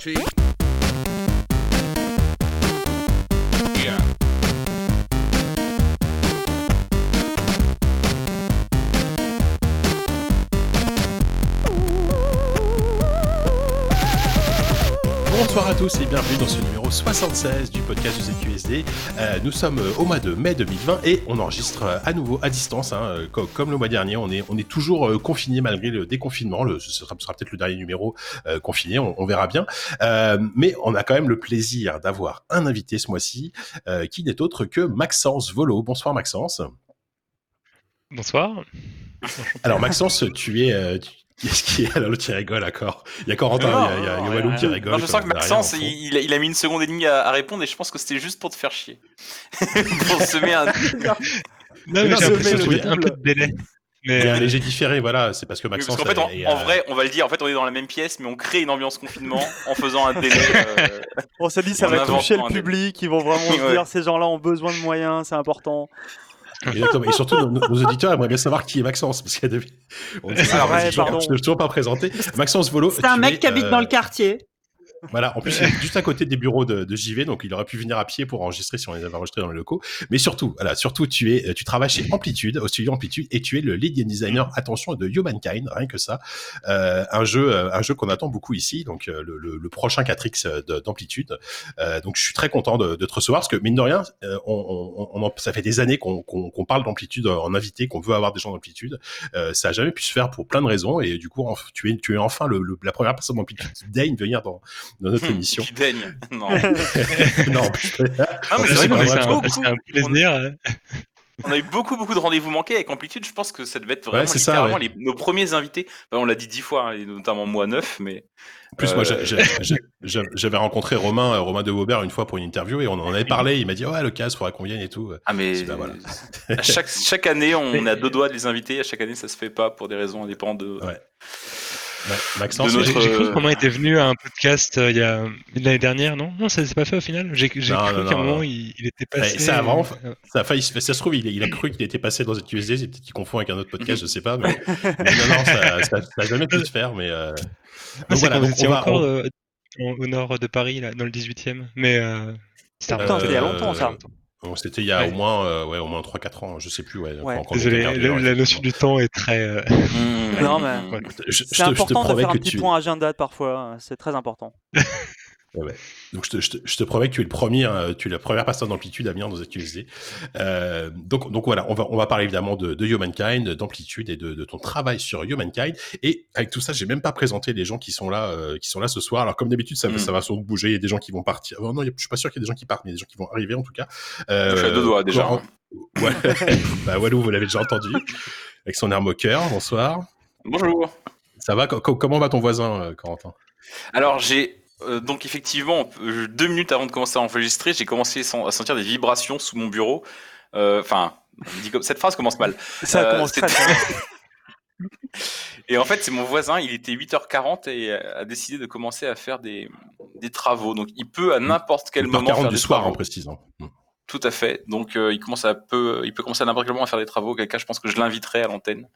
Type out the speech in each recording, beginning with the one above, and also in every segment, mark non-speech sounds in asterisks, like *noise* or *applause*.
cheek. Tous et bienvenue dans ce numéro 76 du podcast du ZQSD. Euh, nous sommes euh, au mois de mai 2020 et on enregistre euh, à nouveau à distance. hein, euh, co- comme le mois dernier, on est, on est toujours confiné malgré le déconfinement. Le, ce sera, peut-être le dernier numéro euh, confiné, on, on verra bien. Euh, mais on a quand même le plaisir d'avoir un invité ce mois-ci qui n'est autre que Maxence Volo. Bonsoir Maxence. Bonsoir. Alors Maxence, tu es... *laughs* Qu'est-ce qui est Alors l'autre il rigole, d'accord. Il y a Corentin, Non, il y a, il y a, y a Walou qui rigole. Non, je sens que Maxence, il, il a, a mis une seconde et demie à, à répondre et je pense que c'était juste pour te faire chier. *laughs* pour semer un. Non, mais non, j'ai c'est- l'impression c'est- qu'il y a un peu de délai. Il y a un Mais léger différé, voilà, c'est parce que Parce Maxence. qu'en fait, en, est- est, en vrai, on va le dire, en fait, on est dans la même pièce, mais on crée une ambiance confinement en faisant un délai. euh, On s'est dit ça va toucher le public, ils vont vraiment *laughs* se Ouais. dire ces gens-là ont besoin de moyens, c'est important. Exactement. Et surtout, nos, nos auditeurs aimeraient bien savoir qui est Maxence, parce qu'il y a des. On dit, Ah ouais, je toujours pas présenté. Maxence Volo. C'est un mec es, qui habite euh, dans le quartier. Voilà, en plus, juste à côté des bureaux de, de JV, donc il aurait pu venir à pied pour enregistrer si on les avait enregistrés dans les locaux. Mais surtout, voilà, surtout, tu es, tu travailles chez Amplitude, au studio Amplitude, et tu es le lead designer, attention, de Humankind, rien que ça. Euh, un jeu, euh, un jeu qu'on attend beaucoup ici, donc euh, le, le, le prochain 4X de- d'Amplitude. Euh, donc je suis très content de, de te recevoir, parce que mine de rien, euh, on, on, on ça fait des années qu'on qu'on qu'on parle d'Amplitude en invité, qu'on veut avoir des gens d'Amplitude. Euh, ça a jamais pu se faire pour plein de raisons, et du coup, tu es, tu es enfin le- la première personne d'Amplitude qui daigne venir dans, dans notre émission. qui daigne. *laughs* Non. *laughs* non, Non, mais c'est vrai qu'on a un, beaucoup. c'est un plaisir. On a eu beaucoup, beaucoup de rendez-vous manqués avec Amplitude. Je pense que ça devait être vraiment Ouais, c'est ça, littéralement ouais. les- nos premiers invités. Enfin, on l'a dit dix fois, hein, et notamment moi neuf, mais. En plus, moi, Euh, j'avais rencontré Romain, euh, Romain de Waubert une fois pour une interview et on en avait parlé. Il m'a dit, ouais, le cas, faudrait qu'on vienne et tout. Ah, mais. Bah, voilà. *laughs* à chaque, chaque année, on a deux doigts de les inviter. À chaque année, ça se fait pas pour des raisons indépendantes de. Ouais. Ma- Maxence, J'ai notre- j'ai cru euh, que Romain était venu à un podcast euh, il y a l'année dernière, non? Non, ça s'est pas fait au final. J'ai cru qu'à un moment non. il, il était Ouais, passé. ça avant, euh, ça, a failli se- ça se trouve, il, il a cru qu'il était passé dans cette USD, c'est peut-être qu'il confond avec un autre podcast, *laughs* je sais pas. Mais, mais non, non, ça, ça, ça a jamais pu se faire. Mais euh, ah, donc voilà, donc on va- encore on- euh, au, nord de Paris, là, dans le 18e. Mais euh, c'était Putain, c'était il y a longtemps, ça. Bon, C'était il y a Ouais. au moins, euh, ouais, au moins 3-4 ans, je sais plus. Ouais, Ouais. quand- quand perdu, la, ouais, la notion du temps est très. euh, Mmh. *laughs* Non, mais- ouais. Je, je te, C'est je te important de faire un petit tu, point agenda parfois, c'est très important. *laughs* Donc je te, je, te, je te promets que tu es le premier, euh, tu es la première personne d'amplitude à venir dans ZQSD. Euh, donc, donc voilà, on va, on va parler évidemment de, de Humankind, d'amplitude et de, de ton travail sur Humankind. Et avec tout ça, j'ai même pas présenté les gens qui sont là, euh, qui sont là ce soir. Alors comme d'habitude, ça, Mm. ça va sans doute bouger. Il y a des gens qui vont partir. Oh, non, a- je suis pas sûr qu'il y ait des gens qui partent, mais il y a des gens qui vont arriver en tout cas. Euh, Je à deux doigts, déjà. Ouais. *laughs* bah Walou, vous l'avez déjà entendu avec son air moqueur. Bonsoir. Bonjour. Ça va? Co- co- Comment va ton voisin, euh, Corentin? Alors, j'ai. Euh, donc, effectivement, deux minutes avant de commencer à enregistrer, j'ai commencé à sentir des vibrations sous mon bureau. Euh, Enfin, cette phrase commence mal. Ça Euh, commence très bien. *laughs* Et en fait, c'est mon voisin, il était 8h40 et a décidé de commencer à faire des, des travaux. Donc, il peut à n'importe quel moment 40 faire du des soir en précisant. Mm. Tout à fait. Donc, euh, il commence à peu, il peut commencer à n'importe quel moment à faire des travaux. Quelqu'un, je pense que je l'inviterai à l'antenne.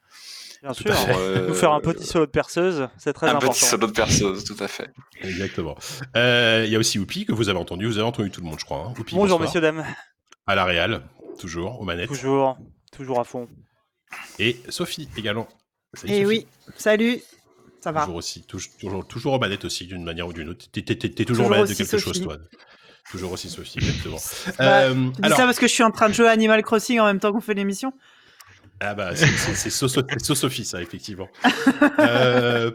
Bien Tout sûr. pour, euh, Nous faire un petit solo de perceuse, c'est très un important. petit solo de perceuse, tout à fait. Exactement. Euh, Il y a aussi Oupi que vous avez entendu. Vous avez entendu tout le monde, je crois. hein. Oupi, Bonjour bonsoir. messieurs, dames. À la Real, toujours, aux manettes. Toujours, toujours à fond. Et Sophie également. Salut, Et Sophie. Eh oui, salut, ça va. Toujours aussi, toujours, toujours, toujours aux manettes aussi, d'une manière ou d'une autre. T'es, toujours, Toujours aux manettes de aussi quelque Sophie. chose, toi. Toujours aussi Sophie, *laughs* exactement. Bah, Euh, Tu dis alors, ça parce que je suis en train de jouer à Animal Crossing en même temps qu'on fait l'émission ah bah, c'est, c'est, c'est So- c'est So Sophie, ça, effectivement. Euh,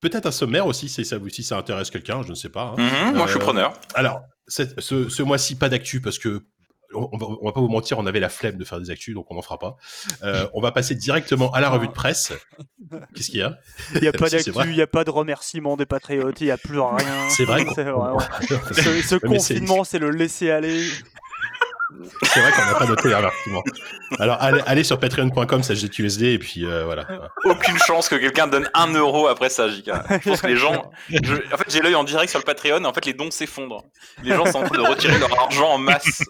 peut-être un sommaire aussi, si ça, si ça intéresse quelqu'un, je ne sais pas. hein. Mhm, moi, je suis Euh, preneur. Alors, cette- ce, ce mois-ci, pas d'actu parce que on, va, on va pas vous mentir, on avait la flemme de faire des actus, donc on n'en fera pas. Euh, on va passer directement à la revue de presse. Qu'est-ce qu'il y a? Il n'y a pas *laughs* d'actu, il n'y a pas de remerciements des patriotes, il n'y a plus rien. C'est vrai *laughs* *laughs* Ce, confinement, c'est le laisser aller. C'est vrai qu'on n'a pas noté remerciements. Alors, allez, allez sur patreon.com, ça GQSD, et puis euh, voilà. Aucune chance que quelqu'un donne un euro après ça, JK. *laughs* Je pense que les gens. je- En fait, j'ai l'œil en direct sur le Patreon, et en fait, les dons s'effondrent. Les gens sont en train de retirer leur argent en masse.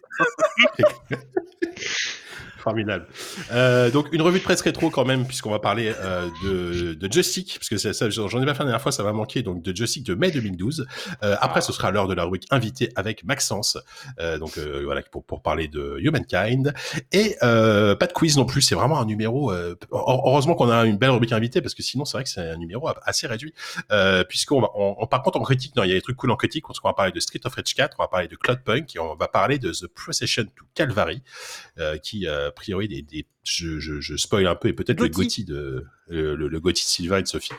*laughs* Formidable. Euh, donc une revue de presse rétro quand même, puisqu'on va parler euh, de, de Joystick, parce que ça, j'en ai pas fait la dernière fois, ça va manquer, donc de Joystick de mai 2012. Euh, après, ce sera l'heure de la rubrique invité avec Maxence, euh, donc euh, voilà, pour, pour parler de Humankind. Et pas de quiz non plus, c'est vraiment un numéro... heureusement qu'on a une belle rubrique invité, parce que sinon c'est vrai que c'est un numéro assez réduit, puisqu'on va, on, par contre en critique, non, il y a des trucs cool en critique, parce qu'on va parler de Street of Rage 4, on va parler de Cloudpunk, et on va parler de The Procession to Calvary, qui priori des, des je, je, je spoil un peu et peut-être le Gotti. De le, le, le Gotti de Sylvain et de Sophie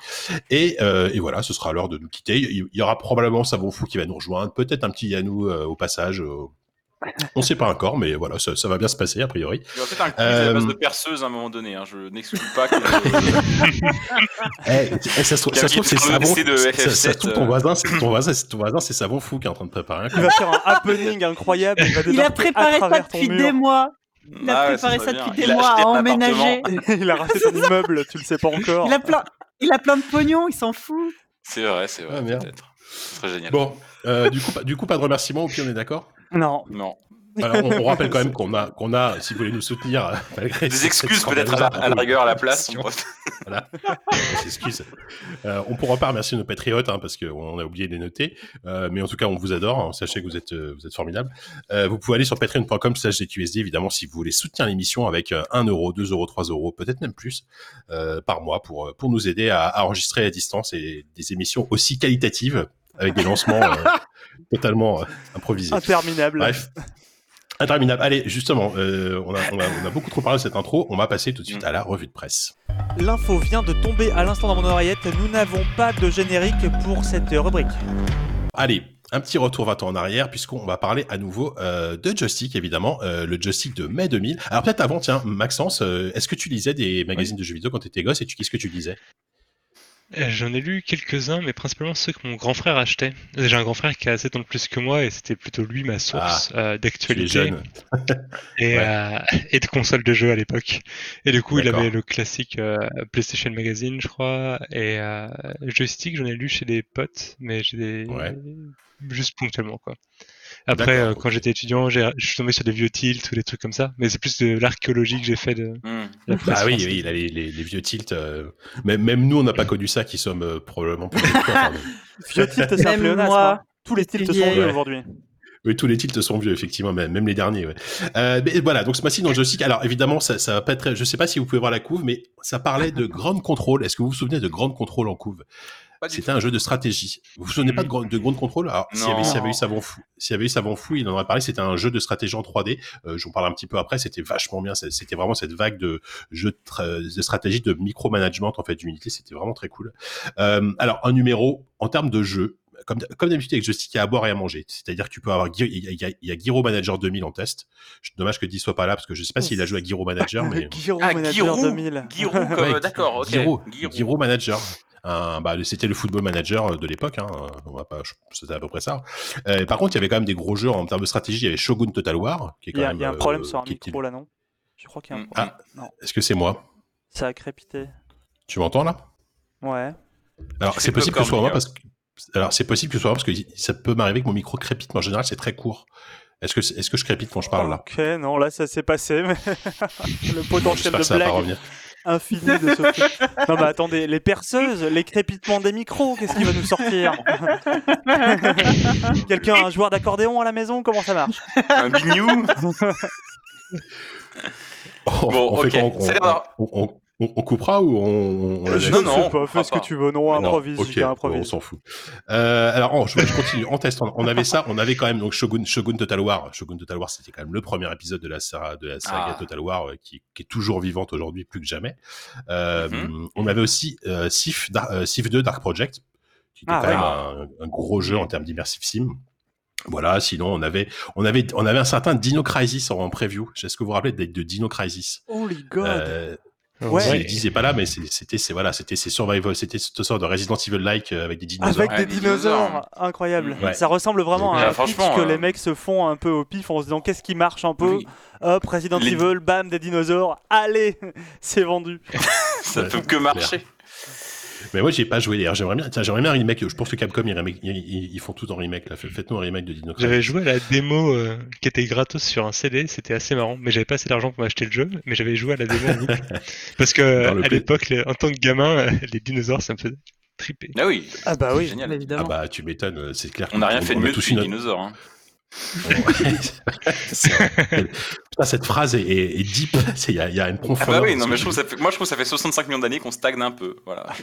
et, euh, et voilà ce sera l'heure de nous quitter il il y aura probablement Savon Fou qui va nous rejoindre peut-être un petit Yannou euh, au passage euh, on sait pas encore mais voilà ça, ça va bien se passer a priori Il y aura peut-être un quiz à la base de perceuse à un moment donné. Hein. Je n'exclus pas que. *laughs* Eh, eh, ça se trouve, ça se trouve, c'est a Savon ça, de ça se trouve, ton FF7, voisin c'est ton voisin c'est ton voisin c'est Savon Fou qui est en train de préparer un Il va faire un happening incroyable. Il, va Il a préparé ça depuis des mois. Il a Ah préparé ça depuis des mois à emménager. *laughs* il a racheté ton immeuble, tu le sais pas encore. *laughs* Il a plein, il a plein de pognon, il s'en fout. C'est vrai, c'est vrai. Ah, merde. peut-être. Ce serait génial. bon euh, du coup pas- du coup pas de remerciements au pire on est d'accord? Non. Non. Alors, on, on rappelle quand même *laughs* qu'on a, qu'on a, si vous voulez nous soutenir, euh, malgré Des excuses peut-être à, la- à la rigueur à la place. on Voilà. Des excuses. Euh, on pourra pas remercier nos patriotes hein, parce qu'on a oublié de les noter. Euh, mais en tout cas, on vous adore. hein. Sachez que vous êtes, euh, vous êtes formidables. Euh, vous pouvez aller sur patreon.com slash DQSD, évidemment, si vous voulez soutenir l'émission avec euh, 1 euro, 2 euros, 3 euros, peut-être même plus euh, par mois pour, euh, pour nous aider à, à enregistrer à distance et des émissions aussi qualitatives avec des lancements euh, *laughs* totalement euh, improvisés. Interminable. Bref. Interminable. Allez, justement, euh, on, a, on, a, on a beaucoup trop parlé de cette intro. On va passer tout de suite à la revue de presse. L'info vient de tomber à l'instant dans mon oreillette. Nous n'avons pas de générique pour cette rubrique. Allez, un petit retour 20 ans en arrière, puisqu'on va parler à nouveau euh, de Joystick, évidemment, euh, le Joystick de mai 2000. Alors peut-être avant, tiens, Maxence, euh, est-ce que tu lisais des magazines de jeux vidéo quand tu étais gosse et tu qu'est-ce que tu lisais? J'en ai lu quelques-uns, mais principalement ceux que mon grand frère achetait. J'ai un grand frère qui a 7 ans de plus que moi et c'était plutôt lui ma source euh, Tu es d'actualité jeune. *laughs* et, Ouais. euh, et de consoles de jeux à l'époque. Et du coup, il avait le classique euh, PlayStation Magazine, je crois, et euh, joystick, j'en ai lu chez des potes, mais j'ai des... Ouais. juste ponctuellement quoi. Après, euh, quand j'étais étudiant, j'ai- je suis tombé sur des vieux tilts ou des trucs comme ça, mais c'est plus de l'archéologie que j'ai fait de Hmm. la Bah oui, oui, il a les, les, les vieux tilts. euh, même, même nous, on n'a pas connu ça, qui sommes euh, probablement plus vieux que toi, pardon. Vieux tilt, c'est un Même pléonasme. moi, hein. Tous les tilts sont vieux Ouais. aujourd'hui. Oui, tous les tilts sont vieux, effectivement, même, même les derniers. Ouais. Euh, mais voilà, donc ce mois-ci dans le joystick, alors évidemment, ça, ça va pas être très... Je sais pas si vous pouvez voir la couve, mais ça parlait de *laughs* Grande Control. Est-ce que vous vous souvenez de Grande Control en couve? C'était un jeu de stratégie. Vous vous souvenez pas de, Grand- de Grande Control Alors, s'il y, avait- s'il y avait eu Savon Fou, s'il y avait eu Savon Fou, il en aurait parlé. C'était un jeu de stratégie en 3D. Euh, J'en parle un petit peu après. C'était vachement bien. C'était vraiment cette vague de jeux de, tra- de stratégie, de micromanagement en fait d'unité. C'était vraiment très cool. Euh, alors, un numéro en termes de jeu. Comme, comme d'habitude avec Joystick, il y a à boire et à manger. C'est-à-dire que tu peux avoir, il y a, il y a, il y a Giro Manager 2000 en test. Dommage que Guy soit pas là parce que je sais pas s'il a joué à Giro Manager, *laughs* mais Giro Ah, Manager Giroud. 2000. Giroud, comme, Ouais, d'accord, ok. Giro, Giroud. Giro Manager. Un- bah, c'était le football manager de l'époque, hein. on va pas, c'était à peu près ça. Euh, par contre, il y avait quand même des gros jeux en termes de stratégie. Il y avait Shogun Total War, qui est Il quand y a, même. il y a un problème euh, sur un micro là, non? Je crois qu'il y a un Mm. problème. Ah, est-ce que c'est moi? Ça a crépité. Tu m'entends là? Ouais. Alors, c'est possible que ce soit moi parce que. Alors, c'est possible que ce soit moi parce que ça peut m'arriver que mon micro crépite, mais en général, c'est très court. Est-ce que, est-ce que je crépite quand je parle là? Ok, non, là ça s'est passé, mais *laughs* le potentiel de que ça va pas blague revenir. Infini de ce truc. *laughs* Non, mais attendez, les perceuses, les crépitements des micros, qu'est-ce qui va nous sortir *laughs* Quelqu'un a un joueur d'accordéon à la maison Comment ça marche Un bignou. *laughs* On- Bon, on fait ok. On- d'avoir- on, on- on- on coupera ou on, on ne non, sais pas, on fais ce que tu veux, non, Non, improvise, ok, j'ai bon, on improvise. s'en fout. Euh, alors, oh, je, je continue. En test, on, on avait ça. On avait quand même donc Shogun, Shogun Total War. Shogun Total War, c'était quand même le premier épisode de la, saga- de la saga Ah. Total War euh, qui, qui est toujours vivante aujourd'hui plus que jamais. Euh, Mhm. On avait aussi euh, Sif, euh, Sif 2 Dark Project, qui était Ah, quand ouais. même un, un gros jeu en termes d'immersive sim. Voilà, sinon on avait, on avait, on avait un certain Dino Crisis en, en preview. Est-ce que vous vous rappelez de, de Dino Crisis? Holy god Euh, Ouais. il disait pas là, mais c'était, c'est voilà, c'était ces survival, c'était cette sorte de Resident Evil-like euh, avec des dinosaures. Avec des dinosaures, incroyable. Ouais. Ça ressemble vraiment à un pitch que euh, les mecs se font un peu au pif en se disant qu'est-ce qui marche un peu? Oui. Hop, Resident Les- Evil, bam, des dinosaures, allez, *laughs* c'est vendu. *laughs* Ça Ouais, peut que marcher. Mais moi, j'ai pas joué d'ailleurs. J'aimerais bien, tiens, j'aimerais bien un remake. Je pense que Capcom, ils, remake- ils, font tout en remake. Là. Fait- Faites-nous un remake de Dino Crisis. J'avais joué à la démo euh, qui était gratos sur un CD, c'était assez marrant, mais j'avais pas assez d'argent pour m'acheter le jeu, mais j'avais joué à la démo en boucle. *laughs* Parce que à l'époque, les- en tant que gamin, euh, les dinosaures, ça me faisait triper. Ah oui. Ah bah oui. Génial. Ah évidemment. bah, tu m'étonnes. euh, C'est clair. On n'a rien fait de on a mieux une- les dinosaures. Hein. Putain, *laughs* cette phrase est, est- est deep. Il y a, il y a une Ah profondeur. bah oui, non, mais ce je que trouve ça fait, moi je trouve que ça fait 65 millions d'années qu'on stagne un peu. Voilà. *laughs*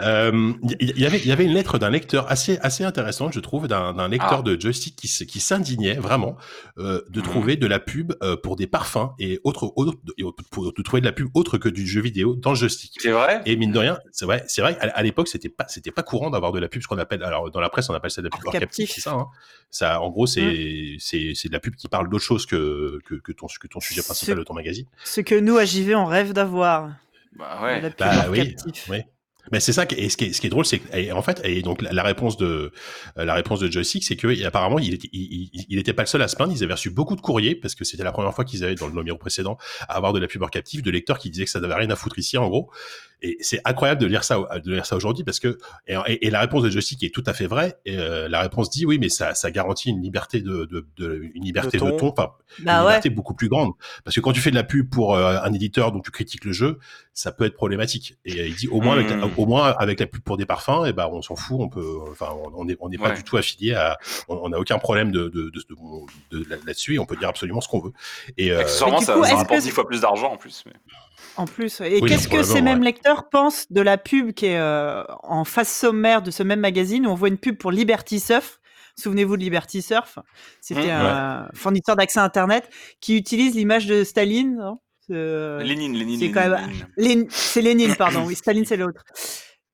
Euh, Il y, y avait, il y avait une lettre d'un lecteur assez, assez intéressante, je trouve, d'un lecteur Ah. de joystick qui, s'indignait vraiment euh, de Mhm. trouver de la pub euh, pour des parfums et autres, pour, de trouver de la pub autre que du jeu vidéo dans le joystick. C'est vrai? Et mine de rien, c'est vrai, c'est vrai. À, à l'époque, c'était pas, c'était pas courant d'avoir de la pub, ce qu'on appelle, alors dans la presse, on appelle ça de la pub hors C'est ça. Hein ça, en gros, c'est, Mm. c'est, c'est de la pub qui parle d'autre chose que, que, que ton, que ton sujet principal de ton magazine. Ce que nous, à JV, on rêve d'avoir. Bah ouais. La pub Bah oui, oui. Mais c'est ça, qui- et ce qui est, ce qui est drôle, c'est en fait, et donc la, la réponse de la réponse de Joystick, c'est que apparemment, il était, il, il- il était pas le seul à se plaindre. Ils avaient reçu beaucoup de courriers parce que c'était la première fois qu'ils avaient dans le numéro précédent à avoir de la pub captif, de lecteurs qui disaient que ça n'avait rien à foutre ici, en gros. Et c'est incroyable de lire ça, de lire ça aujourd'hui parce que et, et- et la réponse de Joystick est tout à fait vraie. Et, euh, la réponse dit oui, mais ça, ça garantit une liberté de, de, de- une liberté de De ton, enfin, une Bah ouais. liberté beaucoup plus grande. Parce que quand tu fais de la pub pour euh, un éditeur dont tu critiques le jeu, ça peut être problématique. Et euh, il dit au moins, avec, la- Hmm. au moins avec la pub pour des parfums, et ben on s'en fout, on peut, enfin on n'est on n'est pas Ouais. du tout affilié à, on on n'a aucun problème de, de, de, de- de- là-dessus et on peut dire absolument ce qu'on veut. Et euh, Accessoirement, Mais du ça, coup, ça rapporte que- 10 fois plus d'argent en plus. mais- En plus, et Oui, qu'est-ce que ces mêmes ouais. lecteurs pensent de la pub qui est euh, en face sommaire de ce même magazine où on voit une pub pour Liberty Surf? Souvenez-vous de Liberty Surf? C'était Mmh, un fournisseur d'accès Internet qui utilise l'image de Staline. non? Euh, Lénine, Lénine, c'est Lénine, quand même- Lénine. Lénine- c'est Lénine, *coughs* pardon. Oui, Staline, c'est l'autre.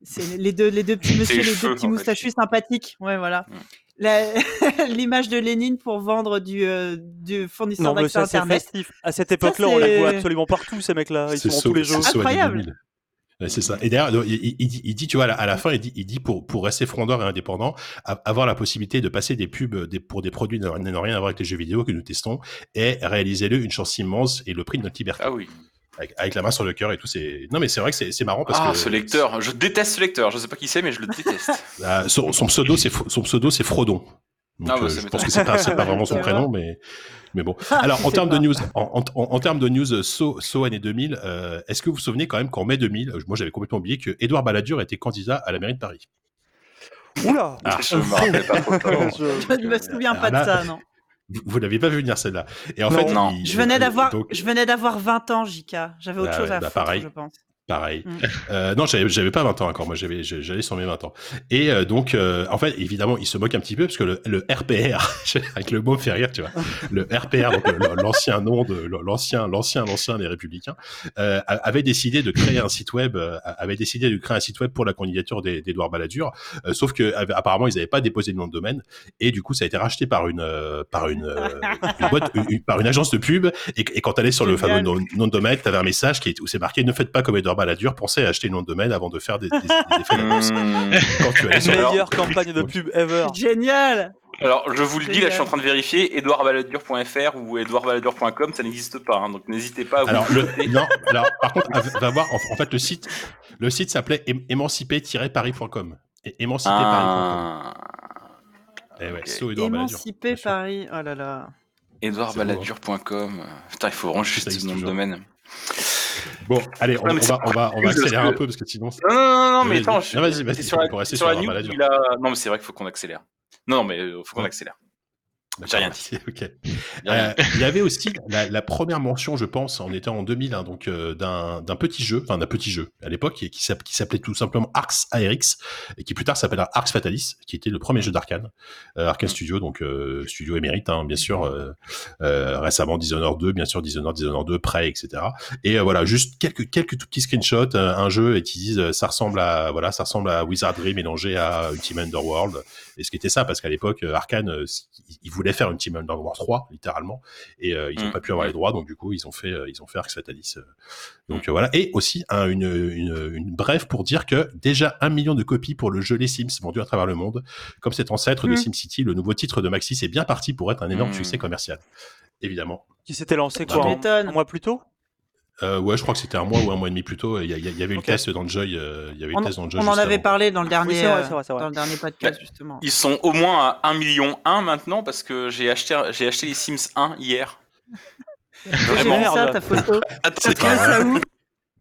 C'est les deux, les deux petits monsieur, les les, cheveux, deux petits fait. moustachus sympathiques. Ouais, voilà. Mm. *laughs* L'image de Lénine pour vendre du, euh, du fournisseur d'accès Internet. festif. À cette époque-là, on les voit absolument partout, ces mecs-là. Ils c'est sont so- tous les jeux. c'est so années Incroyable. 2000. Ouais, c'est ça. Et d'ailleurs, il, il- il dit, il dit, tu vois, à la, fin, il dit, il dit pour, pour rester frondeur et indépendant, avoir la possibilité de passer des pubs des, pour des produits n'ayant n'ayant rien à voir avec les jeux vidéo que nous testons, et réalisez-le une chance immense et le prix de notre liberté. Ah oui. Avec, avec la main sur le cœur et tout. C'est non, mais c'est vrai que c'est c'est marrant parce ah, que ce lecteur. Je déteste ce lecteur. Je sais pas qui c'est, mais je le déteste. *laughs* Ah, son, son pseudo, c'est son pseudo, c'est Frodon. Donc, Ah, bah, euh, je pense que c'est pas, c'est pas vraiment son prénom, mais mais bon. Ah, Alors en termes de news, en, en, en termes de news, euh, so, so année 2000, euh, est-ce que vous vous souvenez quand même qu'en mai 2000, euh, moi j'avais complètement oublié que Édouard Balladur était candidat à la mairie de Paris? Oula Ah. Je me pas trop. *laughs* Je ne me souviens pas de ça, non. Vous, l'aviez pas vu venir celle-là. Et en Non. fait, Non. il- Je venais euh, d'avoir, donc, je venais d'avoir 20 ans, JK. J'avais autre Bah chose ouais, à bah foutre, pareil. je pense. Pareil. Mm. Euh, non, j'avais, pas 20 ans encore. Moi, j'avais, j'allais sur mes 20 ans. Et euh, donc, euh, en fait, évidemment, il se moque un petit peu parce que le, le RPR, *laughs* avec le mot fait rire, tu vois. Le RPR, l'ancien nom de l'ancien, l'ancien, l'ancien des Républicains, avait décidé de créer un site web, avait décidé de créer un site web pour la candidature d'Édouard Balladur. Sauf que apparemment, ils n'avaient pas déposé de nom de domaine et du coup, ça a été racheté par une, par une, une boîte, une- par une agence de pub. Et, et quand tu allais sur le fameux nom, nom de domaine, tu avais un message qui où c'est marqué ne faites pas comme Edouard Balladur, pensez à acheter le nom de domaine avant de faire des, des- des effets d'annonce. *laughs* Quand tu allais sur le- Meilleure campagne de pub ever. Génial. Alors, je vous le dis, là, je suis en train de vérifier. Edouardballadur.fr ou Edouardballadur.com, ça n'existe pas. hein, donc, n'hésitez pas à vous Alors, le, non, alors, par contre, va- voir, en, en fait, le site, le site s'appelait ém- émancipé-paris.com. Et émancipé-paris.com. Ah. Eh ouais, ok. so Edouard Balladur. Émancipé bien sûr. Paris. Oh là là. Edouardballadur.com. Putain, il faut vraiment Ça juste existe ce nom de domaine. Bon, allez, on, Non, va, on va, on va accélérer que- un peu parce que sinon. Non, non, non, non, mais attends, je- vas-y, vas-y, sur la, sur la il a... Non, mais c'est vrai qu'il faut qu'on accélère. Non, mais euh, faut qu'on accélère. J'ai rien dit. *laughs* Ok. Euh, il y avait aussi la, la première mention, je pense, on était en 2000, hein, donc euh, d'un petit jeu, enfin d'un petit jeu à l'époque, qui, qui s'app- qui s'appelait tout simplement Arx ARX, et qui plus tard s'appellera Arx Fatalis, qui était le premier jeu d'Arkane, euh, Arkane Studio, donc euh, studio émérite, hein, bien sûr, euh, euh, récemment Dishonored 2, bien sûr Dishonored, Dishonored 2, Prey, etc. Et euh, voilà, juste quelques quelques tout petits screenshots, euh, un jeu et qui disent euh, ça ressemble à voilà, ça ressemble à Wizardry mélangé à Ultimate Underworld. Et ce qui était ça, parce qu'à l'époque, euh, Arkane, euh, ils- voulaient faire Ultimate Underworld 3, littéralement, et euh, ils n'ont Mm. pas pu avoir les droits, donc du coup, ils ont fait, ils ont fait Arx Fatalis. euh. donc voilà. Et aussi un- une, une, une brève pour dire que déjà un million de copies pour le jeu Les Sims vendu à travers le monde. Comme cet ancêtre de Mm. SimCity, le nouveau titre de Maxis est bien parti pour être un énorme Mm. succès commercial. Évidemment. Qui s'était lancé Tu quoi m'étonnes. un mois plus tôt? Euh, ouais, je crois que c'était un mois ou un mois et demi plus tôt. Il y, avait eu Ok. le test dans le Joy. euh, il y avait On, le test dans le Joy on en avait avant. parlé dans le dernier, c'est vrai, euh, c'est vrai, c'est vrai. dans le dernier podcast justement. Ils sont au moins à 1 million 1 maintenant parce que j'ai acheté, j'ai acheté les Sims 1 hier. *laughs* Vraiment. ça, ta photo. *laughs* Attends, ça où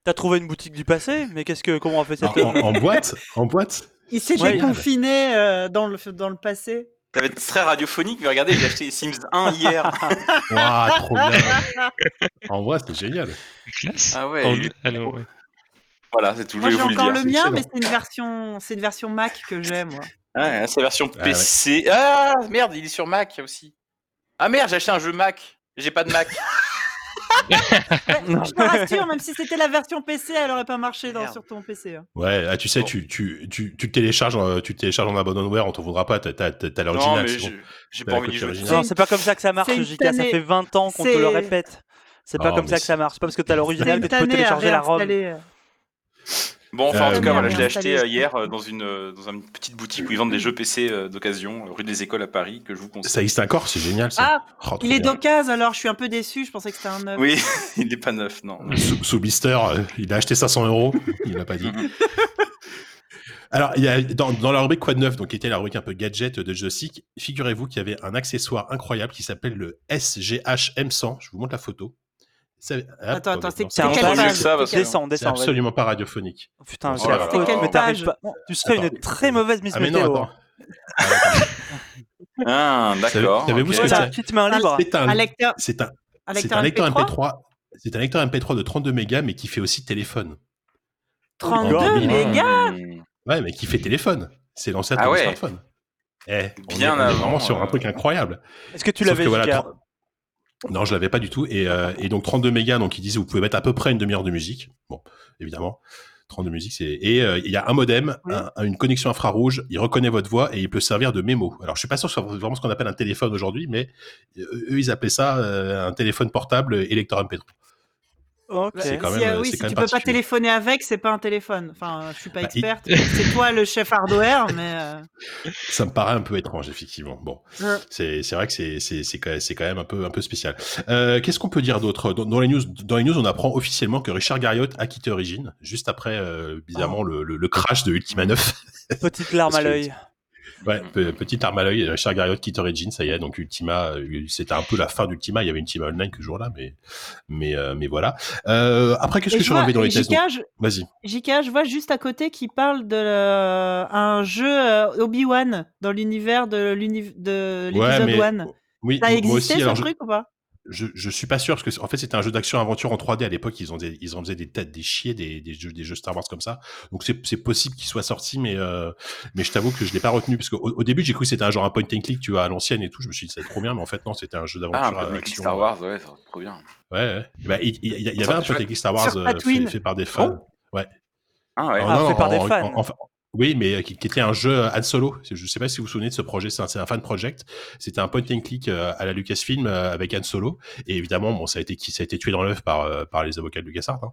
T'as trouvé une boutique du passé Mais qu'est-ce que comment on a fait En, cette en- en boîte En boîte Il s'est Ouais. déconfiné euh, dans, le, dans le passé. Ça va être très radiophonique, mais regardez, j'ai acheté les Sims 1 hier. *laughs* Waouh, trop bien En boîte, c'est génial. Classe. Ah ouais. En- ah non, ouais. Voilà, c'est tout. Je Moi j'ai vous le encore le c'est mien, mais c'est une version, c'est une version Mac que j'ai moi. Ah, c'est la version Ah ouais. PC. Ah merde, il est sur Mac aussi. Ah merde, j'ai acheté un jeu Mac. J'ai pas de Mac. *laughs* Je te rassure, même si c'était la version PC, elle aurait pas marché dans, sur ton PC. hein. Ouais, ah, tu sais, Bon. tu, tu, tu, tu télécharges, euh, tu télécharges en abandonware, on t'en voudra pas, t'as, t'as, t'as non, l'original. mais c'est bon. j'ai- pas envie d'y copie jouer. Non, c'est pas comme ça que ça marche, C'est une. Ça tannée. fait 20 ans qu'on te le C'est- répète. C'est pas Oh, comme mais ça que c'est- ça marche. C'est pas parce que t'as C'est l'original une que tu peux tannée à télécharger la ROM. réinstaller. euh. Bon, enfin, en Euh, tout cas, voilà, je l'ai acheté euh, hier euh, dans une, dans une petite boutique où ils vendent des jeux PC d'occasion, rue des Écoles à Paris, que je vous conseille. Ça existe encore, c'est génial ça. Ah, Oh, il est d'occasion alors, je suis un peu déçu, je pensais que c'était un neuf. Oui, *laughs* il est pas neuf, non. Sous, sous blister, euh, il a acheté 500 euros, il l'a pas dit. *laughs* Alors, il y a, dans, dans la rubrique Quoi de neuf, donc qui était la rubrique un peu gadget de Joystick, figurez-vous qu'il y avait un accessoire incroyable qui s'appelle le SGH M100. Je vous montre la photo. Ça- Attends, attends, c'est non, C'est c'est un quelle peu mieux page? que ça, parce que- Descends, C'est absolument pas radiophonique. Oh, Putain, Oh c'est là là. mais pas. Tu serais une très mauvaise Miss Ah mais non, Météo. attends. hein. *laughs* Ah, d'accord. Savez-vous ok. ce que C'est? main libre. C'est un, Un lecteur, c'est un, un c'est lecteur un lecteur MP3, MP3. C'est un lecteur MP3 de 32 mégas, mais qui fait aussi téléphone. 32 Oh, mégas? Ouais, mais qui fait téléphone. C'est l'ancêtre Ah ouais. smartphone. Eh, on Bien est, on est vraiment sur un euh, truc incroyable. Est-ce que tu l'avais, voilà, Non, je l'avais pas du tout. Et, euh, et donc 32 mégas, donc ils disent vous pouvez mettre à peu près une demi-heure de musique. Bon, évidemment. 32 musiques, c'est et euh, il y a un modem, Oui. un- une connexion infrarouge. Il reconnaît votre voix et il peut servir de mémo. Alors je suis pas sûr que ce soit vraiment ce qu'on appelle un téléphone aujourd'hui, mais euh, eux ils appelaient ça euh, un téléphone portable et lecteur MP3. Ok. C'est quand Si, même, euh, euh, oui, c'est si quand tu même peux pas téléphoner avec, c'est pas un téléphone. Enfin, je suis pas Bah, il- experte. *laughs* C'est toi le chef hardware, mais euh, Ça me paraît un peu étrange, effectivement. Bon, Ouais. c'est c'est vrai que c'est c'est c'est quand même- c'est quand même un peu un peu spécial. Euh, Qu'est-ce qu'on peut dire d'autre? Dans, dans les news Dans les news, on apprend officiellement que Richard Garriott a quitté Origin juste après, euh, bizarrement, le, le, le crash de Ultima 9. Petite larme à l'œil. Ouais, pe- petite arme à l'œil. Richard Garriott quitte Origin, ça y est. Donc Ultima, euh, c'était un peu la fin d'Ultima. Il y avait Ultima Online que ce jour-là, mais mais euh, mais voilà. Euh, après, qu'est-ce que je je suis relevé dans les tests je, Vas-y. JK, je vois juste à côté qui parle de euh, un jeu euh, Obi-Wan dans l'univers de l'uni- de Ouais, l'épisode mais 1. oui, Ça a moi existé aussi. ce Alors, je, truc ou pas? Je, je suis pas sûr parce que en fait c'était un jeu d'action aventure en 3D à l'époque ils en faisaient, ils en faisaient des têtes des chiés des, des jeux des jeux Star Wars comme ça donc c'est c'est possible qu'il soit sorti mais euh, mais je t'avoue que je l'ai pas retenu parce qu'au au début j'ai cru que c'était un genre un point and click tu vois à l'ancienne et tout je me suis dit c'est trop bien mais en fait non c'était un jeu d'aventure Ah, à de action. Star Wars, ouais, c'est trop bien. ouais, ouais. Bah, il, il- il y, avait un point and click Star Wars euh, fait, fait par des fans Ah ouais. Ah, non, fait non, par des en- fans. en- en- oui, mais euh, qui, qui était un jeu euh, Han Solo. Je sais pas si vous vous souvenez de ce projet. C'est un, c'est un fan project. C'était un point and click euh, à la Lucasfilm avec Han Solo. Et évidemment, bon, ça a été qui ça a été tué dans l'œuf par par les avocats de LucasArts, hein,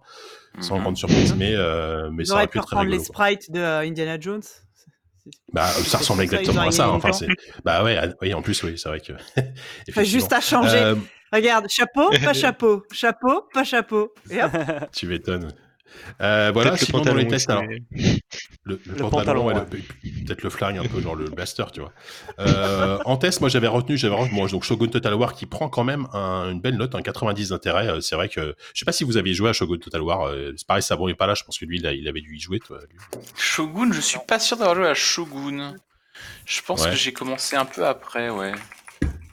sans Mhm. grande surprise. Mais euh, mais ça aurait pu être très reprendre les rigolo. quoi. sprites de euh, Indiana Jones. Bah, C'est ça ressemble exactement à ça. mis Enfin, les c'est bah ouais, oui. En plus, oui, c'est vrai que. *laughs* Juste à changer. Euh, Regarde, chapeau, pas *laughs* chapeau, chapeau, pas chapeau. Et hop, tu m'étonnes. Euh, voilà, Peut-être le sinon dans les pantalon tests, alors, le, le Le pantalon, pantalon, ouais, peut-être le flingue un peu genre le blaster tu vois euh, en test moi j'avais retenu j'avais retenu moi donc Shogun Total War qui prend quand même un- une belle note un 90 d'intérêt Euh, c'est vrai que je sais pas si vous aviez joué à Shogun Total War c'est pareil Sabon est pas là je pense que lui il, a- il avait dû y jouer toi, lui. Shogun, je suis pas sûr d'avoir joué à Shogun. Je pense Ouais. que j'ai commencé un peu après, ouais.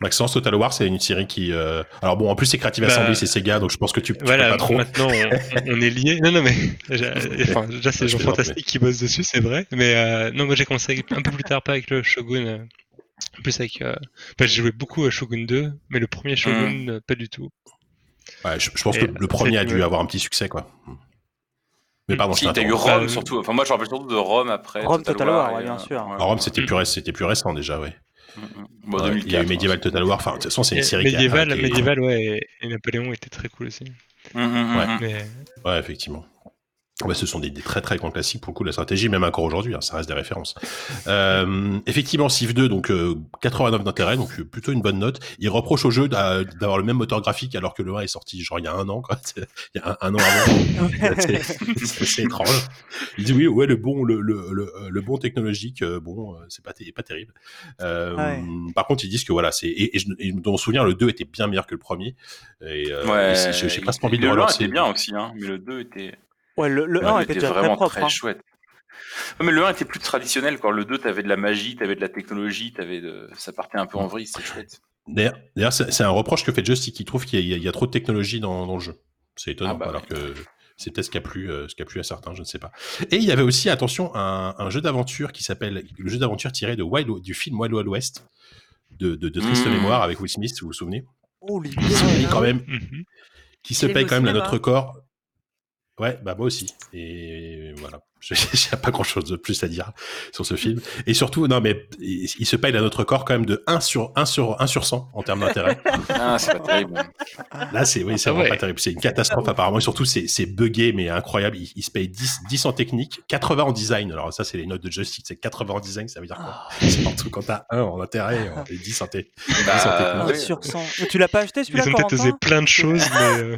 Maxence Total War c'est une série qui euh, alors bon en plus c'est Creative Bah, Assembly c'est Sega donc je pense que tu, tu peux Voilà, pas trop maintenant on, on est liés. Non, non, mais *laughs* *laughs* enfin, déjà c'est des gens fantastiques qui bossent dessus, c'est vrai. Mais euh, non, moi j'ai commencé un peu plus tard, pas avec le Shogun, euh, plus avec. Euh, enfin, j'ai joué beaucoup à Shogun 2, mais le premier Shogun, euh, pas du tout. ouais, je, je pense Et que le premier a dû avoir un petit succès quoi mais pardon je Si, t'as eu. Rome surtout. Enfin, moi je me rappelle surtout de Rome après. Rome Total War, ouais, et, bien sûr. Rome c'était plus récent c'était plus récent déjà ouais. Bon, Ouais, il y a eu 2004, Medieval hein. Total War enfin de toute façon c'est une série qui a- médiéval, qui est- médiéval, ouais, et, et Napoléon était très cool aussi. Mm, mm, mm, Ouais. mm. Mais ouais effectivement bah, ce sont des, des très très grands classiques pour le coup de la stratégie, même encore aujourd'hui, hein, ça reste des références. Euh, effectivement, Civ 2, donc euh, 89 d'intérêt, donc euh, plutôt une bonne note. Il reproche au jeu d'a- d'avoir le même moteur graphique alors que le 1 est sorti genre il y a un an, quoi. *laughs* Il y a un, un an avant. *laughs* c'est étrange. Il dit oui, ouais, le bon, le, le, le, le bon technologique, euh, bon, euh, c'est pas, pas terrible. Euh, Ouais. Par contre, ils disent que voilà, c'est et, et, je- et dans mon souvenir, le 2 était bien meilleur que le premier. Et, euh, Ouais, et j'ai presque envie de le 1 relancer. était bien aussi, hein, mais le 2 était, Ouais, le, le Ouais, 1 il était très vraiment propre. très hein. chouette. Ouais, mais le 1 était plus traditionnel, quoi. Le 2, t'avais de la magie, t'avais de la technologie, t'avais de... ça partait un peu en vrille, c'était chouette. D'ailleurs, c'est c'est un reproche que fait Joystick, qui trouve qu'il y, a- il y a trop de technologie dans, dans le jeu. C'est étonnant, Ah bah alors ouais. que c'est peut-être ce qui a plu, euh, ce qui a plu à certains, je ne sais pas. Et il y avait aussi, attention, un, un jeu d'aventure qui s'appelle le jeu d'aventure tiré de Wild, du film Wild Wild West de, de, de triste Mmh. mémoire avec Will Smith, si vous vous souvenez, Oh, les qui se paye quand même, Mhm. qui se paye quand même cinéma. notre corps. Ouais, bah moi aussi. Et voilà. J'ai *laughs* j'ai pas grand chose de plus à dire sur ce film. Et surtout, non, mais il, il se paye la notre corps quand même de 1 sur 1 sur 1 sur 100 en termes d'intérêt. *laughs* Ah, c'est pas terrible. Là, c'est oui, c'est Ah vraiment ouais. pas terrible. C'est une catastrophe apparemment. Et surtout, c'est c'est buggé, mais incroyable. Il, il se paye 10, 10 en technique, 80 en design. Alors ça, c'est les notes de Joystick. C'est 80 en design, ça veut dire quoi? Ah. Surtout quand t'as 1 en intérêt et 10 en technique. Bah, ouais. sur 100. Mais tu l'as pas acheté Ils celui-là, ont peut-être osé plein de choses, mais euh,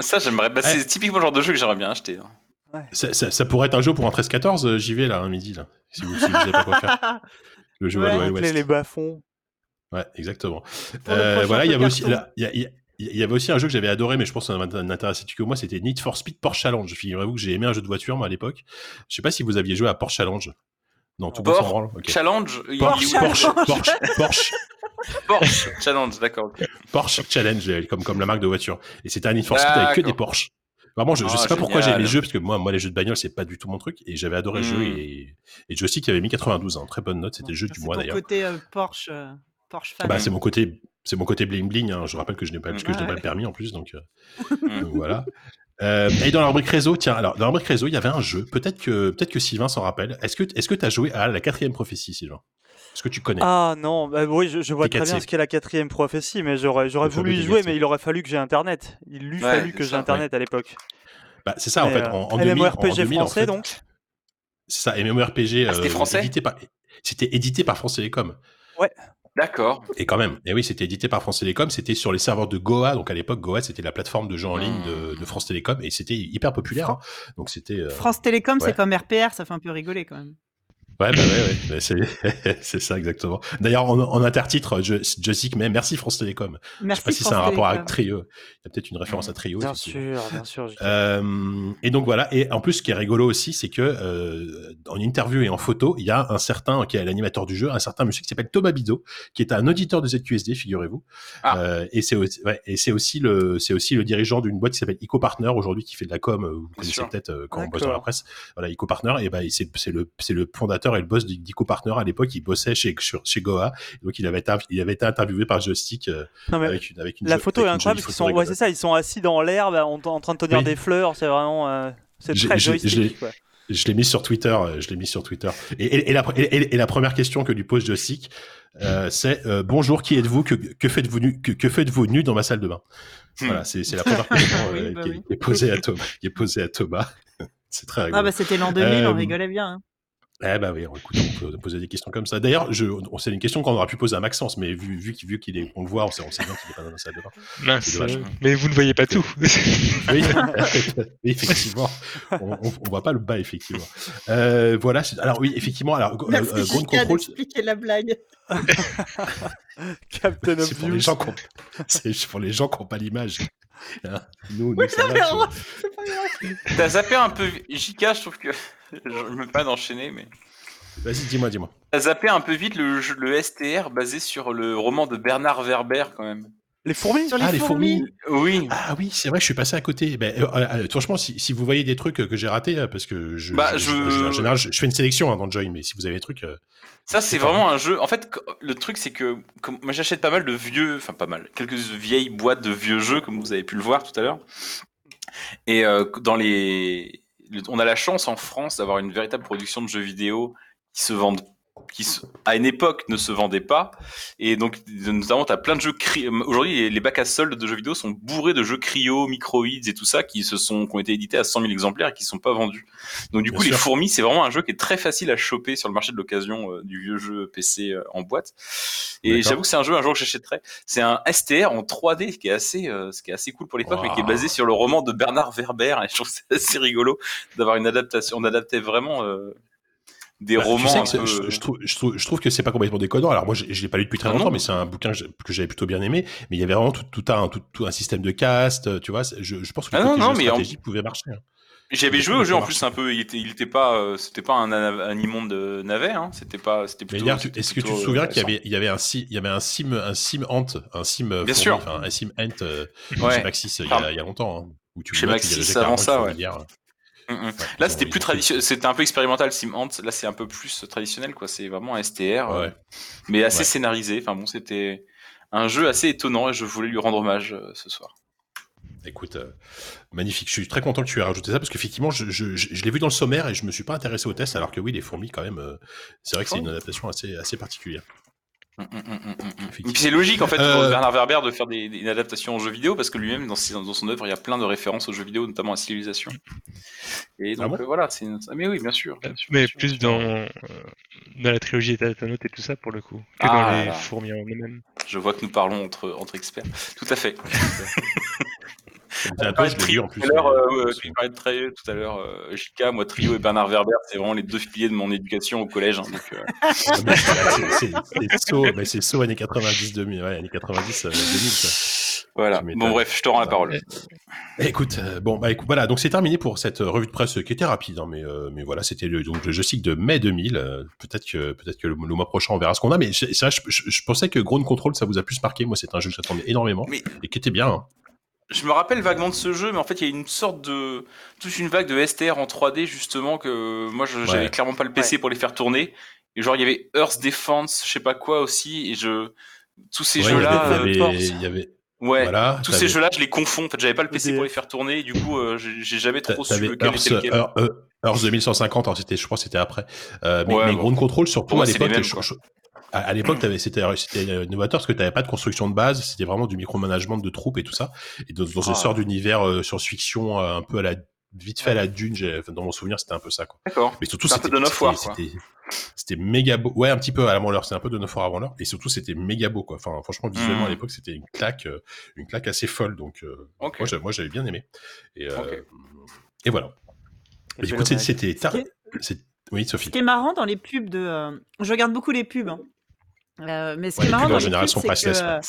Ça, j'aimerais. Bah, c'est typiquement le genre de jeu que j'aimerais bien acheter. hein. Ça, ça- ça pourrait être un jeu pour un 13-14, euh, j'y vais là, un midi, là. Si vous, si vous savez pas quoi faire. *laughs* Le jeu Ouais. Wild Wild Les, bas-fonds. Ouais, exactement. Euh, voilà, il y avait aussi, carton. là, il y, a- il y a- il y avait aussi un jeu que j'avais adoré, mais je pense que ça n'intéressait que moi, c'était Need for Speed Porsche Challenge. Figurez-vous que j'ai aimé un jeu de voiture, moi, à l'époque. Je sais pas si vous aviez joué à Porsche Challenge. Non, tout le monde s'en Porsche branle. Ok. Challenge. il- Porsche, Porsche, Porsche, Porsche, *laughs* Porsche Challenge, d'accord. Porsche Challenge, comme, comme la marque de voiture. Et c'était un Need for Speed avec que des Porsche. Vraiment, je, je Ah, sais pas pourquoi j'ai génial. les jeux, parce que moi, moi, les jeux de bagnole, c'est pas du tout mon truc, et j'avais adoré le jeu, et, et Joystick qui avait mis 92, hein, très bonne note, c'était le jeu du mois d'ailleurs. côté euh, Porsche, euh, Porsche fan. Bah, c'est mon côté, c'est mon côté bling bling. Hein. Je rappelle que je n'ai pas, parce que je n'ai Ouais. pas le permis en plus, donc, euh, *laughs* donc voilà. Euh, et dans la rubrique réseau, tiens, alors dans la rubrique réseau, il y avait un jeu. Peut-être que, peut-être que Sylvain s'en rappelle. Est-ce que, est-ce que tu as joué à la quatrième prophétie, Sylvain? Est-ce que tu connais Ah non, bah oui, je, je vois très 4C. bien ce qu'est la quatrième prophétie, mais j'aurais, voulu y jouer, 4C. mais il aurait fallu que j'ai Internet. Il lui Ouais, fallu que j'ai Internet à l'époque. Bah, c'est ça en fait. euh, En, en 2000, en MMORPG 2000, en français, fait, donc C'est ça, MMORPG. Ah, c'était euh, français édité par, C'était édité par France Télécom. D'accord. Et quand même, et oui, c'était édité par France Télécom, c'était sur les serveurs de Goa, donc à l'époque Goa c'était la plateforme de jeux en ligne de, de France Télécom, et c'était hyper populaire, hein. donc c'était... euh, France Télécom, ouais. c'est comme RPR, ça fait un peu rigoler quand même. Ouais, bah ouais, ouais, bah, c'est, *laughs* c'est ça exactement. D'ailleurs, en, en intertitre, je, je sais que mais merci France Télécom. je Merci sais pas si c'est un rapport Télécom. avec Trio. Il y a peut-être une référence à Trio. Bien sûr, bien sûr. Euh, et donc voilà. Et en plus, ce qui est rigolo aussi, c'est que euh, en interview et en photo, il y a un certain qui est l'animateur du jeu, un certain monsieur qui s'appelle Thomas Bidot, qui est un auditeur de ZQSD, figurez-vous. Ah. Euh, et c'est aussi, ouais, et c'est aussi le, c'est aussi le dirigeant d'une boîte qui s'appelle EcoPartner aujourd'hui, qui fait de la com. euh, Vous connaissez peut-être euh, quand on bosse dans la presse. Voilà, EcoPartner. Et ben, c'est, c'est le, c'est le fondateur et le boss d'EcoPartner à l'époque. Il bossait chez, Goa. Donc il avait été, il avait été interviewé par Joystick euh, avec une, avec une la photo est avec incroyable, parce qu'ils sont, ouais, rigolote. c'est ça, ils sont assis dans l'herbe en, en train de tenir Oui. des fleurs, c'est vraiment, euh, c'est très joystick. quoi. Je l'ai mis sur Twitter. euh, Je l'ai mis sur Twitter. Et, et- et la, et, et- et la première question que lui pose Joystick, euh, c'est euh, bonjour, qui êtes-vous? Que, que faites-vous nu que, que faites-vous nu dans ma salle de bain? Hmm. Voilà, c'est la première question *laughs* Oui, euh, bah qui, est, oui. qui est posée à Thomas. Qui est posée à Thomas. *laughs* c'est très rigolo. Ah bah c'était l'an 2000, Euh, on rigolait bien. hein. Eh bah oui, écoute, on peut poser des questions comme ça. D'ailleurs, je, on c'est une question qu'on aurait pu poser à Maxence, mais vu, vu, qu'il- vu qu'il est, on le voit, on sait, on sait bien qu'il est pas dans la salle de bain. mince. Euh, Mais vous ne voyez pas tout. Oui, *laughs* *laughs* effectivement. On, on voit pas le bas, effectivement. Euh, voilà. Alors oui, effectivement. Alors, euh, Merci euh, Ground Jika Control, d'expliquer la blague. *laughs* Captain c'est pour les Obvious. gens qui ont, c'est pour les gens qui n'ont pas l'image. Hein nous, nous, Oui, ça non, va, on- c'est pas grave. T'as zappé un peu. JK, je trouve que. *laughs* Je me pas d'enchaîner, mais. Vas-y, dis-moi, dis-moi. T'as zappé un peu vite le, jeu- le STR basé sur le roman de Bernard Werber, quand même. Les fourmis Sur les Ah, les fourmis. Oui. Ah oui, c'est vrai, je suis passé à côté. Ben, euh, euh, franchement, si, si vous voyez des trucs que j'ai ratés, euh, parce que je, Bah, je, je- je- en général, je, je fais une sélection hein, dans Join, mais si vous avez des trucs, euh, Ça, c'est vraiment un jeu. En fait, le truc, c'est que comme- moi, j'achète pas mal de vieux, enfin pas mal, quelques vieilles boîtes de vieux jeux, comme vous avez pu le voir tout à l'heure. Et euh, dans les, le- on a la chance en France d'avoir une véritable production de jeux vidéo qui se vendent qui à une époque ne se vendaient pas. Et donc notamment tu as plein de jeux cri- aujourd'hui les- bacs à soldes de jeux vidéo sont bourrés de jeux cryo microids et tout ça qui se sont qui ont été édités à 100 000 exemplaires et qui sont pas vendus. Donc du Bien coup les fourmis c'est vraiment un jeu qui est très facile à choper sur le marché de l'occasion euh, du vieux jeu PC euh, en boîte. Et j'avoue que c'est un jeu un jour que j'achèterais c'est un STR en 3D ce qui est assez euh, ce qui est assez cool pour l'époque mais qui est Wow. basé sur le roman de Bernard Werber. Et je trouve c'est *laughs* assez rigolo d'avoir une adaptation on adaptait vraiment euh, des Bah, tu romans sais un que c'est- peu- je, je trouve, je, trouve, je trouve que c'est pas complètement déconnant. Alors moi, je, je l'ai pas lu depuis très Ah longtemps, non. mais c'est un bouquin que j'avais plutôt bien aimé. Mais il y avait vraiment tout, tout un, tout, tout un système de cast, euh, tu vois. Je, je pense que le Ah non, en- stratégique pouvait marcher. hein. J'avais joué au jeu en plus un peu, il était, il était pas, euh, c'était pas un, un immonde de navet, hein. C'était pas, c'était plutôt. tu- est-ce que tu te souviens euh, qu'il y avait, il y avait un sim, il y avait un sim, un sim ant, un sim euh, Bien sûr. un sim ant euh, Ouais. chez Maxis euh, il y a, il y a longtemps, hein, où tu Chez vois, tu Maxis, avant ça, ouais. Mm, mm. Là, c'était plus traditionnel, c'était un peu expérimental, Sim Ant. Là, c'est un peu plus traditionnel, quoi. C'est vraiment un STR, euh, mais assez Ouais. scénarisé. Enfin bon, c'était un jeu assez étonnant et je voulais lui rendre hommage euh, ce soir. Écoute, euh, magnifique. Je suis très content que tu aies rajouté ça parce qu'effectivement, je, je, je, je l'ai vu dans le sommaire et je me suis pas intéressé au test, alors que oui, les fourmis, quand même, c'est vrai que c'est une adaptation assez, assez particulière. Mm, mm, mm, c'est logique en fait Euh, pour Bernard Werber de faire des, des- une adaptation en jeu vidéo parce que lui-même dans, son œuvre il y a plein de références aux jeux vidéo notamment à Civilisation. Et donc Ah bon euh, voilà, c'est une- mais oui bien sûr. bien sûr, Mais bien sûr. plus dans, euh, dans la trilogie État et tout ça pour le coup, que Ah dans les là. fourmis en eux-mêmes. Je vois que nous parlons entre entre experts. Tout à fait. *laughs* C'est un peu, je l'ai lu en plus. Tout à l'heure, mais- euh, tu parlais de Trio tout à l'heure, euh, JK, moi Trio et Bernard Werber, c'est vraiment les deux piliers de mon éducation au collège. hein, euh, *laughs* c'est- saut, mais c'est saut années 90 2000, ouais, années 90 euh, 2000 quoi. voilà. Bon bref, je te rends la parole. Eh, Écoute, euh, bon bah écoute, voilà, donc c'est terminé pour cette euh, revue de presse qui était rapide, hein, mais euh, mais voilà, c'était le donc jeu cycle de mai 2000. euh, peut-être que peut-être que le, le mois prochain on verra ce qu'on a, mais ça, je, je, je pensais que Ground Control ça vous a plus marqué. Moi, c'est un jeu que j'attendais énormément Mais- et qui était bien. hein. Je me rappelle vaguement de ce jeu, mais en fait, il y a une sorte de. toute une vague de STR en 3D, justement, que moi, je- j'avais Ouais. clairement pas le PC pour les faire tourner. Et genre, il y avait Earth Defense, je sais pas quoi aussi, et je. Tous ces Ouais, il y jeux-là. avait- euh, il y avait, il y avait- Ouais. voilà, Tous t'avais- ces jeux-là, je les confonds. En fait, j'avais pas le PC pour les faire tourner, et du coup, euh, j'ai j'ai jamais t'a- trop su t'avais lequel Earth, était lequel. Earth- Earth- Earth 2150, alors c'était, je crois que c'était après. Euh, mais, Ouais, mais bon. Ground Control surtout Pour moi, à c'est l'époque, les mêmes, je- quoi. je- à, à l'époque, c'était c'était euh, novateur parce que t'avais pas de construction de base, c'était vraiment du micromanagement de troupes et tout ça. Et dans, dans Ah. une sorte d'univers euh, science-fiction euh, un peu à la vite fait à la Dune, dans mon souvenir, c'était un peu ça quoi. D'accord. Mais surtout, c'était peu de Neuf War, c'était- méga beau. Ouais, un petit peu avant l'heure. C'est un peu de 9 heures avant l'heure. Et surtout, c'était méga beau, quoi. Enfin, franchement, visuellement, à l'époque, c'était une claque, euh, une claque assez folle. Donc, euh, moi, j'avais bien aimé. Et, euh, voilà. Et Mais je écoute, c'était tard. Ce Oui, Sophie. Ce qui est marrant dans les pubs de. euh, Je regarde beaucoup les pubs. hein. Euh, mais ce qui Ouais, est les marrant pubs, dans sont c'est que, ouais. euh,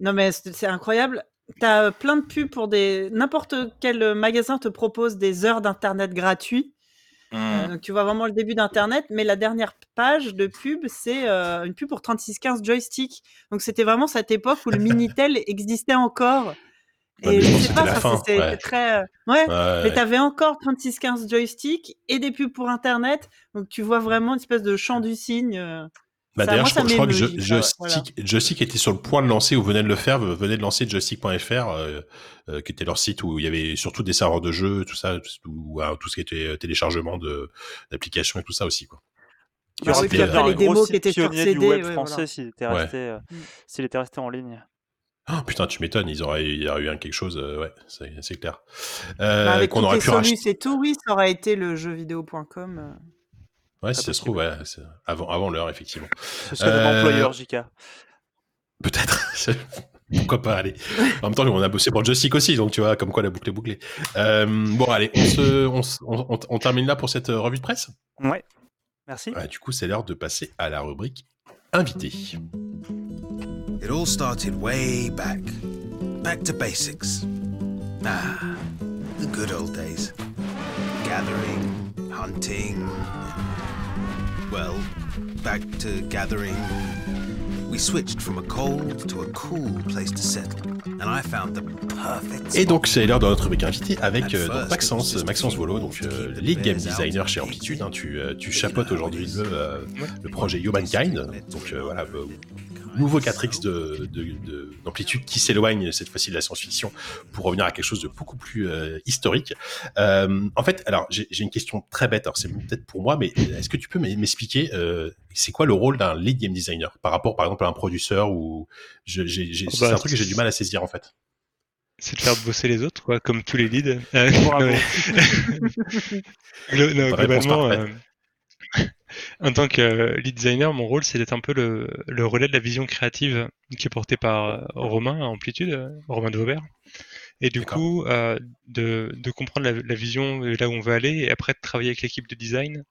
Non, mais c'est incroyable. T'as euh, plein de pubs pour des. N'importe quel magasin te propose des heures d'internet gratuits. Hmm. Euh, donc tu vois vraiment le début d'internet, mais la dernière page de pub, c'est euh, une pub pour 3615 joystick. Donc c'était vraiment cette époque où le *laughs* Minitel existait encore. Et je sais pas, c'était la ça, fin, c'était ouais. très. Ouais, Ouais, mais t'avais encore 3615 joystick et des pubs pour internet. Donc tu vois vraiment une espèce de champ du cygne. Bah, d'ailleurs, je, crois- je crois que je Joystick, était sur le point de lancer ou venait de le faire, venait de lancer joystick.fr, euh, euh, qui était leur site où il y avait surtout des serveurs de jeux, tout ça, tout, tout ce qui était téléchargement d'applications et tout ça aussi, quoi. Il Bah aurait pu y avoir les démos qui étaient sur CD, du web ouais, français voilà. s'il était, Ouais. resté, euh, s'il était resté en ligne. Ah, putain, tu m'étonnes, ils auraient, il y aurait eu un quelque chose, euh, ouais, c'est clair. Euh, Bah, avec qu'on aurait pu racheter. et tout, oui, ça aurait été le jeuxvideo.com. Ouais, si ça se trouve, ouais, avant, avant l'heure, effectivement. Ce serait Euh, employeur, JK. Peut-être. *laughs* Pourquoi pas, allez. En même temps, on a bossé pour Joystick aussi, donc tu vois, comme quoi la boucle est bouclée. Euh, bon, allez, on, se, on, se- on- on- on termine là pour cette euh, revue de presse? Ouais. Merci. Ouais, Du coup, c'est l'heure de passer à la rubrique invité. It all started way back. Back to basics. Ah, the good old days. Gathering, hunting. Well, back to gathering. We switched from a cold to a cool place to settle. And I found the perfect Et donc, c'est l'heure de notre rubrique invité avec euh, donc Maxence, Maxence Volo, donc euh, lead game designer chez Amplitude. hein, tu, euh, tu *laughs* chapeautes aujourd'hui le, le projet Humankind. Donc voilà, nouveau 4X de, de- de- d'amplitude qui s'éloigne cette fois-ci de la science-fiction pour revenir à quelque chose de beaucoup plus euh, historique. Euh, en fait, alors j'ai une question très bête, alors c'est peut-être pour moi, mais est-ce que tu peux m'expliquer euh, c'est quoi le rôle d'un lead game designer par rapport par exemple à un producteur ou je- j'ai- j'ai- Oh c'est bah, un truc que j'ai du mal à saisir en fait. C'est de faire bosser les autres, quoi, comme tous les leads. *laughs* Euh, non, globalement, euh, en tant que euh, lead designer, mon rôle, c'est d'être un peu le, le relais de la vision créative qui est portée par euh, Romain à Amplitude, euh, Romain de Vaubert. Et du coup, euh, de, de comprendre la, la vision et là où on veut aller, et après de travailler avec l'équipe de design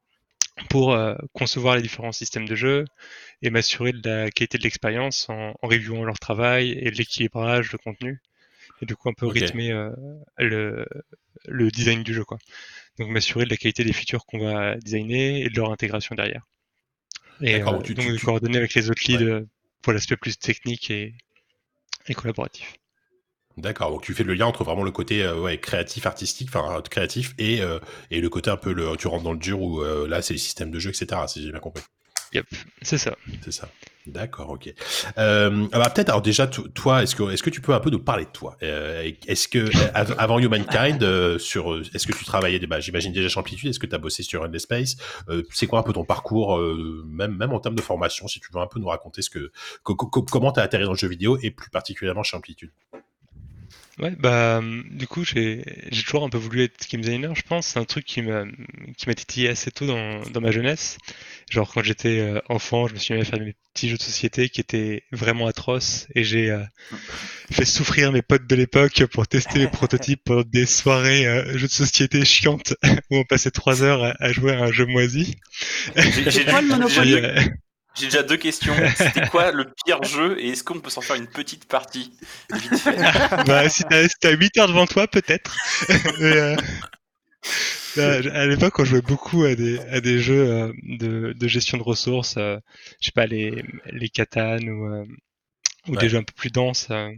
pour euh, concevoir les différents systèmes de jeu et m'assurer de la qualité de l'expérience en, en reviewant leur travail et l'équilibrage, le contenu, et du coup un peu rythmer euh, le, le design du jeu, quoi. Donc m'assurer de la qualité des features qu'on va designer et de leur intégration derrière. Et euh, donc tu- donc tu- de tu- coordonner avec les autres leads Ouais. euh, pour l'aspect plus technique et, et collaboratif. D'accord, donc tu fais le lien entre vraiment le côté euh, ouais, créatif, artistique, enfin créatif, et, euh, et le côté un peu, le, tu rentres dans le dur où là c'est les systèmes de jeu, etc. Si j'ai bien compris. C'est ça. C'est ça. D'accord, ok. Euh, ah bah, peut-être alors déjà to- toi, est-ce que est-ce que tu peux un peu nous parler de toi? Euh, Est-ce que euh, av- avant Humankind, euh, sur euh, est-ce que tu travaillais bah, j'imagine déjà chez Amplitude, est-ce que tu as bossé sur Endless Space? Euh, C'est quoi un peu ton parcours, même même en termes de formation, si tu veux un peu nous raconter ce que co- co- comment t'as atterri dans le jeu vidéo et plus particulièrement chez Amplitude? Ouais, bah, du coup, j'ai j'ai toujours un peu voulu être game designer, je pense. C'est un truc qui m'a qui m'a titillé assez tôt dans, dans ma jeunesse. Genre, quand j'étais euh, enfant, je me suis mis à faire mes petits jeux de société qui étaient vraiment atroces et j'ai euh, fait souffrir mes potes de l'époque pour tester les *laughs* prototypes pendant des soirées euh, jeux de société chiantes *laughs* où on passait trois heures à, à jouer à un jeu moisi. J'ai le Monopoly? J'ai- déjà deux questions. *laughs* C'était quoi le pire jeu et est-ce qu'on peut s'en faire une petite partie Vite fait? *laughs* bah, si t'as si t'as 8 heures devant toi, peut-être. *laughs* Mais, euh, bah, à l'époque, on jouait beaucoup à des, à des jeux euh, de, de gestion de ressources, euh, je sais pas, les, les Catan ou, euh, ou Ouais. des jeux un peu plus denses euh,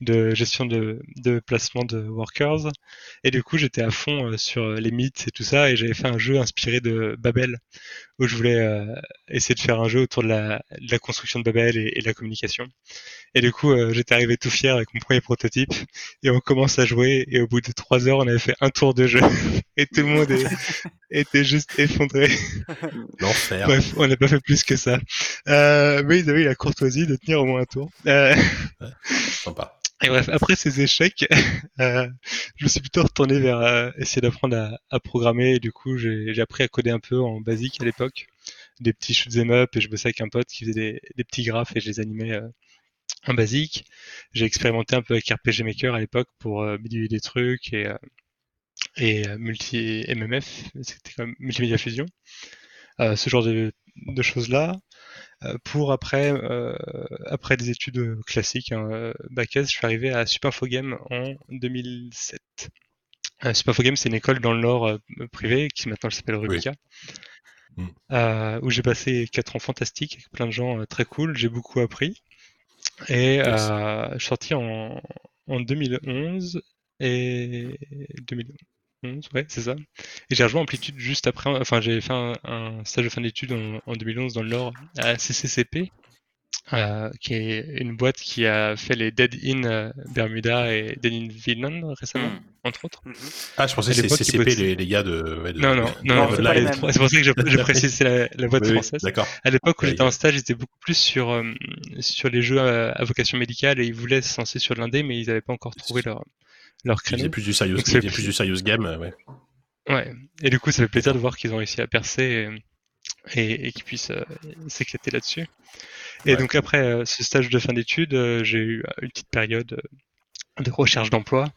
de gestion de, de placement de workers. Et du coup, j'étais à fond euh, sur les mythes et tout ça, et j'avais fait un jeu inspiré de Babel, où je voulais euh, essayer de faire un jeu autour de la, de la construction de Babel et, et de la communication. Et du coup, euh, j'étais arrivé tout fier avec mon premier prototype, et on commence à jouer, et au bout de trois heures, on avait fait un tour de jeu, *laughs* et tout le monde est- *laughs* était juste effondré. L'enfer. Bref, on n'a pas fait plus que ça. Euh, mais ils avaient eu la courtoisie de tenir au moins un tour. Euh, Sympa. Et bref, après ces échecs, *laughs* euh, je me suis plutôt retourné vers euh, essayer d'apprendre à, à programmer. Et du coup, j'ai appris à coder un peu en basique à l'époque, des petits shoot'em up. Et je bossais avec un pote qui faisait des, des petits graphes et je les animais euh, en basique. J'ai expérimenté un peu avec RPG Maker à l'époque pour euh, bidouiller des trucs et, euh, et euh, multi MMF, c'était comme multimédia fusion, euh, ce genre de, de choses là. Euh, pour après, euh, après des études classiques, hein, euh, bac S, je suis arrivé à Supinfogame en 2007. Euh, Supinfogame, c'est une école dans le Nord privée qui maintenant s'appelle Rubica, Mm. euh, où j'ai passé quatre ans fantastiques avec plein de gens euh, très cool. J'ai beaucoup appris et euh, je suis sorti en, en 2011 et 2011, ouais, c'est ça. Et j'ai rejoint Amplitude juste après. Enfin, j'ai fait un, un stage de fin d'études en, en 2011 dans le Nord à CCCP, euh, qui est une boîte qui a fait les Dead in euh, Bermuda et Dead in Finland récemment, Hmm. entre autres. Ah, je pensais que ils CCP bossaient- les, les gars de. ouais, de- Non, non, non, Non, non, c'est pour ça que je, je *laughs* précise, c'est la, la boîte Oui, française. D'accord. À l'époque où Ouais, j'étais en stage, ils étaient beaucoup plus sur, euh, sur les jeux à, à vocation médicale et ils voulaient se lancer sur l'indé, mais ils n'avaient pas encore trouvé leur, leur créneau. faisaient plus du serious, c'est plus du serious game, euh, ouais. Ouais. Et du coup, ça fait plaisir de voir qu'ils ont réussi à percer et, et, et qu'ils puissent euh, s'éclater là-dessus. Et Ouais. donc après euh, ce stage de fin d'études, euh, j'ai eu une petite période de recherche d'emploi.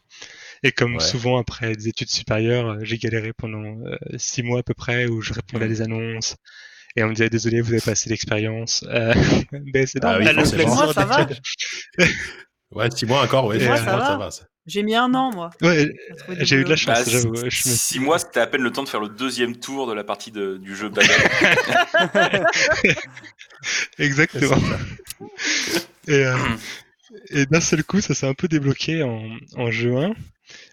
Et comme Ouais. souvent après des études supérieures, j'ai galéré pendant euh, six mois à peu près où je répondais à Mhm. des annonces. Et on me disait désolé, vous avez pas assez d'expérience. Euh, *laughs* ben, c'est Ah oui, normal. Moi, ça va. *laughs* Ouais, six mois encore, ouais, six mois, ça va. J'ai mis un an, moi. Ouais, du j'ai eu de la chance, Bah, j'avoue. Me Six mois, c'était à peine le temps de faire le deuxième tour de la partie de- du jeu Babel. *laughs* Exactement. Et, euh, et d'un seul coup, ça s'est un peu débloqué en, en juin,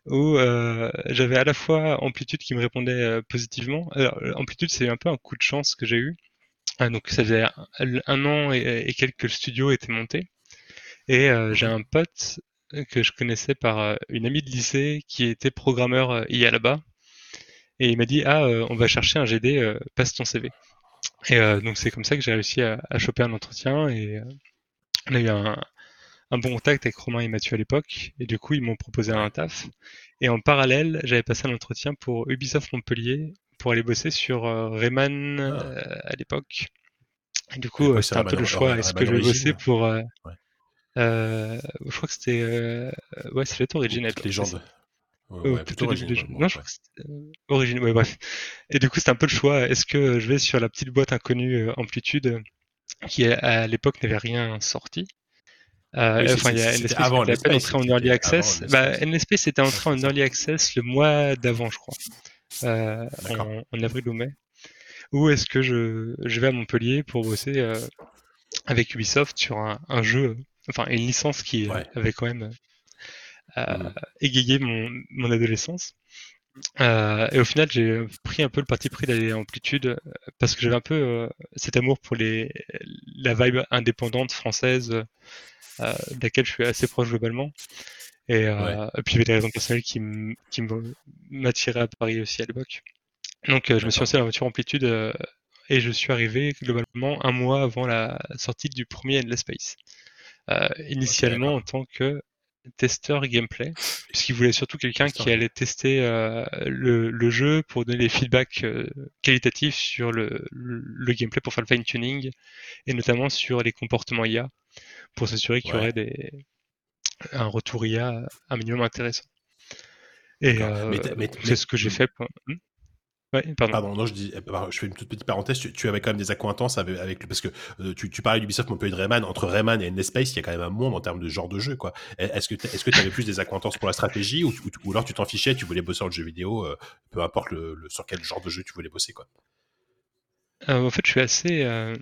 où euh, j'avais à la fois Amplitude qui me répondait euh, positivement. Alors, Amplitude, c'est un peu un coup de chance que j'ai eu. Ah, donc ça faisait un, un an et, et quelques que le studio était monté. Et euh, j'ai un pote que je connaissais par euh, une amie de lycée qui était programmeur euh, IA là-bas. Et il m'a dit ah euh, on va chercher un GD, passe ton CV. Et donc c'est comme ça que j'ai réussi à, à choper un entretien et on a eu un, un bon contact avec Romain et Mathieu à l'époque. Et du coup ils m'ont proposé un taf. Et en parallèle j'avais passé un entretien pour Ubisoft Montpellier pour aller bosser sur euh, Rayman Ah. euh, à l'époque. Et du coup, Ouais, c'est c'était un peu le choix. Est-ce que je vais bosser pour. euh, Ouais. Euh, je crois que c'était. euh, ouais, c'est l'autre Origin. c'est. Légende. Ouais, Euh, ouais, plutôt Non, je crois que c'était euh, Origin, ouais, bref. Et du coup, c'était un peu le choix. Est-ce que je vais sur la petite boîte inconnue euh, Amplitude, qui à l'époque n'avait rien sorti? Euh, Oui, c'est- Enfin, il y a c'était avant qui NSpace, entré en c'était Early Access. Bah, NSpace était entré en Early Access le mois d'avant, je crois. Euh, en, en avril ou mai. Ou est-ce que je, je vais à Montpellier pour bosser euh, avec Ubisoft sur un, un jeu, enfin une licence qui Ouais. avait quand même euh, Mhm. égayé mon, mon adolescence. Euh, et au final, j'ai pris un peu le parti pris d'aller en amplitude euh, parce que j'avais un peu euh, cet amour pour les, la vibe indépendante française euh, de laquelle je suis assez proche globalement. Et, euh, et puis il y avait des raisons personnelles qui m'attiraient à Paris aussi à l'époque. Donc euh, je me suis lancé dans l'aventure amplitude euh, et je suis arrivé globalement un mois avant la sortie du premier Endless Space. Euh, initialement en tant que testeur gameplay, puisqu'il voulait surtout quelqu'un qui allait tester euh, le, le jeu pour donner des feedbacks euh, qualitatifs sur le, le, le gameplay pour faire le fine tuning et notamment sur les comportements IA pour s'assurer qu'il y aurait des, un retour IA un minimum intéressant. Et euh, c'est ce que j'ai Hmm. fait. pour- Hmm? Ouais, pardon. Pardon, non, je dis, eh, je fais une toute petite parenthèse. Tu, tu avais quand même des accointances avec, parce que euh, tu, tu parlais d'Ubisoft de Rayman. Entre Rayman et Nespace, il y a quand même un monde en termes de genre de jeu, quoi. Est-ce que est-ce que tu avais plus des accointances pour la stratégie ou, ou, ou alors tu t'en fichais, tu voulais bosser le jeu vidéo, euh, peu importe le, le- sur quel genre de jeu tu voulais bosser, quoi. Euh, en fait, je suis assez euh,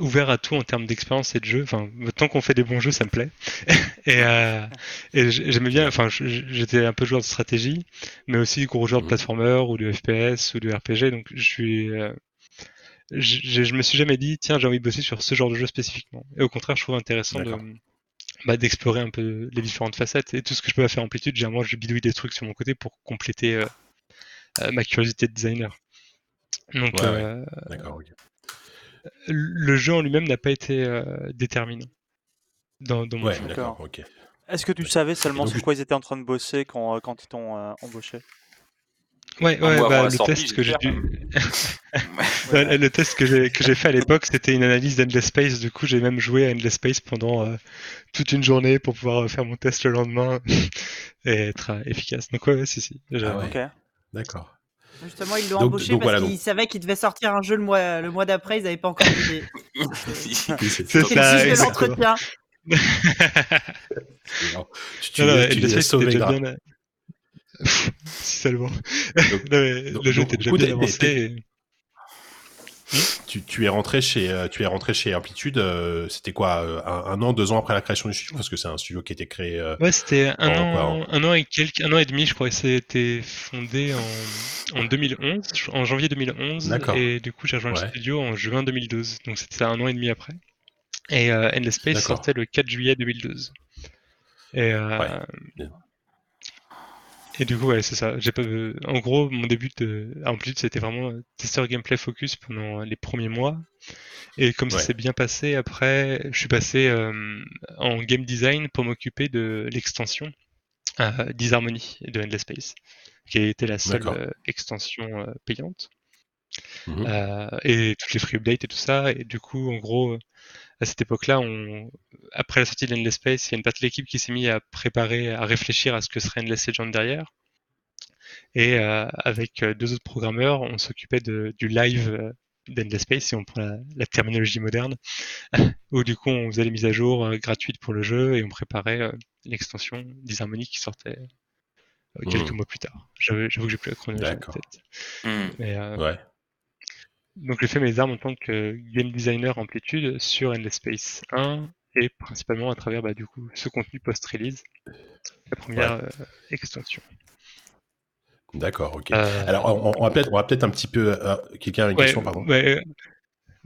ouvert à tout en termes d'expérience et de jeu. Enfin, tant qu'on fait des bons jeux, ça me plaît. *laughs* et euh, et j'aimais bien. Enfin, j'étais un peu joueur de stratégie, mais aussi gros joueur de Mhm. platformer ou de FPS ou de RPG. Donc, je suis. euh, je, je me suis jamais dit, tiens, j'ai envie de bosser sur ce genre de jeu spécifiquement. Et au contraire, je trouve intéressant de bah, d'explorer un peu les différentes facettes et tout ce que je peux faire en amplitude. Généralement, je bidouille des trucs sur mon côté pour compléter euh, euh, ma curiosité de designer. Donc, Ouais, euh, D'accord, ok. le jeu en lui-même n'a pas été euh, déterminant dans, dans mon Ouais, d'accord, ok. Est-ce que tu savais seulement donc, sur quoi ils étaient en train de bosser quand, euh, quand ils t'ont euh, embauché? Ouais, ouais, bah, le sortie, test que j'ai j'espère. dû... *laughs* *laughs* Ouais, le test que j'ai que j'ai fait à l'époque, c'était une analyse d'Endless Space. Du coup, j'ai même joué à Endless Space pendant euh, toute une journée pour pouvoir faire mon test le lendemain *laughs* et être euh, efficace. Donc ouais, ouais, si, si. Ah ouais. D'accord. Justement, ils l'ont embauché donc parce voilà, qu'ils savaient qu'il devait sortir un jeu le mois, le mois d'après, ils n'avaient pas encore d'idée. *laughs* C'est ça, le exactement. l'entretien. Non, Tu, tu, Non, non, tu déjà grave. bien. *laughs* si seulement. Donc- *laughs* Non, mais donc- le jeu donc, était déjà coup, bien avancé. Tu, tu es rentré chez, euh, tu es rentré chez Amplitude. euh, C'était quoi, euh, un, un an, deux ans après la création du studio, parce que c'est un studio qui a été créé. euh, Ouais, c'était un an, un an et quelques, un an et demi, je crois. C'était fondé en, en 2011, en janvier 2011. D'accord. Et du coup, j'ai rejoint Ouais. le studio en juin 2012. Donc c'était un an et demi après. Et euh, Endless Space sortait le 4 juillet 2012. Et, euh, Ouais. Et du coup, ouais, c'est ça. J'ai pas, euh, en gros, mon début de Amplitude, c'était vraiment euh, testeur gameplay focus pendant les premiers mois. Et comme ça s'est bien passé, après, je suis passé euh, en game design pour m'occuper de l'extension euh, Disharmony de Endless Space, qui a été la seule euh, extension euh, payante. Mhm. Euh, et toutes les free updates et tout ça. Et du coup, en gros, à cette époque-là, on... après la sortie de Endless Space, il y a une partie de l'équipe qui s'est mise à préparer, à réfléchir à ce que serait Endless Legend derrière. Et euh, avec euh, deux autres programmeurs, on s'occupait de, du live d'Endless Space, si on prend la, la terminologie moderne, *laughs* où du coup on faisait les mises à jour euh, gratuites pour le jeu et on préparait euh, l'extension Disharmony qui sortait euh, quelques Mhm. mois plus tard. J'avoue que j'ai plus la chronologie en tête. Hmm. Mais, euh, Ouais. Donc j'ai fait mes armes en tant que game designer amplitude sur Endless Space 1 et principalement à travers bah, du coup ce contenu post-release, la première euh, extension. D'accord, ok. Euh, Alors, on, on va peut-être, on va peut-être un petit peu. euh, Quelqu'un a une ouais, question, pardon. ouais, euh,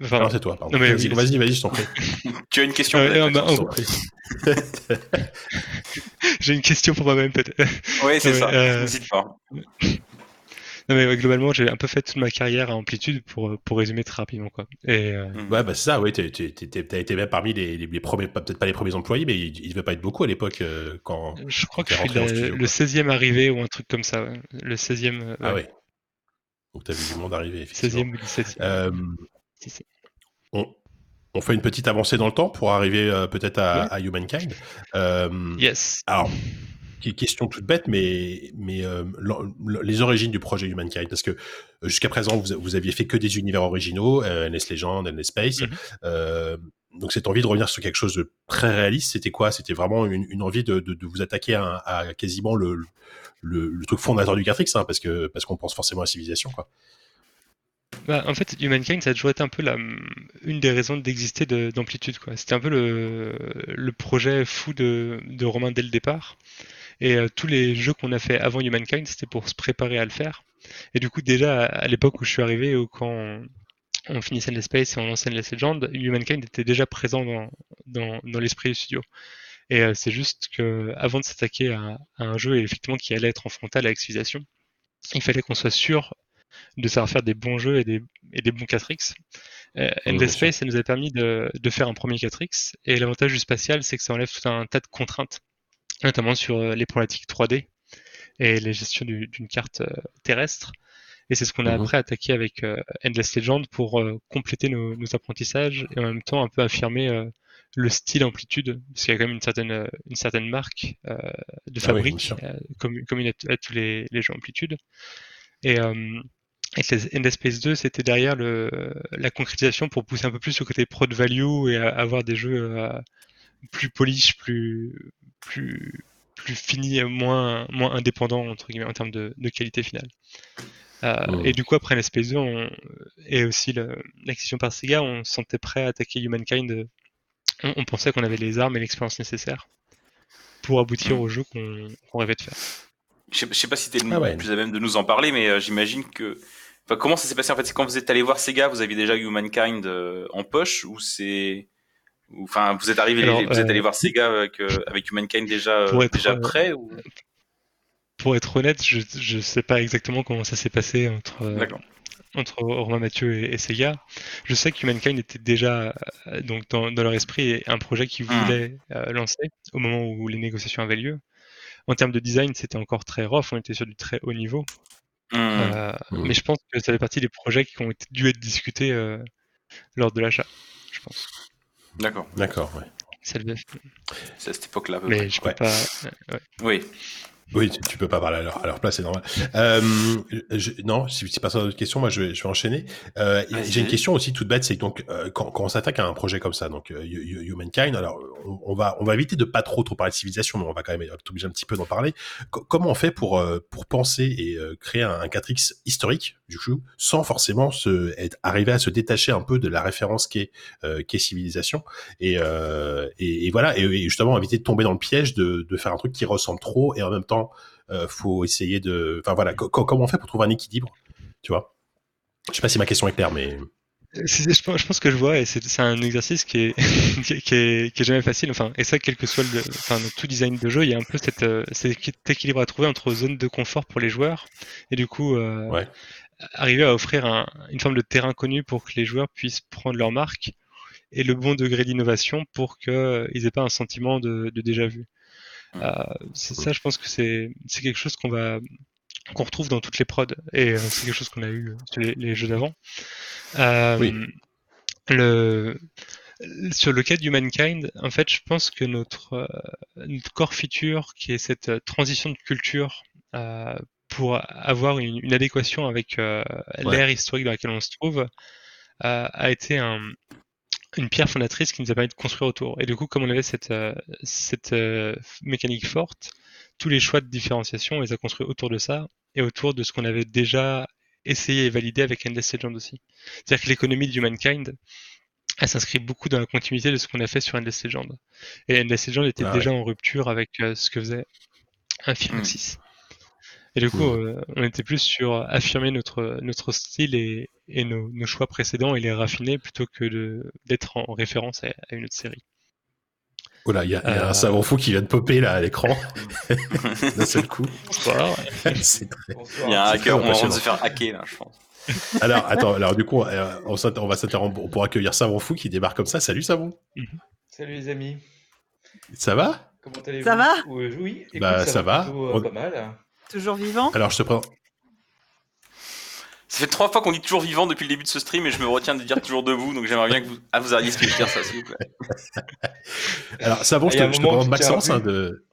Enfin, Non, c'est toi, pardon. Vas-y, oui, vas-y, vas-y, je t'en prie. *laughs* Tu as une question euh, bah, en *laughs* j'ai une question pour moi-même peut-être. Oui, c'est ça. euh, N'hésite pas. Non mais ouais, globalement, j'ai un peu fait toute ma carrière à amplitude pour pour résumer très rapidement quoi. Et euh, Ouais, bah c'est ça, ouais, t'es- t'as été même parmi les, les, les premiers, peut-être pas les premiers employés, mais il, il devait pas être beaucoup à l'époque euh, quand. je crois que je suis la- studio, le quoi. 16e arrivé ou un truc comme ça. ouais. Le 16e. euh, Ah ouais. Donc t'as vu du monde arriver, effectivement. 16e ou 17e. Euh, Si, si. on, on fait une petite avancée dans le temps pour arriver euh, peut-être à, à Humankind. Euh, Yes. Alors, question toute bête, mais, mais euh, les origines du projet Humankind, parce que euh, jusqu'à présent, vous, vous aviez fait que des univers originaux, euh, NS Legend, NS Space. Mhm. Euh, donc cette envie de revenir sur quelque chose de très réaliste, c'était quoi? C'était vraiment une, une envie de, de, de vous attaquer à, à quasiment le, le, le truc fondateur du Catrix, hein, parce que parce qu'on pense forcément à la civilisation, quoi. Bah, en fait, Humankind, ça a toujours été un peu la, une des raisons d'exister de- d'Amplitude. C'était un peu le, le projet fou de, de Romain dès le départ. Et euh, tous les jeux qu'on a fait avant Humankind, c'était pour se préparer à le faire. Et du coup, déjà, à, à l'époque où je suis arrivé, ou quand on, on finissait les Space et on lançait les Legend, Humankind était déjà présent dans, dans, dans l'esprit du studio. Et euh, c'est juste que avant de s'attaquer à, à un jeu effectivement qui allait être en frontal avec Civilization, il fallait qu'on soit sûr de savoir faire des bons jeux et des, et des bons 4X. Euh, Endless. Space, ça nous a permis de, de faire un premier 4X. Et l'avantage du spatial, c'est que ça enlève tout un tas de contraintes, notamment sur euh, les problématiques 3D et les gestions du- d'une carte euh, terrestre. Et c'est ce qu'on a Mhm. après attaqué avec euh, Endless Legend pour compléter nos, nos apprentissages et en même temps un peu affirmer le style amplitude, parce qu'il y a quand même une certaine, une certaine marque euh, de Ah oui, fabrique, sûr. euh, comme, comme une à, à tous les, les jeux amplitude. Et, euh, et Endless Space 2, c'était derrière le, la concrétisation pour pousser un peu plus le côté prod value et à- avoir des jeux plus polish, plus, plus, plus finis, euh, moins, moins indépendants entre guillemets, en termes de, de qualité finale. Euh. Et du coup, après l'Space 2 on, et aussi l'acquisition par Sega, on se sentait prêt à attaquer Humankind. euh, On, on pensait qu'on avait les armes et l'expérience nécessaires pour aboutir Mhm. au jeu qu'on rêvait de faire. Je sais, sais pas si t'es le Ah ouais. plus à même de nous en parler, mais euh, j'imagine que. Enfin, comment ça s'est passé en fait? C'est quand vous êtes allé voir Sega, vous aviez déjà Humankind euh, en poche ou c'est. Ou- Enfin, vous êtes arrivé, Alors, vous êtes euh, allé voir Sega avec, euh, avec Humankind déjà, euh, Pour être, déjà euh, prêt ou... Pour être honnête, je je sais pas exactement comment ça s'est passé entre, euh, entre Romain Mathieu et, et Sega. Je sais que Humankind était déjà euh, donc dans, dans leur esprit un projet qu'ils Hmm. voulaient euh, lancer au moment où les négociations avaient lieu. En termes de design, c'était encore très rough, on était sur du très haut niveau. Hmm. Euh. Mais je pense que ça fait partie des projets qui ont été, dû être discutés euh, lors de l'achat, je pense. D'accord. D'accord, ouais. C'est à cette époque-là. Mais je peux Ouais. pas. euh, ouais. Oui. Oui, tu, tu peux pas parler à leur, à leur place, c'est normal. Euh, je- non, si tu passes à d'autres questions, moi je vais, je vais enchaîner. Euh. J'ai une question aussi toute bête, c'est donc euh, quand, quand on s'attaque à un projet comme ça, donc Hu- Hu- Humankind, alors on, on va on va éviter de pas trop trop parler de civilisation, mais on va quand même être obligé un petit peu d'en parler. Co- comment on fait pour pour penser et créer un, un 4X historique du coup, sans forcément se être, arriver à se détacher un peu de la référence qui est euh, qui est civilisation et, et, et voilà et, et justement éviter de tomber dans le piège de, de faire un truc qui ressemble trop et en même temps euh, faut essayer de enfin voilà co- co- comment on fait pour trouver un équilibre tu vois? Je sais pas si ma question est claire mais Je pense, que je vois, et c'est un exercice qui est, *laughs* qui est, qui est, qui est jamais facile. Enfin, et ça, quel que soit le, enfin, dans tout design de jeu, il y a un peu cette, euh, cet équilibre à trouver entre zone de confort pour les joueurs et du coup euh, Ouais. arriver à offrir un- une forme de terrain connu pour que les joueurs puissent prendre leur marque et le bon degré d'innovation pour qu'ils aient pas un sentiment de, de déjà vu. Euh, c'est ça, je pense que c'est quelque chose qu'on va qu'on retrouve dans toutes les prods et euh, c'est quelque chose qu'on a eu sur les, les jeux d'avant. Euh, Oui. Le sur le cas d'Humankind, en fait, je pense que notre, euh, notre core feature, qui est cette euh, transition de culture euh, pour avoir une, une adéquation avec euh, Ouais. l'ère historique dans laquelle on se trouve, euh, a été un, une pierre fondatrice qui nous a permis de construire autour. Et du coup, comme on avait cette, euh, cette euh, mécanique forte, tous les choix de différenciation, on les a construits autour de ça et autour de ce qu'on avait déjà essayé et validé avec Endless Legend aussi. C'est-à-dire que l'économie d'Humankind, elle s'inscrit beaucoup dans la continuité de ce qu'on a fait sur Endless Legend. Et Endless Legend était Ah déjà en rupture avec euh, ce que faisait un Hmm. Firaxis. Et du coup, Cool. euh, on était plus sur affirmer notre, notre style et, et nos, nos choix précédents et les raffiner plutôt que d'être en référence à, à une autre série. Oh là, il y a, y a Euh. un savant fou qui vient de popper là à l'écran *laughs* d'un seul coup. Bonsoir. *laughs* C'est très- Il y a un hacker, on impressionnant. se faire hacker là, je pense. Alors, attends, alors du coup, euh, on, va s'interrompre pour accueillir Savon Fou qui débarque comme ça. Salut Savon. Salut les amis, Ça va? Comment allez-vous? Ça va? Oui, oui. Écoute, Bah, ça va. plutôt, euh, On- Pas mal. Toujours vivant? Alors, je te prends. Ça fait trois fois qu'on dit toujours vivant depuis le début de ce stream et je me retiens de dire toujours debout, donc j'aimerais bien que vous, ah, vous arriviez à dire ça, s'il vous plaît. *laughs* Alors, Savon, je Il y a te, un je te présente Maxence hein, de.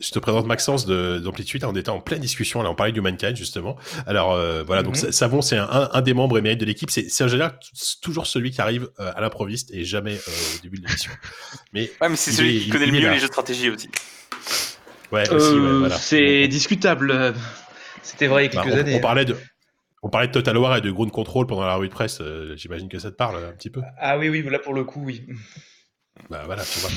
Je te présente Maxence de- d'Amplitude. On était en pleine discussion. Là, on parlait du Mankind, justement. Alors, euh, voilà. Donc, Mhm. Sa- Savon, c'est un, un- des membres émérites de l'équipe. C'est c'est en général toujours celui qui arrive euh, à l'improviste et jamais euh, au début de l'émission. *laughs* Mais, Ouais, mais c'est celui est- qui connaît le mieux les jeux de stratégie aussi. Ouais, aussi, ouais, Euh, voilà. C'est discutable. euh, C'était vrai il y a Bah, quelques on, années. on parlait de. On parlait de Total War et de Ground Control pendant la revue de presse. euh, J'imagine que ça te parle un petit peu. Ah oui, oui, là pour le coup, oui. Bah voilà, tu vois.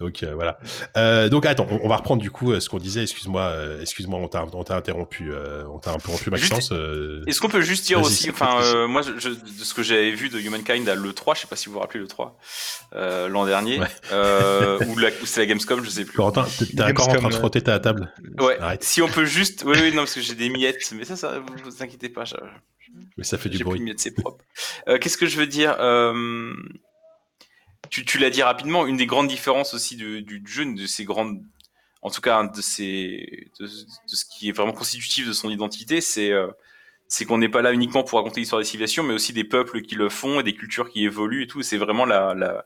Donc euh, voilà. Euh, donc attends, on, on va reprendre du coup euh, ce qu'on disait. Excuse-moi, euh, excuse-moi, on t'a on t'a interrompu, euh, on t'a interrompu Maxence. euh, Est-ce qu'on peut juste dire Vas-y, aussi, enfin, euh, moi, je, de ce que j'avais vu de Humankind à l'E3, je sais pas si vous vous rappelez l'E3, euh, l'an dernier, Ouais. euh, *laughs* ou, la- ou c'est la Gamescom, je sais plus. Corentin, t'es t'es Gamescom, encore en train de frotter ta table. Ouais, Arrête. si on peut juste, oui, oui, non, parce que j'ai des miettes, mais ça, ça, vous, vous inquiétez pas, je- Mais ça fait du j'ai plus de bruit. miettes, c'est propre. Euh, Qu'est-ce que je veux dire euh, Tu, l'as dit rapidement, une des grandes différences aussi du, jeu, de ces grandes, en tout cas, de ce qui est vraiment constitutif de son identité, c'est euh, c'est qu'on n'est pas là uniquement pour raconter l'histoire des civilisations, mais aussi des peuples qui le font et des cultures qui évoluent et tout. C'est vraiment la,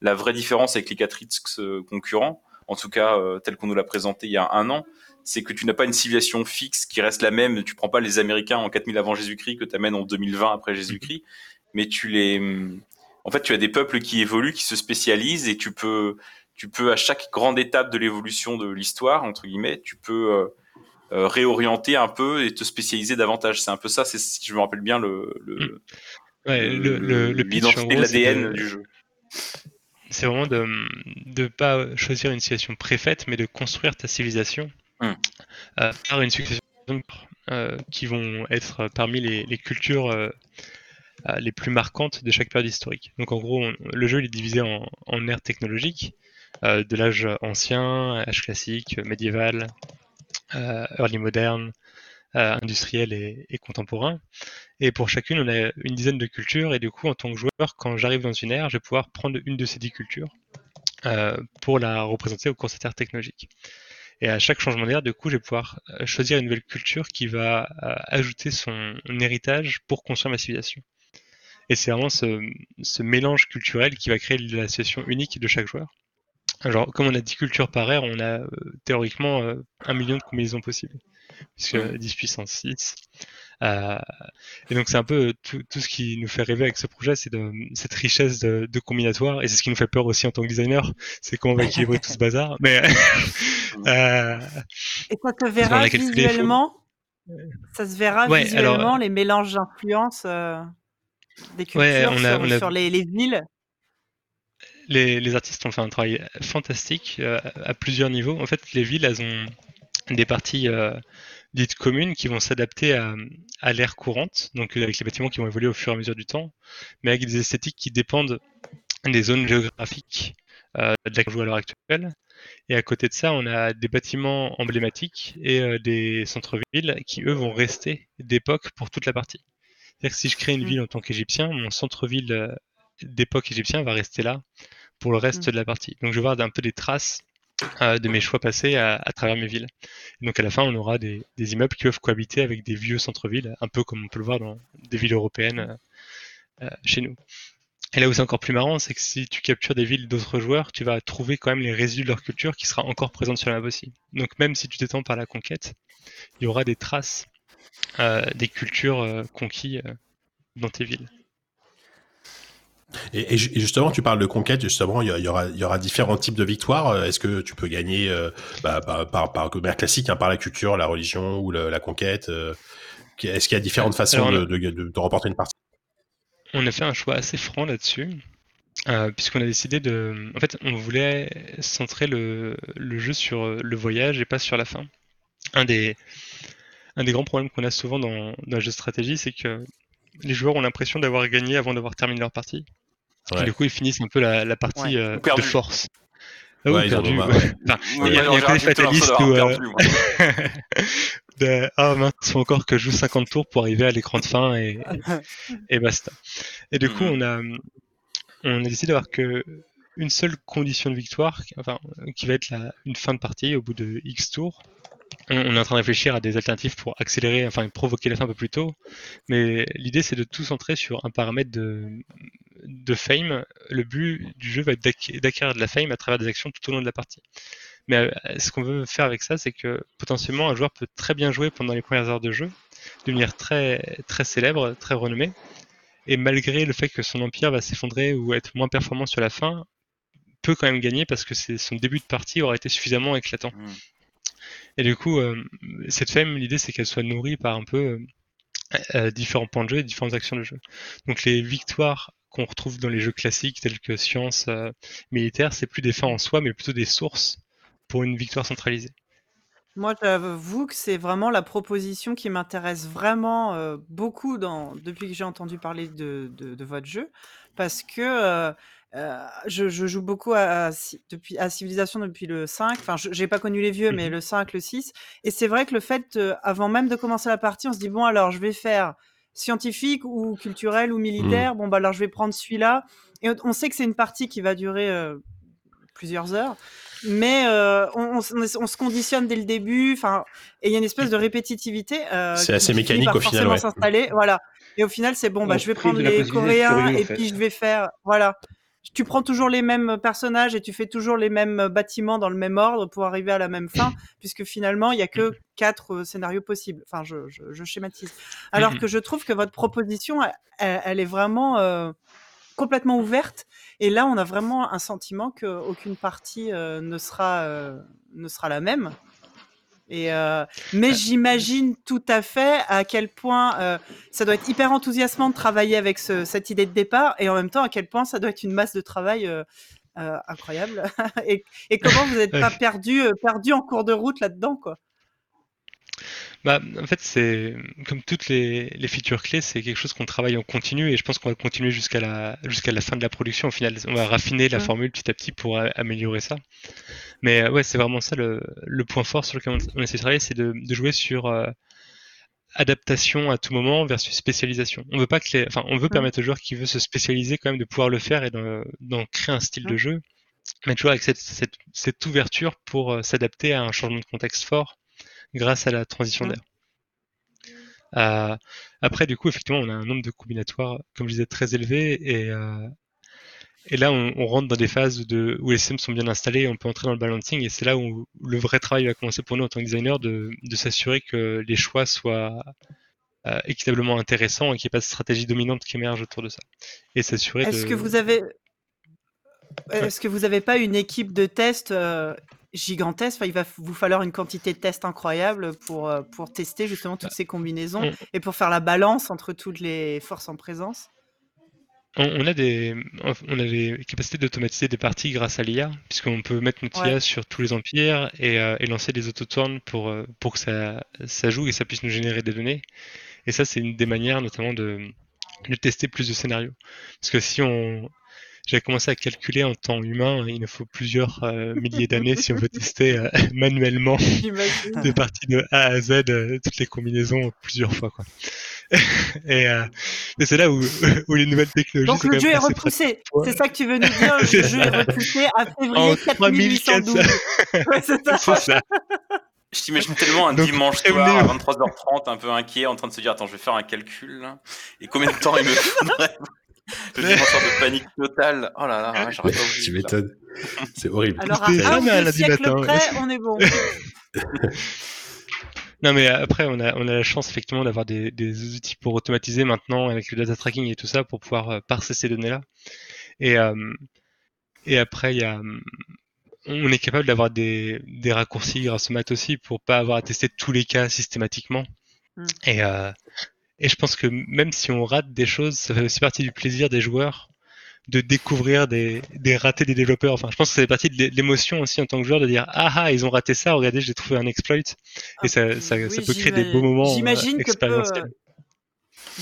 vraie différence avec les quatre euh, concurrents, en tout cas euh, tel qu'on nous l'a présenté il y a un an, c'est que tu n'as pas une civilisation fixe qui reste la même. Tu prends pas les Américains en 4000 avant Jésus-Christ que tu amènes en 2020 après Jésus-Christ, mais tu les, en fait, tu as des peuples qui évoluent, qui se spécialisent et tu peux, tu peux à chaque grande étape de l'évolution de l'histoire entre guillemets, tu peux euh, euh, réorienter un peu et te spécialiser davantage. C'est un peu ça, c'est si je me rappelle bien le, le, Ouais, le, le, le pitch, en l'identité de l'ADN du jeu. c'est vraiment de ne pas choisir une civilisation préfaite, mais de construire ta civilisation Hmm. euh, par une succession euh, qui vont être parmi les, les cultures les plus marquantes de chaque période historique. Donc en gros, le jeu est divisé en, en ères technologiques, euh, de l'âge ancien, âge classique, médiéval, euh, early moderne, euh, industriel et, contemporain. Et pour chacune, on a une dizaine de cultures. Et du coup, en tant que joueur, quand j'arrive dans une ère, je vais pouvoir prendre une de ces dix cultures euh, pour la représenter au cours de cette ère technologique. Et à chaque changement d'ère, du coup, je vais pouvoir euh, choisir une nouvelle culture qui va euh, ajouter son héritage pour construire ma civilisation. Et c'est vraiment ce, ce mélange culturel qui va créer la situation unique de chaque joueur. Alors, comme on a 10 cultures par ère, on a euh, théoriquement euh, un million de combinaisons possibles, puisque Mhm. 10 puissance 6. Euh, et donc c'est un peu tout, tout ce qui nous fait rêver avec ce projet, c'est de, cette richesse de, de combinatoire, et c'est ce qui nous fait peur aussi en tant que designer, c'est comment on va équilibrer tout ce bazar. Mais euh, *laughs* Et ça se qu'on verra visuellement Ça se verra Ouais, visuellement, alors- les mélanges d'influences euh, des cultures Ouais, on a- sur, on a- sur les, les villes. les, les artistes ont fait un travail fantastique euh, à plusieurs niveaux. En fait, les villes, elles ont des parties euh, dites communes qui vont s'adapter à, à l'ère courante, donc avec les bâtiments qui vont évoluer au fur et à mesure du temps, mais avec des esthétiques qui dépendent des zones géographiques euh, de laquelle on joue à l'heure actuelle. Et à côté de ça, on a des bâtiments emblématiques et euh, des centres-villes qui, eux, vont rester d'époque pour toute la partie. C'est-à-dire que si je crée une Mm. ville en tant qu'Égyptien, mon centre-ville euh, d'époque égyptien va rester là pour le reste Mm. de la partie. Donc je vais voir un peu des traces euh, de mes choix passés à, à travers mes villes. Et donc à la fin, on aura des, des immeubles qui peuvent cohabiter avec des vieux centres-villes, un peu comme on peut le voir dans des villes européennes euh, chez nous. Et là où c'est encore plus marrant, c'est que si tu captures des villes d'autres joueurs, tu vas trouver quand même les résidus de leur culture qui sera encore présente sur la map aussi. Donc même si tu t'étends par la conquête, il y aura des traces des cultures euh, conquises euh, dans tes villes. Et, et ju- et justement, tu parles de conquête. Justement, il y, aura, il y aura différents types de victoires. Euh, Est-ce que tu peux gagner euh, bah, par, par, par classique, hein, par la culture, la religion ou le- la conquête euh, Est-ce qu'il y a différentes façons Alors, de, de, de- de remporter une partie? On a fait un choix assez franc là-dessus, euh, puisqu'on a décidé de... En fait, on voulait centrer le, le jeu sur euh, le voyage et pas sur la fin. un des, un des grands problèmes qu'on a souvent dans, dans les jeux de stratégie, c'est que les joueurs ont l'impression d'avoir gagné avant d'avoir terminé leur partie. Ouais. Et du coup, ils finissent un peu la, la partie Ouais. euh, Ou de force. Ah oui, Ouais, ils en perdu, ont marre, ouais. ouais. Enfin, Ouais, il y a, que plutôt fatalistes euh, moi. *laughs* de, ah mince, il faut encore que je joue 50 tours pour arriver à l'écran de fin et, et basta. Et du coup, Mhm. on a, on a décidé d'avoir que une seule condition de victoire, enfin, qui va être la, une fin de partie au bout de X tours. On, est en train de réfléchir à des alternatives pour accélérer, enfin, provoquer la fin un peu plus tôt. Mais l'idée, c'est de tout centrer sur un paramètre de, fame. Le but du jeu va être d'acquérir de la fame à travers des actions tout au long de la partie. Mais euh, ce qu'on veut faire avec ça, c'est que potentiellement un joueur peut très bien jouer pendant les premières heures de jeu, devenir très très célèbre, très renommé, et malgré le fait que son empire va s'effondrer ou être moins performant sur la fin, peut quand même gagner parce que son début de partie aura été suffisamment éclatant. Mm. Et du coup, euh, cette fame, l'idée c'est qu'elle soit nourrie par un peu euh, euh, différents points de jeu et différentes actions de jeu. Donc les victoires qu'on retrouve dans les jeux classiques tels que science militaire, c'est plus des fins en soi, mais plutôt des sources pour une victoire centralisée. Moi, j'avoue que c'est vraiment la proposition qui m'intéresse vraiment beaucoup depuis que j'ai entendu parler de, votre jeu, parce que euh, je, je joue beaucoup à, à depuis, à Civilisation depuis le 5. Enfin, je j'ai pas connu les vieux, mais Mhm. le 5, le 6. Et c'est vrai que le fait, euh, avant même de commencer la partie, on se dit, bon, alors, je vais faire scientifique ou culturel ou militaire. Bon, bah, alors, je vais prendre celui-là. Et on, sait que c'est une partie qui va durer euh, plusieurs heures. Mais euh, on, on on se conditionne dès le début, enfin, et il y a une espèce de répétitivité. euh, C'est qui- assez mécanique au final, forcément ouais. s'installer, voilà. Et au final, c'est bon, bah, On je vais prendre les Coréens et fait. puis je vais faire, voilà. Tu prends toujours les mêmes personnages et tu fais toujours les mêmes bâtiments dans le même ordre pour arriver à la même fin, *coughs* puisque finalement, il y a que quatre euh, scénarios possibles. Enfin, je, je, je schématise. Alors Mhm. que je trouve que votre proposition, elle, elle- elle est vraiment euh, complètement ouverte. Et là, on a vraiment un sentiment qu'aucune partie euh, ne, sera, euh, ne sera la même. Et euh, mais j'imagine tout à fait à quel point euh, ça doit être hyper enthousiasmant de travailler avec ce- cette idée de départ et en même temps à quel point ça doit être une masse de travail euh, euh, incroyable. *laughs* et, et comment vous n'êtes pas perdu, euh, perdu en cours de route là-dedans, quoi. Bah, en fait, c'est comme toutes les, les features clés, c'est quelque chose qu'on travaille en continu et je pense qu'on va continuer jusqu'à la jusqu'à la fin de la production. Au final, on va raffiner la formule petit à petit pour a- améliorer ça. Mais euh, ouais, c'est vraiment ça le, le point fort sur lequel on essaie de travailler, c'est de, de jouer sur euh, adaptation à tout moment versus spécialisation. On veut pas que les, enfin, on veut permettre au joueur qui veut se spécialiser quand même de pouvoir le faire et d'en créer un style de jeu, mais toujours avec cette, cette, cette ouverture pour euh, s'adapter à un changement de contexte fort grâce à la transition d'air. Euh, après, du coup, effectivement, on a un nombre de combinatoires, comme je disais, très élevé. Et, euh, et là, on, on rentre dans des phases de, où les systèmes sont bien installés, on peut entrer dans le balancing. Et c'est là où le vrai travail va commencer pour nous en tant que designer, de, de s'assurer que les choix soient euh, équitablement intéressants et qu'il n'y ait pas de stratégie dominante qui émerge autour de ça. Et s'assurer Est-ce de... que vous avez, est-ce que vous avez pas une équipe de test gigantesque Enfin, il va vous falloir une quantité de tests incroyable pour euh, pour tester justement toutes ces combinaisons on- et pour faire la balance entre toutes les forces en présence. On, on a des, on a des capacités d'automatiser des parties grâce à l'IA, puisqu'on peut mettre notre Ouais. IA sur tous les empires et, euh, et lancer des autoturns pour, euh, pour que ça, ça joue et ça puisse nous générer des données. Et ça, c'est une des manières notamment de, de tester plus de scénarios. Parce que si on, j'ai commencé à calculer en temps humain, il nous faut plusieurs euh, milliers d'années si on veut tester euh, *laughs* manuellement des parties de A à Z, euh, toutes les combinaisons plusieurs fois. Quoi. *laughs* et euh, et c'est là où, *laughs* où les nouvelles technologies Donc sont le quand jeu même est repoussé. C'est ça que tu veux nous dire. Le jeu ça. est repoussé à février En 4812. 3400. Ouais, c'est ça. Ça. Je t'imagine tellement un Donc, dimanche soir à 23h30, un peu inquiet, en train de se dire Attends, je vais faire un calcul. Et combien de temps il me faudrait Je suis en sorte de panique totale. Oh là là, j'aurais pas oublié. Tu m'étonnes. C'est horrible. Alors à un matin, ouais. près, on est bon. *laughs* Non, mais après, on a, on a la chance effectivement d'avoir des, des outils pour automatiser maintenant avec le data tracking et tout ça pour pouvoir euh, parser ces données-là. Et, euh, et après, il y a, on est capable d'avoir des, des raccourcis grâce au maths aussi pour pas avoir à tester tous les cas systématiquement. Mm. Et, euh, et je pense que même si on rate des choses, ça fait aussi partie du plaisir des joueurs de découvrir des, des ratés des développeurs. Enfin, je pense que ça fait partie de l'é- l'émotion aussi en tant que joueur de dire ah ah ils ont raté ça, regardez j'ai trouvé un exploit et ça, ça, Ah, Oui, ça peut créer des beaux moments euh, J'imagine que peu, expérientiels. euh,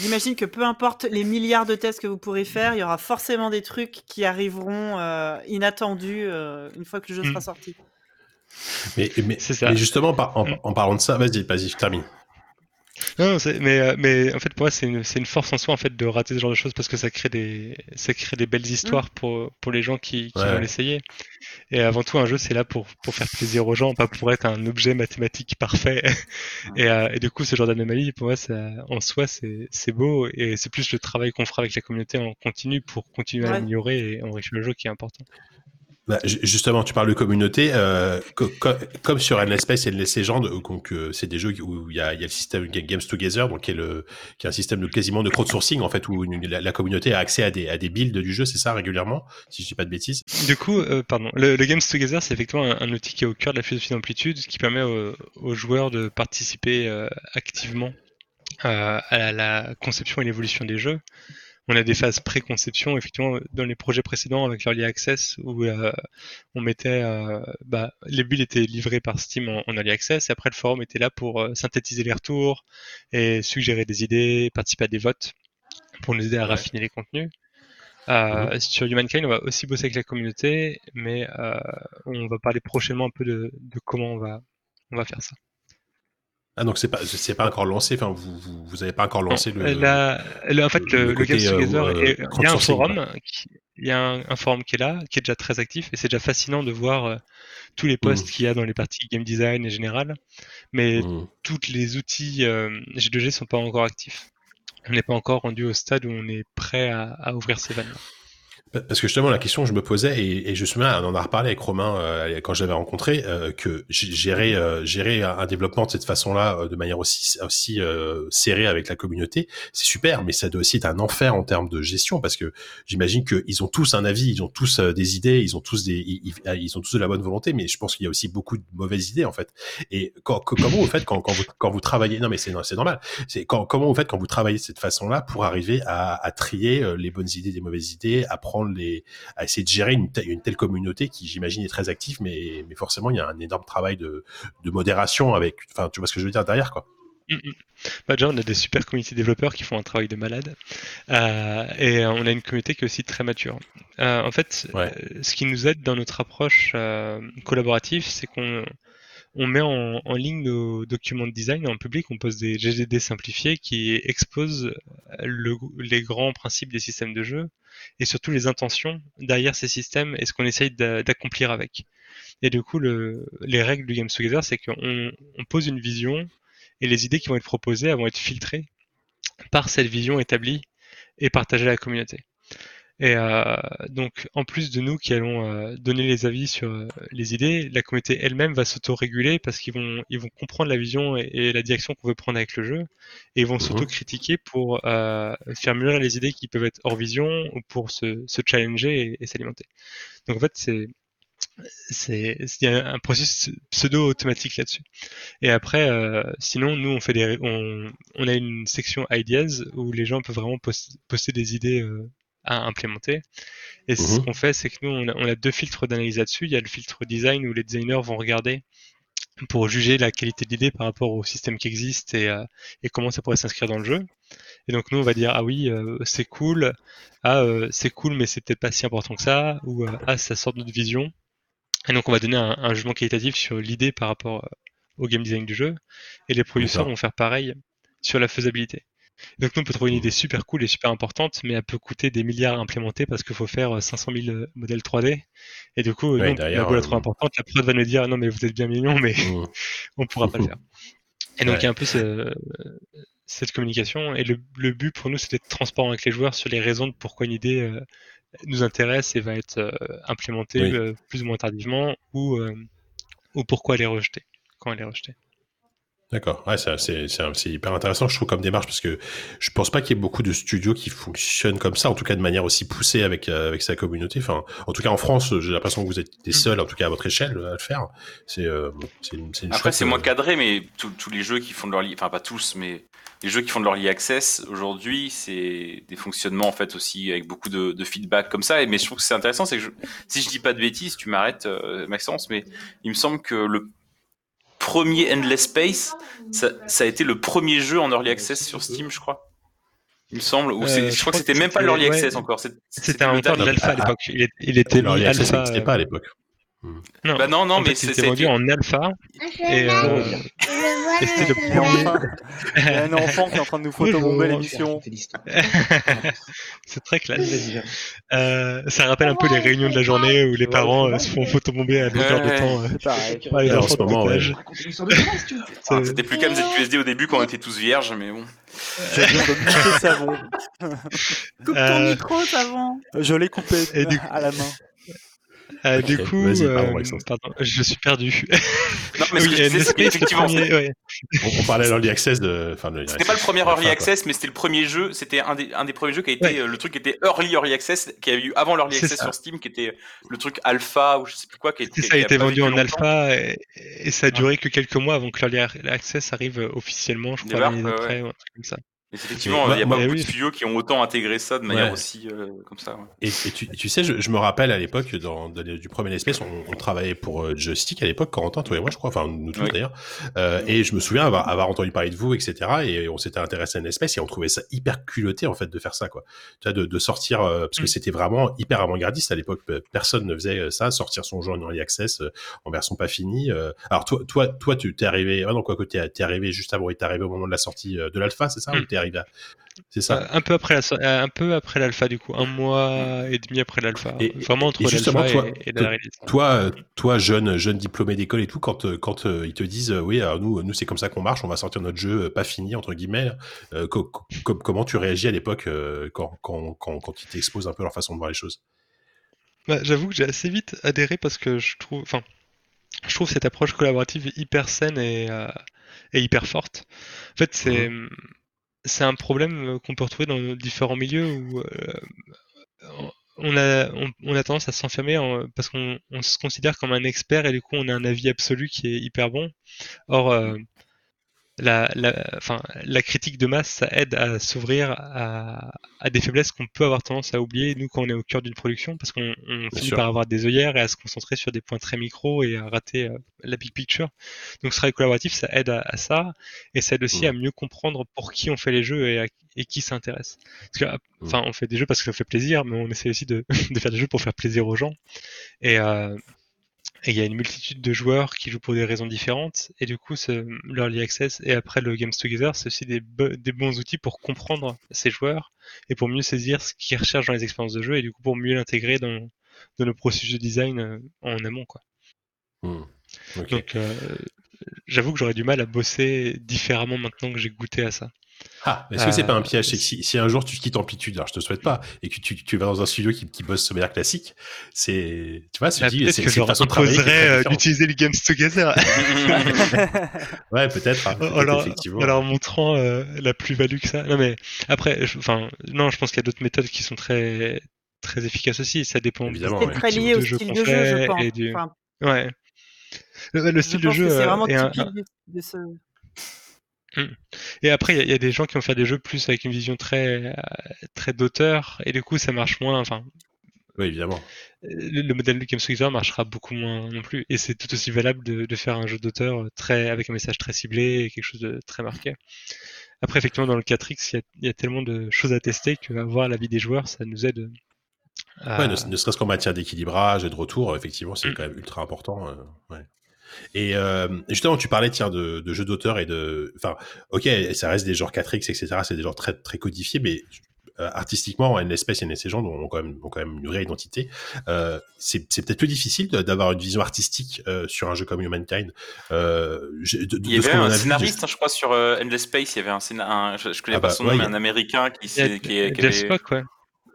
J'imagine que peu importe les milliards de tests que vous pourrez faire, il y aura forcément des trucs qui arriveront euh, inattendus euh, une fois que le jeu Mm. sera sorti. Mais, mais, C'est ça. mais justement, par- en, Mm. en parlant de ça, vas-y, vas-y, termine. Non, non, c'est- mais, euh, mais en fait, pour moi, c'est une, force en soi en fait de rater ce genre de choses parce que ça crée des, ça crée des belles histoires pour, pour les gens qui, qui Ouais. vont l'essayer. Et avant tout, un jeu, c'est là pour, pour faire plaisir aux gens, pas pour être un objet mathématique parfait. Et, euh, et du coup, ce genre d'anomalie, pour moi, ça, en soi, c'est c'est beau et c'est plus le travail qu'on fera avec la communauté en continu pour continuer à améliorer et enrichir le jeu qui est important. Bah, ju- justement, tu parles de communauté. euh, co- co- comme sur Endless Space et Endless Legend, euh, donc euh, c'est des jeux où il y a, le système Games Together, qui est, un système de quasiment de crowdsourcing en fait, où la, communauté a accès à des, builds du jeu, c'est ça régulièrement, si je dis pas de bêtises? Du coup, pardon, le, Games Together, c'est effectivement un, outil qui est au cœur de la philosophie d'amplitude, qui permet aux, joueurs de participer activement à la conception et l'évolution des jeux. On a des phases pré-conception, effectivement, dans les projets précédents avec l'Early Access, où euh, on mettait, euh, bah, les builds étaient livrés par Steam en, en Early Access, et après le forum était là pour euh, synthétiser les retours et suggérer des idées, participer à des votes pour nous aider à raffiner les contenus. Euh, Sur Humankind, on va aussi bosser avec la communauté, mais euh, on va parler prochainement un peu de, de comment on va, on va faire ça. Ah donc c'est pas c'est pas encore lancé, enfin vous vous, vous avez pas encore lancé le. La- la- en fait, le- le, le le côté, Games euh, Together, euh, est- il y a un forum, qui- il y a un, un forum qui est là, qui est déjà très actif, et c'est déjà fascinant de voir euh, tous les posts Mhm. qu'il y a dans les parties game design et général, mais Hmm. tous les outils euh, G2G sont pas encore actifs. On n'est pas encore rendu au stade où on est prêt à, à ouvrir ces vannes. Parce que justement, la question que je me posais, et, et souviens, on en a reparlé avec Romain euh, quand je l'avais rencontré, euh, que gérer, euh, gérer un développement de cette façon-là, euh, de manière aussi, aussi euh, serrée avec la communauté, c'est super, mais ça doit aussi être un enfer en termes de gestion, parce que j'imagine qu'ils ont tous un avis, ils ont tous euh, des idées, ils ont tous des, ils, ils- ont tous de la bonne volonté, mais je pense qu'il y a aussi beaucoup de mauvaises idées en fait. Et quand, que- comment vous faites quand, quand vous quand vous travaillez Non, mais c'est normal. C'est quand, comment vous faites quand vous travaillez de cette façon-là pour arriver à, à trier les bonnes idées des mauvaises idées, les, à essayer de gérer une, te- une telle communauté qui, j'imagine, est très active, mais, mais forcément, il y a un énorme travail de, de modération avec, enfin, tu vois ce que je veux dire derrière, quoi. Mm, mm. Bah déjà, on a des super community développeurs qui font un travail de malade. Euh, et on a une communauté qui est aussi très mature. Euh, en fait, Ouais. euh, ce qui nous aide dans notre approche euh, collaborative, c'est qu'on on met en, ligne nos documents de design en public, on pose des GDD simplifiés qui exposent le- les grands principes des systèmes de jeu et surtout les intentions derrière ces systèmes et ce qu'on essaye d'a- d'accomplir avec. Et du coup, le, les règles du Games Together, c'est qu'on on pose une vision et les idées qui vont être proposées vont être filtrées par cette vision établie et partagée à la communauté. Et euh, donc, en plus de nous qui allons euh, donner les avis sur euh, les idées, la communauté elle-même va s'auto-réguler parce qu'ils vont, ils vont comprendre la vision et, et la direction qu'on veut prendre avec le jeu, et ils vont s'auto-critiquer pour euh, faire mûrir les idées qui peuvent être hors vision ou pour se, se challenger et, et s'alimenter. Donc en fait, c'est c'est il y a un processus pseudo-automatique là-dessus. Et après, euh, sinon, nous, on fait des, on, on a une section ideas où les gens peuvent vraiment post- poster des idées euh, à implémenter. Et ce Mhm. qu'on fait, c'est que nous, on a, on a deux filtres d'analyse là-dessus. Il y a le filtre design où les designers vont regarder pour juger la qualité de l'idée par rapport au système qui existe et, euh, et comment ça pourrait s'inscrire dans le jeu. Et donc nous, on va dire ah oui, euh, c'est cool, ah euh, c'est cool, mais c'est peut-être pas si important que ça, ou euh, ah ça sort de notre vision. Et donc on va donner un, un jugement qualitatif sur l'idée par rapport euh, au game design du jeu, et les producteurs vont faire pareil sur la faisabilité. Donc nous, on peut trouver une idée super cool et super importante, mais elle peut coûter des milliards à implémenter parce qu'il faut faire euh, 500 000 modèles 3D. Et du coup, Ouais, nous, derrière, la boule euh, est trop importante, la prod va nous dire non mais vous êtes bien mignon, mais Mm. *laughs* on pourra pas le faire. Et donc Ouais. il y a un peu ce- cette communication et le, le but pour nous c'est d'être transparent avec les joueurs sur les raisons de pourquoi une idée euh, nous intéresse et va être euh, implémentée Oui. euh, plus ou moins tardivement ou, euh, ou pourquoi elle est rejetée, quand elle est rejetée. D'accord. Ouais, c'est hyper intéressant, je trouve, comme démarche, parce que je pense pas qu'il y ait beaucoup de studios qui fonctionnent comme ça, en tout cas de manière aussi poussée avec euh, avec sa communauté. Enfin, en tout cas en France, j'ai l'impression que vous êtes les seuls, en tout cas à votre échelle, à le faire. C'est euh, une, une Après, c'est euh, moins cadré, mais tous- les jeux qui font de leur, enfin pas tous, mais les jeux qui font de leur early access aujourd'hui, c'est des fonctionnements en fait aussi avec beaucoup de, de feedback comme ça. Et mais je trouve que c'est intéressant, c'est que je- si je dis pas de bêtises, tu m'arrêtes, euh, Maxence, mais il me semble que le premier Endless Space, ça, ça a été le premier jeu en early access sur Steam, je crois. Il me semble, ou Euh, c'est- je, je crois crois que c'était même pas l'early ouais. access encore. c'est- C'était le encore de l'alpha à l'époque. Il, était l'early access n'existait pas à l'époque. Non, Bah non, non, en mais fait, c'est- il était ça a vendu en alpha. Et, euh, *laughs* et c'était le premier. il y a un enfant qui est en train de nous photobomber l'émission. *laughs* C'est très classe. Euh, ça rappelle un peu les réunions de la journée où les parents euh, se font photobomber à longueur de Ouais. temps euh, *laughs* les enfants de. Ah, C'était plus calme ZQSD au début quand on était tous vierges, mais bon. J'ai besoin de moucher savon. Coupe ton micro, savon. Je l'ai coupé à la main. Euh, du coup, euh, pardon, je suis perdu. Non, mais Oui, c'est effectivement, premier, ouais. On, on parlait de l'early access de, enfin, de C'était pas le premier Early. Access, mais c'était le premier jeu. C'était un des, un des premiers jeux qui a été Ouais. euh, le truc qui était Early Early Access, qui avait eu avant l'Early Access ça. sur Steam, qui était le truc Alpha ou je sais plus quoi, qui, ça a qui été vendu en longtemps. alpha et, et ça a duré que quelques mois avant que l'Early Access arrive officiellement, je crois, l'année d'après, ouais. ou un truc comme ça. Mais effectivement, il y a pas beaucoup oui. de studios qui ont autant intégré ça de manière Ouais. aussi euh, comme ça. ouais. Et, et tu, tu sais, je, je me rappelle à l'époque, dans, dans du premier espèce, on, on travaillait pour euh, Joystick à l'époque, Corentin, toi et moi, je crois, enfin nous tous Oui. d'ailleurs. Euh, et je me souviens avoir, avoir entendu parler de vous, etc. Et on s'était intéressé à une espèce et on trouvait ça hyper culotté en fait de faire ça, quoi. Tu vois, de, de sortir euh, parce que Mm. c'était vraiment hyper avant-gardiste à l'époque. Pe- Personne ne faisait ça, sortir son jeu en early access en version pas finie. Alors toi, toi, toi, tu t'es arrivé, ah non quoi que t'es arrivé juste avant, il t'es arrivé au moment de la sortie de l'alpha, c'est ça Mm. À... C'est ça. Euh, un peu après la, euh, un peu après l'alpha du coup, un mois et demi après l'alpha. Vraiment entre l'alpha toi- et, et la release. Toi, toi, jeune, jeune diplômé d'école et tout, quand, euh, quand ils te disent, oui, alors nous, nous c'est comme ça qu'on marche, on va sortir notre jeu pas fini entre guillemets. euh, co- co- com- comment tu réagis à l'époque quand, quand, quand, quand ils t'exposent un peu leur façon de voir les choses? Bah, J'avoue que j'ai assez vite adhéré parce que je trouve, enfin, je trouve cette approche collaborative hyper saine et, euh, et hyper forte. En fait, c'est c'est un problème euh, qu'on peut retrouver dans différents milieux où euh, on a on, a tendance à s'enfermer en- parce qu'on on se considère comme un expert et du coup on a un avis absolu qui est hyper bon. Or euh, la, la, enfin, la critique de masse, ça aide à s'ouvrir à, à des faiblesses qu'on peut avoir tendance à oublier, nous, quand on est au cœur d'une production, parce qu'on on finit sûr. par avoir des œillères et à se concentrer sur des points très micro et à rater euh, la big picture. Donc, ce travail collaboratif, ça aide à, à ça, et ça aide aussi à mieux comprendre pour qui on fait les jeux et, à- et qui s'intéresse. Parce que, enfin, on fait des jeux parce que ça fait plaisir, mais on essaie aussi de, *laughs* de faire des jeux pour faire plaisir aux gens. Et, euh, et il y a une multitude de joueurs qui jouent pour des raisons différentes. Et du coup, l'Early Access et après le Games Together, c'est aussi des, des bons outils pour comprendre ces joueurs et pour mieux saisir ce qu'ils recherchent dans les expériences de jeu et du coup pour mieux l'intégrer dans, dans nos processus de design euh, en amont. Quoi. Hmm. Donc, euh, j'avoue que j'aurais du mal à bosser différemment maintenant que j'ai goûté à ça. Ah, est-ce que c'est Euh, pas un piège C'est que si, si un jour tu quittes Amplitude, alors je te souhaite pas, et que tu, tu vas dans un studio qui, qui bosse de manière classique, c'est, tu vois, Bah, c'est que c'est je une leur façon de travailler euh, d'utiliser le Games Together *laughs* Ouais, peut-être. hein, en, peut-être, leur, effectivement. montrant euh, la plus-value que ça. Non mais après, je- enfin, non, je pense qu'il y a d'autres méthodes qui sont très très efficaces aussi. Ça dépend Évidemment, C'est ouais. très type lié au de jeu style de jeu, je fait pense. et du- Enfin, Ouais. Le, le je style de pense jeu c'est euh, vraiment un- typique du- de ce. Et après, il y a- il y, a des gens qui vont faire des jeux plus avec une vision très euh, très d'auteur et du coup, ça marche moins. Enfin, Oui, évidemment. le, le modèle de Together marchera beaucoup moins non plus. Et c'est tout aussi valable de, de faire un jeu d'auteur très avec un message très ciblé et quelque chose de très marqué. Après, effectivement, dans le 4X, il y a, il y a tellement de choses à tester qu'avoir l'avis des joueurs, ça nous aide. à- Ouais, ne, ne serait-ce qu'en matière d'équilibrage et de retour, effectivement, c'est Mm. quand même ultra important. euh, ouais. Et euh, justement, tu parlais tiens, de, de jeux d'auteur et de. Enfin, ok, ça reste des genres 4X, etc. C'est des genres très, très codifiés, mais euh, artistiquement, l'espèce et ces gens ont quand, même, ont quand même une vraie identité. Euh, c'est peut-être plus difficile d'avoir une vision artistique euh, sur un jeu comme Humankind. Euh, de, de- Il y avait un vu, scénariste, hein, je crois, sur euh, Endless Space. Il y avait un scénariste, je, je connais Ah pas bah, son nom, mais a- un américain qui, qui, est- qui Jeff avait- Spock, ouais.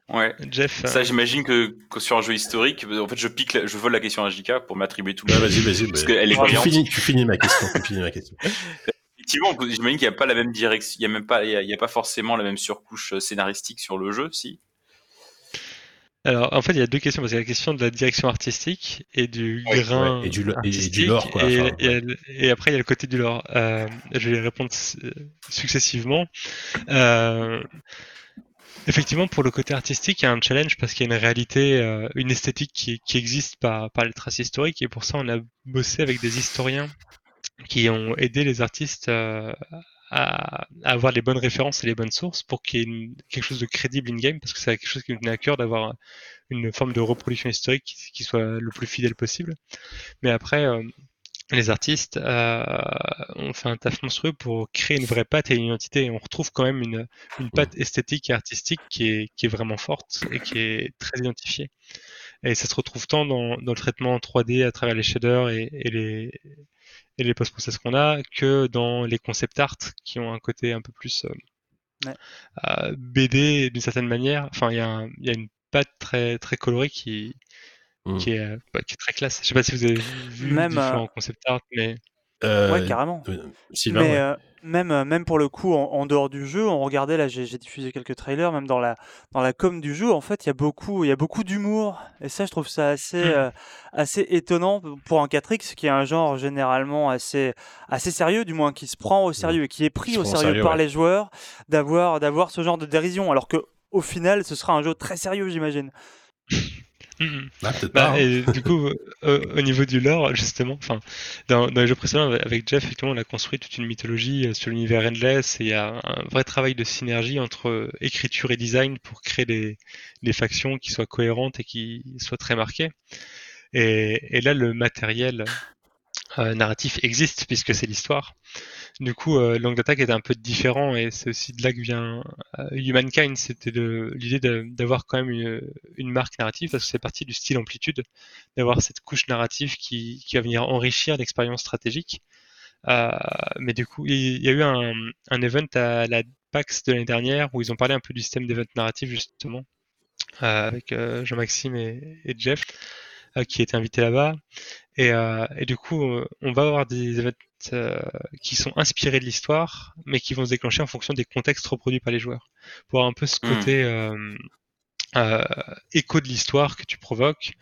Ouais. Jeff. Ça, euh, j'imagine que, que sur un jeu historique, en fait, je pique, la- je vole la question à JK pour m'attribuer tout le Ouais, vas-y, vas-y. Parce bah, qu'elle est tu, finis, tu finis ma question. Tu finis ma question. *laughs* effectivement, j'imagine qu'il n'y a pas la même direction, il n'y a même pas, il y a, il y a pas forcément la même surcouche euh, scénaristique sur le jeu, si? Alors, en fait, il y a deux questions. Parce qu'il y a la question de la direction artistique et du grain ouais, et du et du lore, quoi, Et, enfin, et elle- et après, il y a le côté du lore. Euh, je vais répondre successivement. Euh, effectivement, pour le côté artistique, il y a un challenge parce qu'il y a une réalité, euh, une esthétique qui, existe par, les traces historiques. Et pour ça, on a bossé avec des historiens qui ont aidé les artistes euh, à, avoir les bonnes références et les bonnes sources pour qu'il y ait quelque chose de crédible in-game, parce que c'est quelque chose qui nous tenait à cœur d'avoir une forme de reproduction historique qui, qui soit le plus fidèle possible. Mais après, euh, les artistes euh, ont fait un taf monstrueux pour créer une vraie patte et une identité. Et on retrouve quand même une, une patte esthétique et artistique qui est, qui est vraiment forte et qui est très identifiée. Et ça se retrouve tant dans, dans le traitement en 3D à travers les shaders et, et les, et les post-process qu'on a que dans les concept art qui ont un côté un peu plus euh, Ouais. euh, BD d'une certaine manière. Enfin, il y, y a une patte très, très colorée qui, Mm. qui, est, euh, bah, qui est très classe. Je sais pas si vous avez vu Même, différents euh, concept art, mais Euh, Ouais, carrément. euh, Sylvain, Mais ouais. euh, même, même pour le coup, en, en dehors du jeu, on regardait, là j'ai diffusé quelques trailers, même dans la, dans la com du jeu, en fait, il y a beaucoup, il y a beaucoup d'humour. Et ça, je trouve ça assez, Mm. euh, assez étonnant pour un 4X, qui est un genre généralement assez, assez sérieux, du moins qui se prend au sérieux et qui est pris au sérieux, sérieux, par ouais. les joueurs, d'avoir, d'avoir ce genre de dérision. Alors que au final, ce sera un jeu très sérieux, j'imagine. Mhm. Ah, Bah, pas. hein. et du coup, euh, au niveau du lore, justement, enfin, dans, dans les jeux précédents, avec Jeff, effectivement, on a construit toute une mythologie euh, sur l'univers Endless et il y a un vrai travail de synergie entre euh, écriture et design pour créer des, des factions qui soient cohérentes et qui soient très marquées. Et, et là, le matériel narratif existe puisque c'est l'histoire. Du coup, euh, l'angle d'attaque est un peu différent et c'est aussi de là que vient euh, Humankind. C'était l'idée d'avoir quand même une, une marque narrative parce que c'est parti du style amplitude, d'avoir cette couche narrative qui, qui va venir enrichir l'expérience stratégique. Euh, mais du coup, il y a eu un, un event à la PAX de l'année dernière où ils ont parlé un peu du système d'event narratif justement euh, avec euh, Jean-Maxime et, et Jeff euh, qui étaient invités là-bas. Et, euh, et du coup, on va avoir des events euh, qui sont inspirés de l'histoire, mais qui vont se déclencher en fonction des contextes reproduits par les joueurs. Pour avoir un peu ce Hmm. côté euh, euh, écho de l'histoire que tu provoques.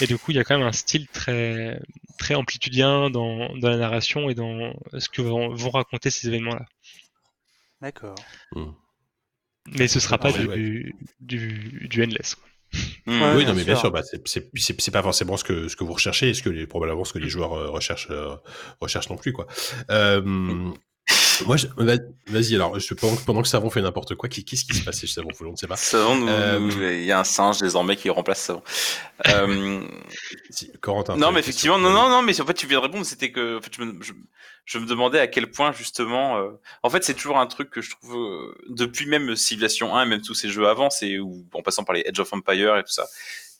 Et du coup, il y a quand même un style très, très amplitudien dans, dans la narration et dans ce que vont, vont raconter ces événements-là. D'accord. Mm. Mais ce sera pas Ah ouais, du, du, du endless. quoi. Ouais, oui, non, mais bien sûr. sûr, bah, c'est- pas forcément ce que, ce que vous recherchez, et ce que les, probablement ce que les Mm. joueurs euh, recherchent, euh, recherchent non plus, quoi. Euh, moi, je- va- vas-y, alors, je, pendant, que- pendant que Savon fait n'importe quoi, qu'est-ce qui se passe chez Savon on ne sait pas. Savon, Euh, il y a un singe désormais qui remplace Savon. *laughs* Euh, Si, Corentin. non, mais effectivement, non, non, non, mais en fait, tu viens de répondre. C'était que, en fait, je me, je, je me demandais à quel point justement. euh, en fait, c'est toujours un truc que je trouve euh, depuis même Civilization 1 et même tous ces jeux avant, c'est ou en passant par les Edge of Empire et tout ça,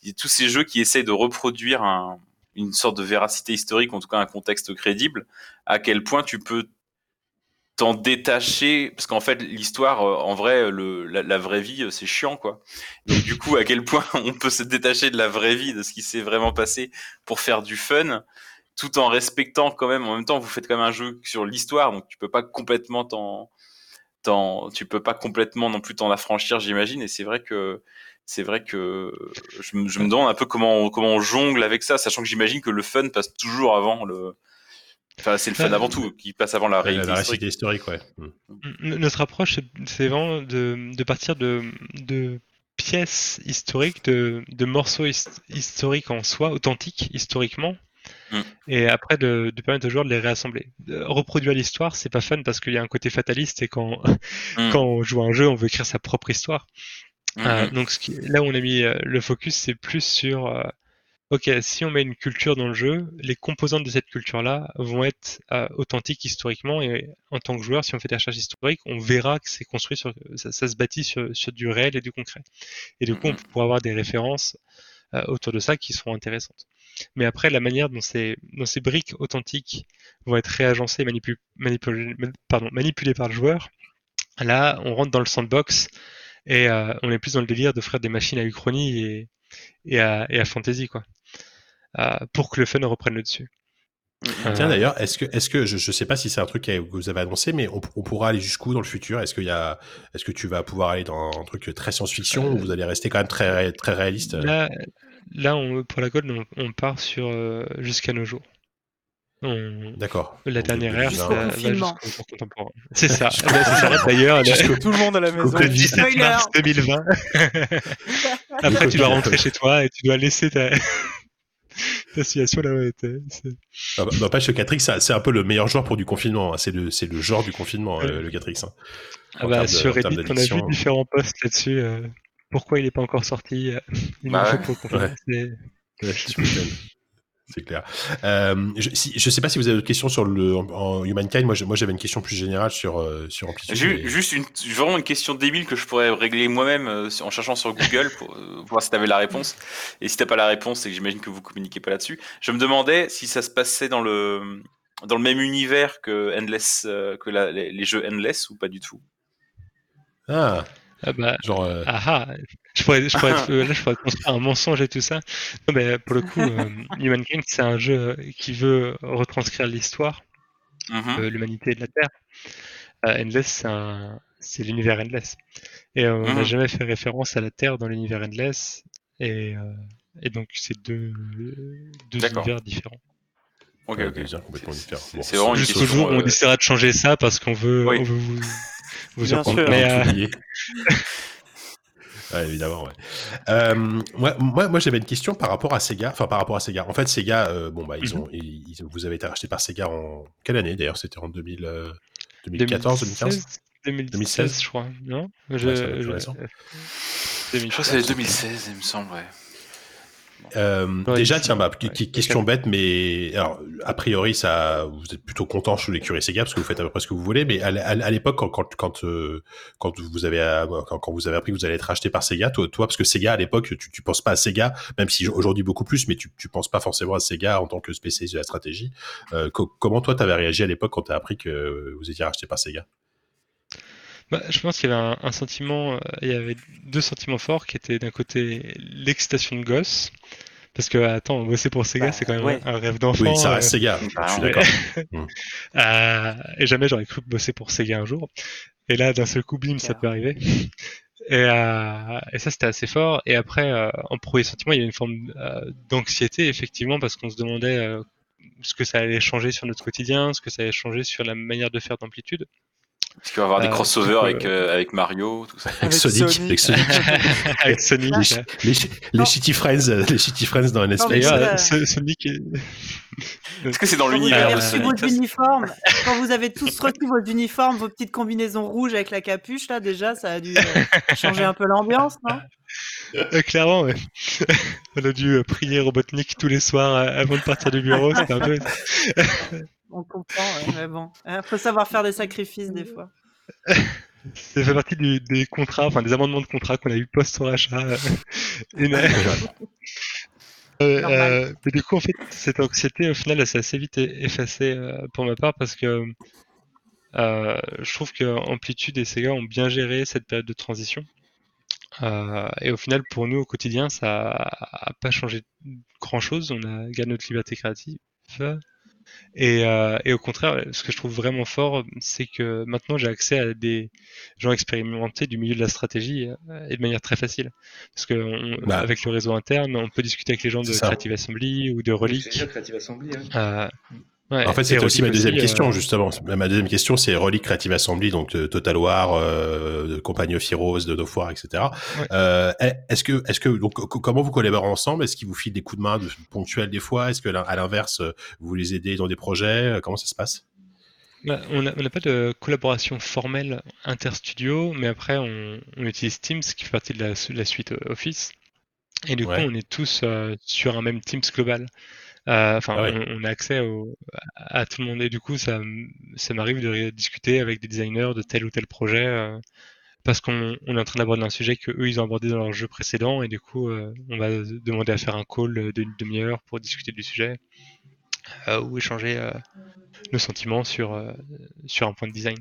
il y a tous ces jeux qui essayent de reproduire un, une sorte de véracité historique, en tout cas un contexte crédible. À quel point tu peux t'en détacher parce qu'en fait l'histoire euh, en vrai la, vraie vie euh, c'est chiant quoi. Donc du coup à quel point *laughs* on peut se détacher de la vraie vie de ce qui s'est vraiment passé pour faire du fun tout en respectant quand même en même temps vous faites quand même un jeu sur l'histoire donc tu peux pas complètement t'en tu peux pas complètement non plus t'en affranchir j'imagine. Et c'est vrai que c'est vrai que je, me- demande un peu comment on jongle avec ça sachant que j'imagine que le fun passe toujours avant le enfin c'est le fun avant tout qui passe avant la réalité la, la historique. historique, ouais. Mm. Notre approche, c'est- vraiment de, de partir de, de pièces historiques, de, de morceaux his- historiques en soi, authentiques historiquement, Mm. et après de, de permettre aux joueurs de les réassembler. De reproduire l'histoire, c'est pas fun parce qu'il y a un côté fataliste et quand, Mm. *laughs* quand on joue à un jeu, on veut écrire sa propre histoire. Euh, donc ce qui- là où on a mis euh, le focus, c'est plus sur euh, ok, si on met une culture dans le jeu, les composantes de cette culture-là vont être euh, authentiques historiquement et en tant que joueur, si on fait des recherches historiques, on verra que c'est construit sur ça, ça se bâtit sur, sur du réel et du concret. Et du coup, on Mhm. pourra avoir des références euh, autour de ça qui seront intéressantes. Mais après, la manière dont ces, dont ces briques authentiques vont être réagencées manipu- manipulées, pardon, manipulées par le joueur, là, on rentre dans le sandbox et euh, on est plus dans le délire d'offrir des machines à uchronie et, et, à, et à fantasy, quoi. Euh, pour que le fun reprenne le dessus. Tiens Euh, d'ailleurs, est-ce que, est-ce que je, je sais pas si c'est un truc que vous avez annoncé, mais on, on pourra aller jusqu'où dans le futur? Est-ce qu'il y a, est-ce que tu vas pouvoir aller dans un truc très science-fiction ou vous allez rester quand même très, très réaliste Là, là on- pour la Gold, on, on part sur euh, jusqu'à nos jours. On- D'accord. La dernière ère, ça va confinement. jusqu'au jour contemporain. C'est ça. *laughs* Là, ça s'arrête d'ailleurs. Tout le monde à la maison. le 17 Spoiler. mars *laughs* 2020. Après, tu dois rentrer chez toi et tu dois laisser ta, *laughs* *laughs* ta situation là où elle était. C'est- Ah bah, N'empêche que Catrix, c'est un peu le meilleur joueur pour du confinement. hein. C'est le, le genre du confinement, euh, le Catrix. hein. Ah bah, de- sur Reddit, on a vu d'addiction. différents posts là-dessus. euh, pourquoi il n'est pas encore sorti euh, Il Bah nous faut ouais. pour le confinement. Ouais. C'est- clair. Euh, je, si, je sais pas si vous avez d'autres questions sur le en, en Humankind. Moi, je- moi, j'avais une question plus générale sur euh, sur Amplitude. Juste une, vraiment une question débile que je pourrais régler moi-même euh, en cherchant sur Google pour euh, voir si tu avais la réponse. Et si t'as pas la réponse, c'est que j'imagine que vous communiquez pas là-dessus. Je me demandais si ça se passait dans le dans le même univers que Endless, que la- les, les jeux Endless ou pas du tout? Ah, Ah bah, genre. euh, ah ah, je pourrais, je pourrais, *laughs* euh, là, je pourrais construire un mensonge et tout ça. Non, mais pour le coup, euh, *laughs* Humankind, c'est un jeu qui veut retranscrire l'histoire de l'humanité et de la Terre. Euh, Endless, c'est un- c'est l'univers Endless. Et euh, on n'a Mhm. jamais fait référence à la Terre dans l'univers Endless. Et, euh, et donc, c'est deux, deux univers différents. Ok, ouais, ok. des univers complètement C'est- différents. c'est- Bon, C'est vraiment une Jusqu'au question. jour où on décidera de changer ça parce qu'on veut, Oui. on veut vous, vous Bien surprendre. sûr. Mais, euh. *laughs* Ouais, évidemment, ouais. Euh, moi, moi, moi j'avais une question par rapport à Sega. Enfin, par rapport à Sega. En fait, Sega, euh, bon, bah, ils ont, ils, ils- vous avez été racheté par Sega en quelle année d'ailleurs? C'était en 2000, euh, 2014, 2015 2016, 2016, je crois. Non? Ouais, récent. Je crois que c'est 2016, il me semble. Ouais. Euh, Ouais, déjà, tiens, bah, ouais, question bête, mais alors, a priori, ça, vous êtes plutôt content sous l'écurie Sega parce que vous faites à peu près ce que vous voulez. Mais à, l'époque, quand, quand, quand, euh, quand vous avez, euh, quand, quand vous avez appris que vous allez être racheté par Sega, toi, toi, parce que Sega à l'époque, tu, tu penses pas à Sega, même si aujourd'hui beaucoup plus, mais tu, tu penses pas forcément à Sega en tant que spécialiste de la stratégie. Euh, co- comment toi, t'avais réagi à l'époque quand t'as appris que vous étiez racheté par Sega? Bah, je pense qu'il y avait un, un sentiment, euh, il y avait deux sentiments forts qui étaient d'un côté l'excitation de gosse, parce que attends, bosser pour Sega, Bah, c'est quand même ouais. un rêve d'enfant. Oui, ça euh, reste Sega. Bah, je suis d'accord. *laughs* euh, et jamais j'aurais cru bosser pour Sega un jour. Et là, d'un seul coup, bim, ça peut arriver. Et, euh, et ça, c'était assez fort. Et après, euh, en premier sentiment, il y a une forme euh, d'anxiété, effectivement, parce qu'on se demandait euh, ce que ça allait changer sur notre quotidien, ce que ça allait changer sur la manière de faire d'amplitude. Parce qu'il va y avoir des Euh, crossovers du coup, avec, euh, avec Mario, tout ça. Avec Avec Sonic, Sonic. avec Sonic. *laughs* Avec Sonic. les, les, shitty friends, euh, les shitty friends dans So- Sonic est... Est-ce que c'est dans l'univers de Sonic, vos uniformes, quand vous avez tous reçu vos uniformes, vos petites combinaisons rouges avec la capuche, là, déjà, ça a dû euh, changer un peu l'ambiance, non? Euh, clairement, ouais. *laughs* On a dû prier Robotnik tous les soirs avant de partir du bureau. C'était un peu... On comprend, ouais, mais bon. Il faut savoir faire des sacrifices, des fois. *laughs* Ça fait partie du- des contrats, enfin des amendements de contrat qu'on a eu post son rachat. euh, et, *laughs* euh, euh, mais du coup, en fait, cette anxiété, au final, elle s'est assez vite effacée euh, pour ma part parce que euh, je trouve que Amplitude et Sega ont bien géré cette période de transition. Euh, et au final, pour nous, au quotidien, ça a pas changé grand chose. On a gardé notre liberté créative. Et, euh, et au contraire, ce que je trouve vraiment fort, c'est que maintenant j'ai accès à des gens expérimentés du milieu de la stratégie euh, et de manière très facile. Parce que on- Bah. avec le réseau interne, on peut discuter avec les gens de ça. Creative Assembly ou de Relic. ça, Creative Assembly. hein. Euh, ouais, En fait, c'était aussi ma deuxième aussi, question, euh, justement. Ma deuxième question, c'est Relic Creative Assembly, donc de Total War, euh, de Compagnie of Heroes, de of War, etc. Ouais. Euh, est-ce que, est-ce que, donc, co- comment vous collaborez ensemble? Est-ce qu'ils vous filent des coups de main de, ponctuels des fois? Est-ce que, à l'inverse, vous les aidez dans des projets? Comment ça se passe? Bah, on n'a pas de collaboration formelle interstudio, mais après on, on utilise Teams qui fait partie de la, la suite Office. Et du Ouais. coup, on est tous euh, sur un même Teams global. Euh, Enfin, Ah ouais. on, on a accès au, à, à tout le monde. Et du coup, ça, ça m'arrive de discuter avec des designers de tel ou tel projet euh, parce qu'on on est en train d'aborder un sujet que eux ils ont abordé dans leur jeu précédent. Et du coup, euh, on va demander à faire un call d'une demi-heure pour discuter du sujet euh, ou échanger euh, nos sentiments sur, euh, sur un point de design.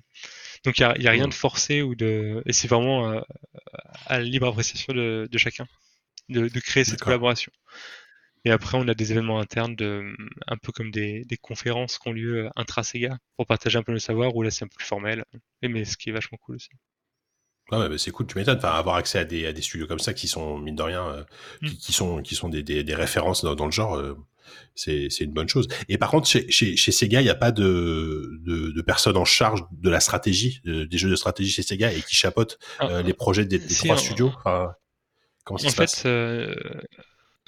Donc il n'y a, a rien Mm. de forcé ou de et c'est vraiment euh, à la libre appréciation de, de chacun de, de créer cette collaboration. Et après, on a des événements internes, de, un peu comme des, des conférences qui ont lieu euh, intra-Sega pour partager un peu le savoir, où là c'est un peu plus formel, mais ce qui est vachement cool aussi. Bah, c'est cool, tu m'étonnes. Enfin, avoir accès à des, à des studios comme ça qui sont, mine de rien, euh, Mm. qui, qui sont, qui sont des, des, des références dans, dans le genre, euh, c'est une bonne chose. Et par contre, chez, chez, chez Sega, il n'y a pas de, de, de personnes en charge de la stratégie, de- des jeux de stratégie chez Sega et qui euh, Ah, les projets des, si, trois en- studios? Enfin, comment ça En se fait,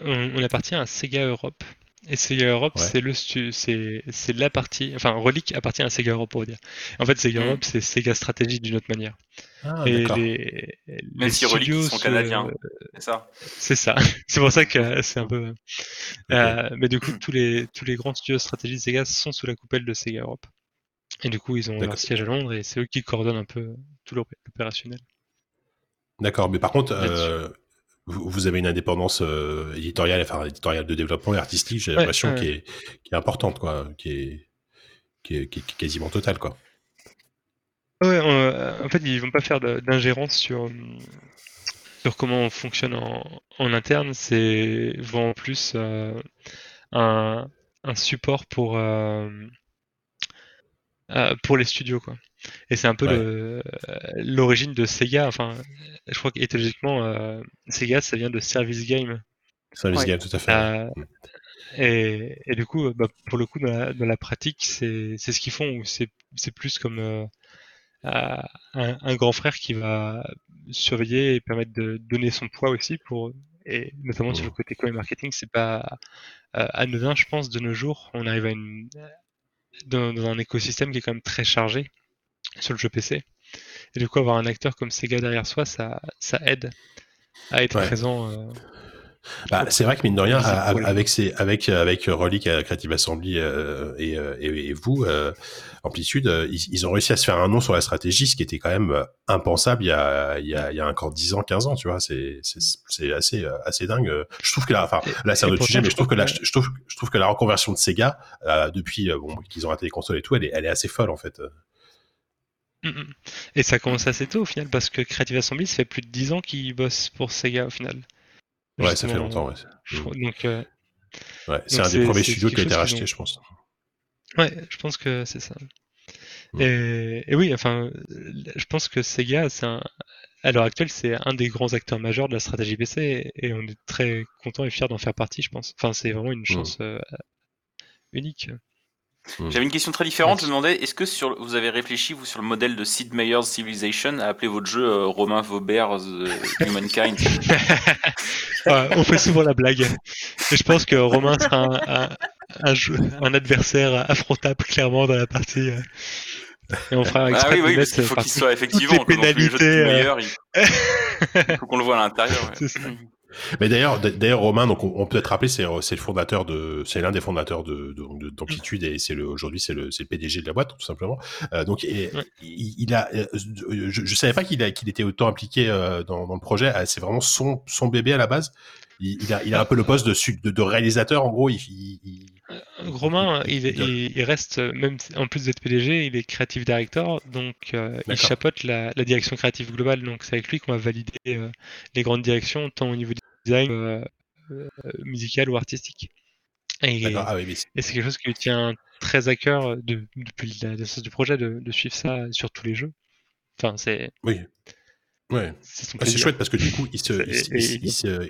on, on appartient à Sega Europe. Et Sega Europe, Ouais. c'est le c'est c'est la partie, enfin Relic appartient à Sega Europe pour dire. En fait, Sega Mhm. Europe, c'est Sega Stratégie d'une autre manière. Ah, et d'accord. les, Même les si Relic, sont se- canadiens. C'est ça. C'est ça. *laughs* c'est pour ça que c'est un peu. Euh, mais du coup, tous les tous les grands studios de stratégie de Sega sont sous la coupelle de Sega Europe. Et du coup, ils ont leur siège à Londres et c'est eux qui coordonnent un peu tout l'opé- l'opérationnel. D'accord, mais par contre, euh, vous, avez une indépendance euh, éditoriale, enfin éditoriale de développement et artistique, j'ai l'impression ouais. qui, est, qui est importante, quoi, qui est, qui est, qui est quasiment totale, quoi. Ouais, euh, en fait, ils vont pas faire d'ingérence sur, sur comment on fonctionne en, en interne. C'est vraiment plus euh, un, un support pour, euh, euh, pour les studios, quoi. Et c'est un peu Ouais. le- l'origine de Sega. Enfin, je crois qu'étymologiquement, euh, Sega, ça vient de Service Game. Service Ouais. game, tout à fait. Euh, et, et du coup, euh, bah, pour le coup, dans la, dans la pratique, c'est c'est ce qu'ils font, c'est c'est plus comme euh, euh, un, un grand frère qui va surveiller et permettre de donner son poids aussi pour et notamment sur le côté et marketing, c'est pas euh, anodin, je pense, de nos jours. On arrive à une dans, dans un écosystème qui est quand même très chargé sur le jeu PC. Et du coup, avoir un acteur comme Sega derrière soi, ça, ça aide à être Ouais. présent. euh, Bah, c'est vrai que mine de rien, avec ces, avec avec Relic, euh, Creative Assembly euh, et, euh, et, et vous, euh, Amplitude, euh, ils, ils ont réussi à se faire un nom sur la stratégie, ce qui était quand même euh, impensable il y a il y a, il y a encore 10 ans, 15 ans, tu vois. C'est c'est c'est assez euh, assez dingue. Je trouve que là, enfin là c'est un autre sujet, mais je trouve que trouve je, trouve je trouve que la reconversion de Sega euh, depuis euh, bon qu'ils ont raté les consoles et tout, elle est elle est assez folle en fait. Mm, mm. Et ça commence assez tôt au final parce que Creative Assembly, ça fait plus de 10 ans qu'ils bossent pour Sega au final. Ouais, ça fait longtemps. Ouais, je crois- Donc, euh, Ouais, c'est un des premiers studios qui a été racheté, je pense. ouais, je pense que c'est ça. Mm. Et, et oui, enfin, je pense que Sega, c'est un, à l'heure actuelle, c'est un des grands acteurs majeurs de la stratégie PC et on est très content et fier d'en faire partie, je pense. Enfin, c'est vraiment une chance euh, unique. J'avais une question très différente. Je me demandais, est-ce que sur, vous avez réfléchi, vous, sur le modèle de Sid Meier's Civilization, à appeler votre jeu euh, Romain Vauber's euh, *laughs* Humankind? *laughs* Ouais, on fait souvent la blague. Et je pense que Romain sera un, un, un jeu- un adversaire affrontable clairement dans la partie. euh, Et on fera Ah exprès oui, oui, parce qu'il faut qu'il soit effectivement, les jeux de pénalités, Meier, il il *laughs* faut qu'on le voit à l'intérieur. ouais. C'est ça. Mais d'ailleurs, d'ailleurs Romain, donc on, on peut être rappelé, c'est c'est le fondateur de, c'est l'un des fondateurs de de- de- d'Amplitude et c'est le aujourd'hui c'est le c'est le PDG de la boîte tout simplement. Euh, donc et- Ouais. il, il a, euh, je, je savais pas qu'il qu'il était autant impliqué euh, dans, dans le projet. Ah, C'est vraiment son son bébé à la base. Il, il a il a un peu le poste de de, de réalisateur en gros. Il- Romain, il, il- il, il reste, euh, même en plus d'être PDG, il est creative director, donc euh, il chapeaute la, la direction créative globale. Donc c'est avec lui qu'on va valider euh, les grandes directions, tant au niveau du design, euh, euh, musical ou artistique. Et. Ah oui, mais c'est- et c'est quelque chose qui lui tient très à cœur de, depuis la naissance du projet de, de suivre ça sur tous les jeux. Enfin, c'est oui. Ouais. c'est Ah, chouette parce que du coup, il se, il, se- et- il et- se-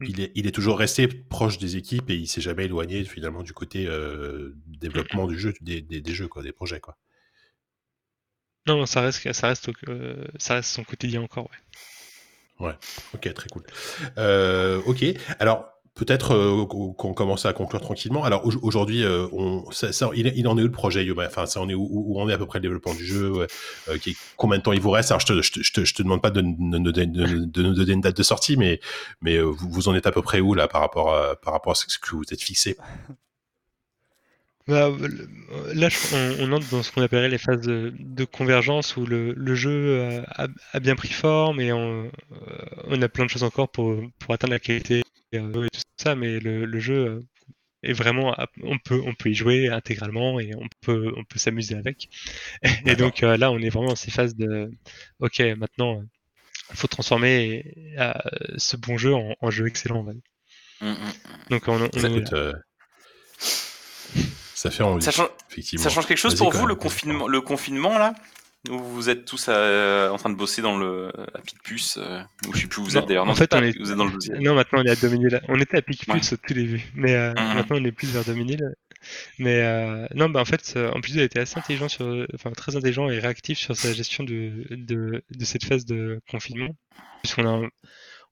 il est, il est toujours resté proche des équipes et il s'est jamais éloigné finalement du côté euh, développement du jeu, des, des, des jeux quoi, des projets quoi. Non, ça reste, ça reste, euh, ça reste son quotidien encore. Ouais. Ok, très cool. Euh, ok, alors peut-être euh, qu'on commence à conclure tranquillement. Alors au- aujourd'hui, euh, on, il, en est où le projet Yoma? Enfin, ça en est où, en est à peu près le développement du jeu euh, Combien de temps il vous reste? Alors je te, te, demande pas de, nous donner une date de sortie, mais, vous, en êtes à peu près où là par rapport à, ce que vous êtes fixé? Bah, là, on, on entre dans ce qu'on appellerait les phases de, convergence où le, jeu a, bien pris forme et on, on a plein de choses encore pour atteindre la qualité euh, et tout ça, mais le, le jeu euh, est vraiment, on peut, on peut y jouer intégralement et on peut, on peut s'amuser avec. Et donc euh, là, on est vraiment dans ces phases de, ok, maintenant, il faut transformer euh, ce bon jeu en, en jeu excellent. dire. Mm, mm. Donc on, on Ça, est- euh, ça fait envie, Ça change, effectivement. ça change quelque chose pour vous, le confinement, le confinement là? Vous êtes tous euh, en train de bosser dans le à pic puce, euh, ou je sais plus où vous êtes d'ailleurs. en fait, on est- vous êtes dans le Non, maintenant on est à Dominil. On était à Picpus Ouais. au tout début, mais euh, Mhm. maintenant on est plus vers Dominil. Mais euh, non, bah en fait, en plus il a été assez intelligent sur, enfin très intelligent et réactif sur sa gestion de de, de cette phase de confinement, puisqu'on a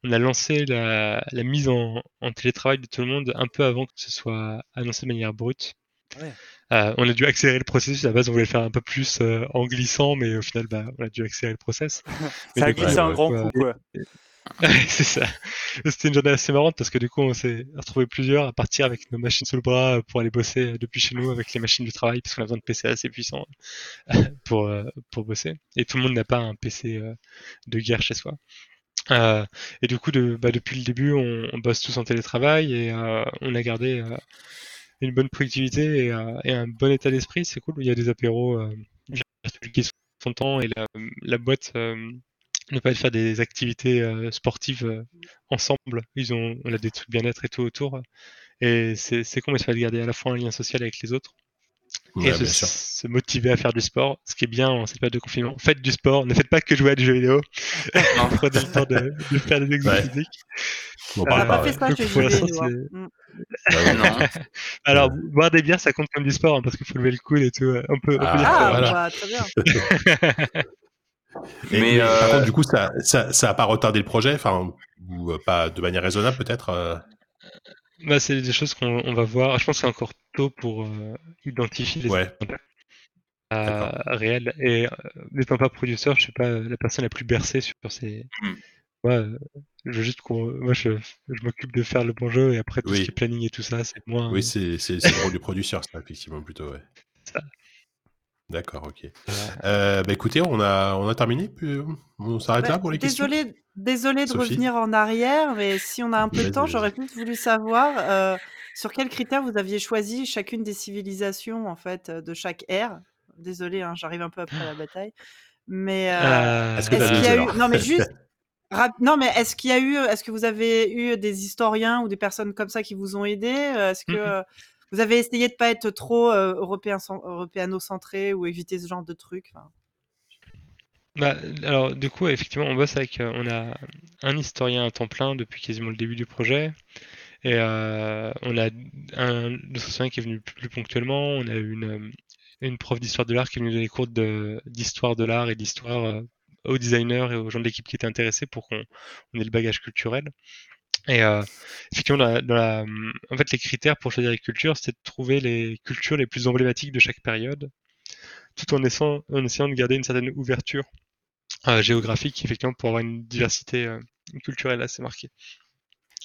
on a lancé la, la mise en, en télétravail de tout le monde un peu avant que ce soit annoncé de manière brute. Ouais. Euh, on a dû accélérer le processus. À la base, on voulait le faire un peu plus euh, en glissant, mais au final, bah, on a dû accélérer le process. *laughs* Ça a glissé un euh, grand coup, quoi. *laughs* C'est ça. C'était une journée assez marrante parce que du coup, on s'est retrouvés plusieurs à partir avec nos machines sous le bras pour aller bosser depuis chez nous avec les machines du travail parce qu'on a besoin de PC assez puissants *laughs* pour, euh, pour bosser. Et tout le monde n'a pas un PC euh, de guerre chez soi. Euh, et du coup, de, bah, depuis le début, on, on bosse tous en télétravail et euh, on a gardé euh, une bonne productivité et, un bon état d'esprit. C'est cool. Il y a des apéros euh, qui sont temps et la, boîte euh, ne pas faire des activités euh, sportives ensemble. Ils ont, on a des trucs bien-être et tout autour. Et c'est con, mais ça va garder à la fois un lien social avec les autres et se, motiver à faire du sport. Ce qui est bien en cette période de confinement. Faites du sport, ne faites pas que jouer à des jeux vidéo. *laughs* *laughs* Prenez le temps de, de faire des exercices Ouais. physiques. On On parle n'a pas fait ouais. ça Pour hein. c'est- Mm. Ah ouais. *laughs* Alors, boire des bières, ça compte comme du sport hein, parce qu'il faut lever le coude et tout. On peut, on peut Ah, dire Ah, ça. voilà. bah, très bien. Et- Mais, mais euh, par contre, du coup, ça, ça, ça a pas retardé le projet, enfin, ou euh, pas de manière raisonnable peut-être. Bah, c'est des choses qu'on on va voir. Je pense que c'est encore tôt pour euh, identifier les Ouais. impacts euh, réels. Et euh, n'étant pas producteur, je suis pas la personne la plus bercée sur ces. Mm. Moi, je veux juste qu'on. Moi, je, je m'occupe de faire le bon jeu et après tout Oui. ce qui est planning et tout ça, c'est moi. Oui, c'est le rôle du producteur, ça, effectivement, plutôt, ouais. *laughs* Ça. D'accord, ok. Euh, bah écoutez, on a, on a terminé, puis euh, on s'arrête là Bah, pour les questions. désolé, désolé de Sophie revenir en arrière, mais si on a un peu de temps, j'aurais plus voulu savoir euh, sur quels critères vous aviez choisi chacune des civilisations en fait de chaque ère. Désolé, hein, j'arrive un peu après la bataille, mais euh, Euh, Est-ce qu'il y a eu non mais juste *laughs* non mais est-ce qu'il y a eu est-ce que vous avez eu des historiens ou des personnes comme ça qui vous ont aidé? Est-ce que Mhm. euh, vous avez essayé de pas être trop euh, européen européano-centré ou éviter ce genre de trucs Bah, alors, du coup, effectivement, on bosse avec. euh, on a un historien à temps plein depuis quasiment le début du projet. Et euh, on a un historien qui est venu plus, ponctuellement. On a une, euh, une prof d'histoire de l'art qui est venue donner cours d'histoire de l'art et d'histoire aux designers et aux gens de l'équipe qui étaient intéressés pour qu'on on ait le bagage culturel. Et euh, effectivement, dans la- dans la- en fait, les critères pour choisir les cultures, c'était de trouver les cultures les plus emblématiques de chaque période, tout en essayant, en essayant de garder une certaine ouverture euh, géographique, effectivement, pour avoir une diversité euh, culturelle assez marquée.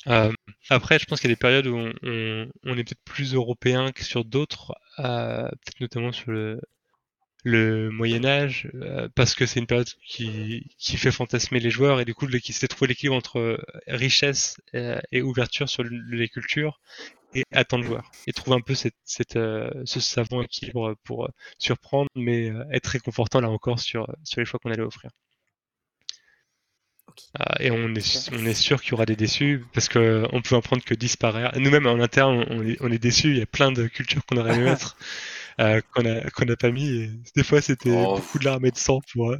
Euh, après, je pense qu'il y a des périodes où on, on- on est peut-être plus européen que sur d'autres, euh, peut-être notamment sur le, le Moyen Âge, euh, parce que c'est une période qui, qui fait fantasmer les joueurs et du coup, qui s'est trouvé l'équilibre entre euh, richesse euh, et ouverture sur le- les cultures et attendre joueur et trouver un peu cette, cette, euh, ce savant équilibre pour euh, surprendre, mais euh, être réconfortant là encore sur, sur les choix qu'on allait offrir. Ah, et on est, on est sûr qu'il y aura des déçus parce que on peut en prendre que 10 par ère. Nous-mêmes en interne, on est, on est déçus. Il y a plein de cultures qu'on aurait aimé *laughs* mettre, euh, qu'on a, qu'on n'a pas mis. Et des fois, c'était Oh. beaucoup de larmes et de sang pour, *laughs* euh,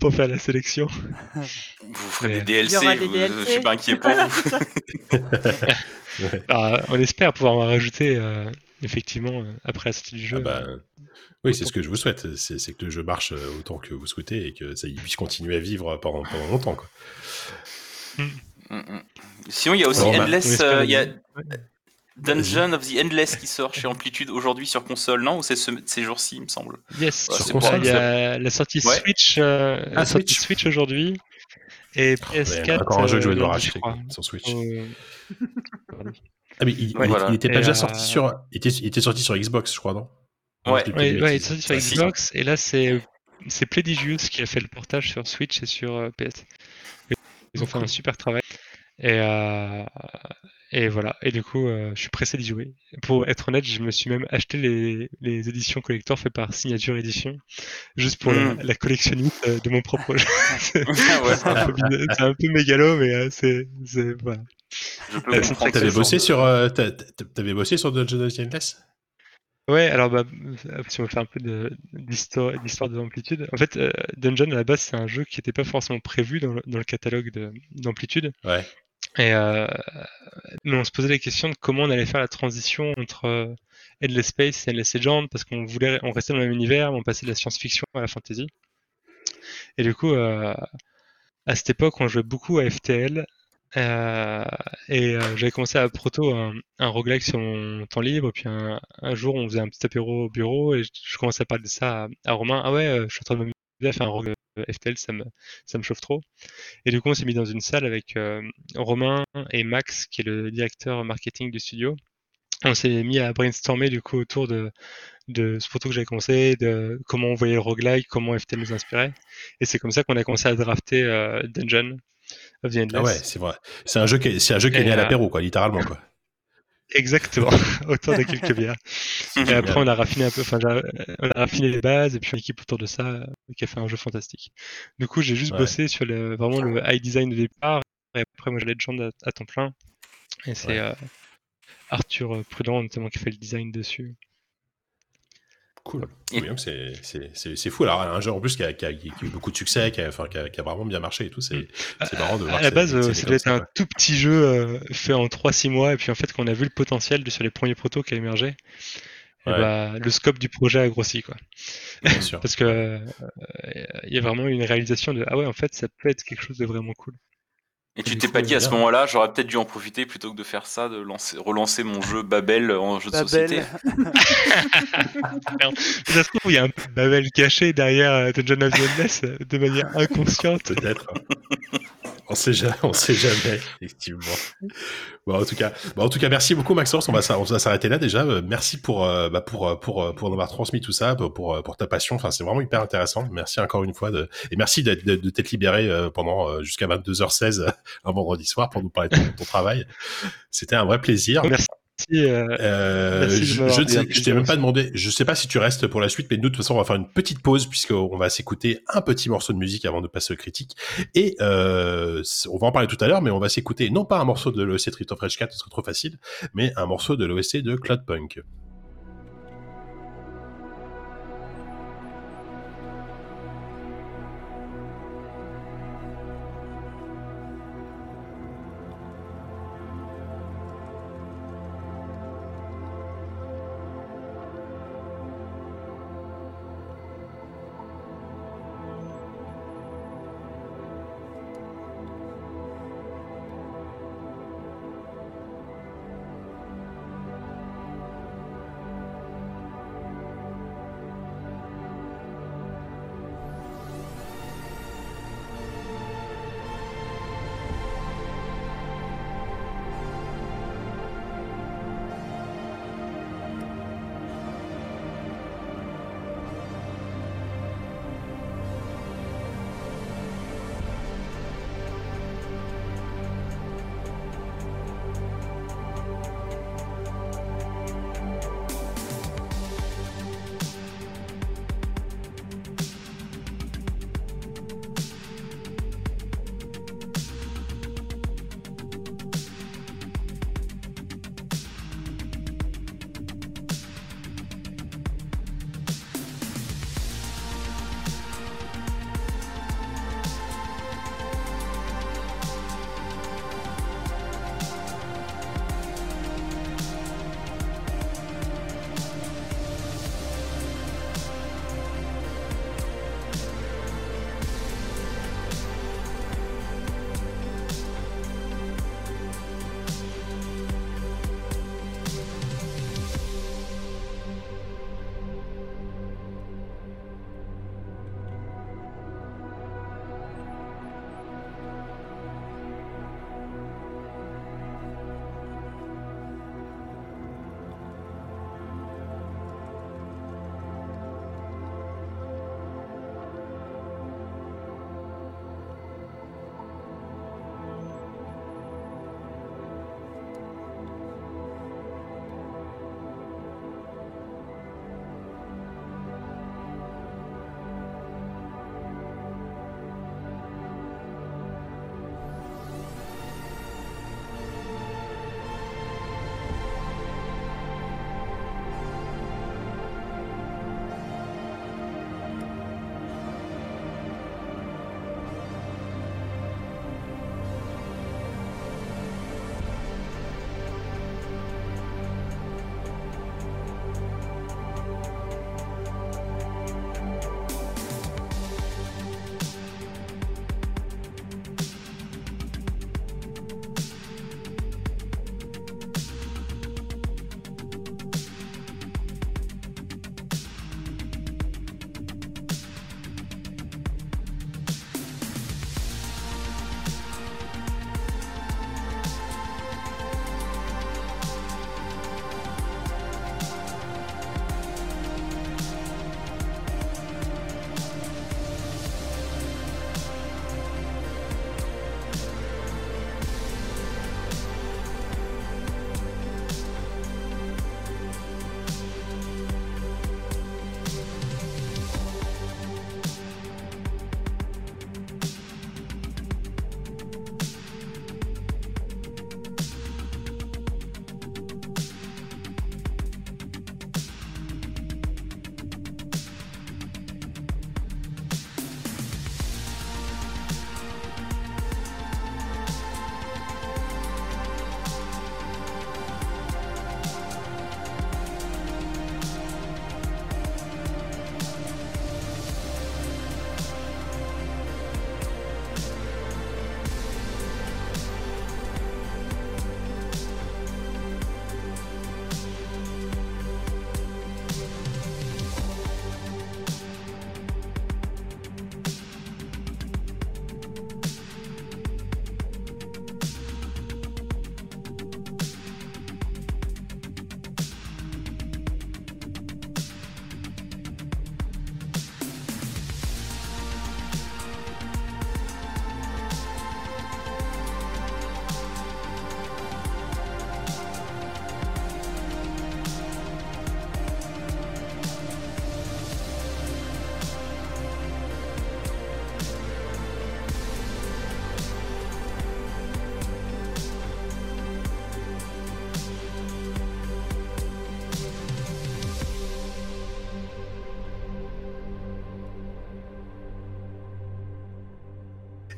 pour faire la sélection. *laughs* Vous ferez des Il y DLC, aura des vous- DLC. je suis pas inquiet pour vous. *laughs* Ah, on espère pouvoir en rajouter euh, effectivement euh, après la sortie du jeu. Ah bah, oui, c'est ce que je vous souhaite. C'est que le jeu marche euh, autant que vous souhaitez et que ça puisse continuer à vivre pendant, pendant longtemps. Quoi. Mm, mm. Sinon, il y a aussi Bon, bah, Endless, euh, il y a. Dungeon of the Endless qui sort chez Amplitude aujourd'hui sur console, non Ou c'est ce- ces jours-ci, il me semble. Yes, Ouais, sur console, il y a la sortie Ouais. Switch, euh, Ah, la sortie Switch. Switch aujourd'hui et Ouais, PS4. encore un jeu que je vais euh, devoir acheter sur Switch. Euh, Ah, mais il, Ouais, il- voilà. il était pas Et, déjà euh, sorti sur. Il était, il était sorti sur Xbox, je crois, non Ouais. Ouais, ouais, il est sorti sur Ah, si. Xbox et là c'est c'est Playdigious qui a fait le portage sur Switch et sur euh, PS. Ils ont fait un super travail et euh, et voilà et du coup euh, je suis pressé d'y jouer. Pour être honnête, je me suis même acheté les, les éditions collector faites par Signature Edition juste pour la, la collectionniste euh, de mon propre jeu. *laughs* c'est un, peu un mégalo mais euh, c'est voilà. Je Euh. T'avais bossé sur, euh, bossé sur Dungeons and Endless Ouais, alors bah, si on fait un peu de- d'histoire de l'amplitude. En fait, euh, Dungeon à la base, c'est un jeu qui n'était pas forcément prévu dans le, dans le catalogue de- d'amplitude. Ouais. Et euh, mais on se posait la question de comment on allait faire la transition entre euh, Endless Space et Endless Legend parce qu'on voulait, on restait dans le même univers, mais on passait de la science-fiction à la fantasy. Et du coup, euh, à cette époque, on jouait beaucoup à FTL. euh, et j'avais commencé à proto un, roguelike sur mon temps libre. Puis un, jour, on faisait un petit apéro au bureau et je, commençais à parler de ça à, à Romain. Ah ouais, je suis en train de m'amuser à faire un rogue euh, FTL, ça me, ça me chauffe trop. Et du coup, on s'est mis dans une salle avec euh, Romain et Max, qui est le directeur marketing du studio. On s'est mis à brainstormer du coup autour de, de ce proto que j'avais commencé, de comment on voyait le roguelike, comment FTL nous inspirait. Et c'est comme ça qu'on a commencé à drafter euh, Dungeon of the Endless. Ah ouais, c'est vrai. C'est un jeu qui est, c'est un jeu qui est né à euh, l'apéro, quoi, littéralement, quoi. Exactement, *laughs* autour de quelques bières. Et après, on a raffiné un peu, enfin, on a raffiné les bases et puis une équipe autour de ça euh, qui a fait un jeu fantastique. Du coup, j'ai juste Ouais. bossé sur le, vraiment le high design de départ et après, moi, j'ai Legend à, à temps plein. Et c'est Ouais. euh, Arthur Prudent, notamment, qui fait le design dessus. Cool. Oui, c'est, c'est, c'est, c'est fou. Alors, un jeu en plus qui a, qui a- qui a eu beaucoup de succès, qui a, enfin, qui a, qui a vraiment bien marché et tout, c'est, c'est marrant de voir À la c'est- base, c'est euh, un tout petit jeu euh, fait en 3-6 mois, et puis en fait, quand on a vu le potentiel de- sur les premiers protos qui a émergé, eh Ouais. bah, le scope du projet a grossi, quoi. Bien sûr. *laughs* Parce que euh, il y a vraiment une réalisation de ah ouais, en fait, ça peut être quelque chose de vraiment cool. Et tu t'es pas dit à ce moment-là, j'aurais peut-être dû en profiter plutôt que de faire ça, de lancer, relancer mon jeu Babel en jeu de Babel. société. *laughs* Ça se trouve, il y a un peu de Babel caché derrière euh, Dungeon of the Endless euh, de manière *laughs* inconsciente. Peut-être. *laughs* on sait jamais, sait jamais, effectivement. Bon, en tout cas, en tout cas, merci beaucoup, Maxence. On va, s'arrêter là déjà. Euh, Merci pour, euh, bah, pour, euh, pour, euh, pour nous avoir transmis tout ça, pour, pour, ta passion. Enfin, c'est vraiment hyper intéressant. Merci encore une fois et merci de, t'être libéré pendant jusqu'à 22h16 euh, *laughs* un vendredi soir pour nous parler de ton, travail. C'était un vrai plaisir. Euh, Euh, Merci je, ne je t'ai même pas demandé. Je sais pas si tu restes pour la suite, mais nous, de toute façon, on va faire une petite pause puisqu'on va s'écouter un petit morceau de musique avant de passer aux critiques. Et euh, on va en parler tout à l'heure, mais on va s'écouter non pas un morceau de l'OSC Street of Rage 4, ce serait trop facile, mais un morceau de l'OSC de Cloudpunk.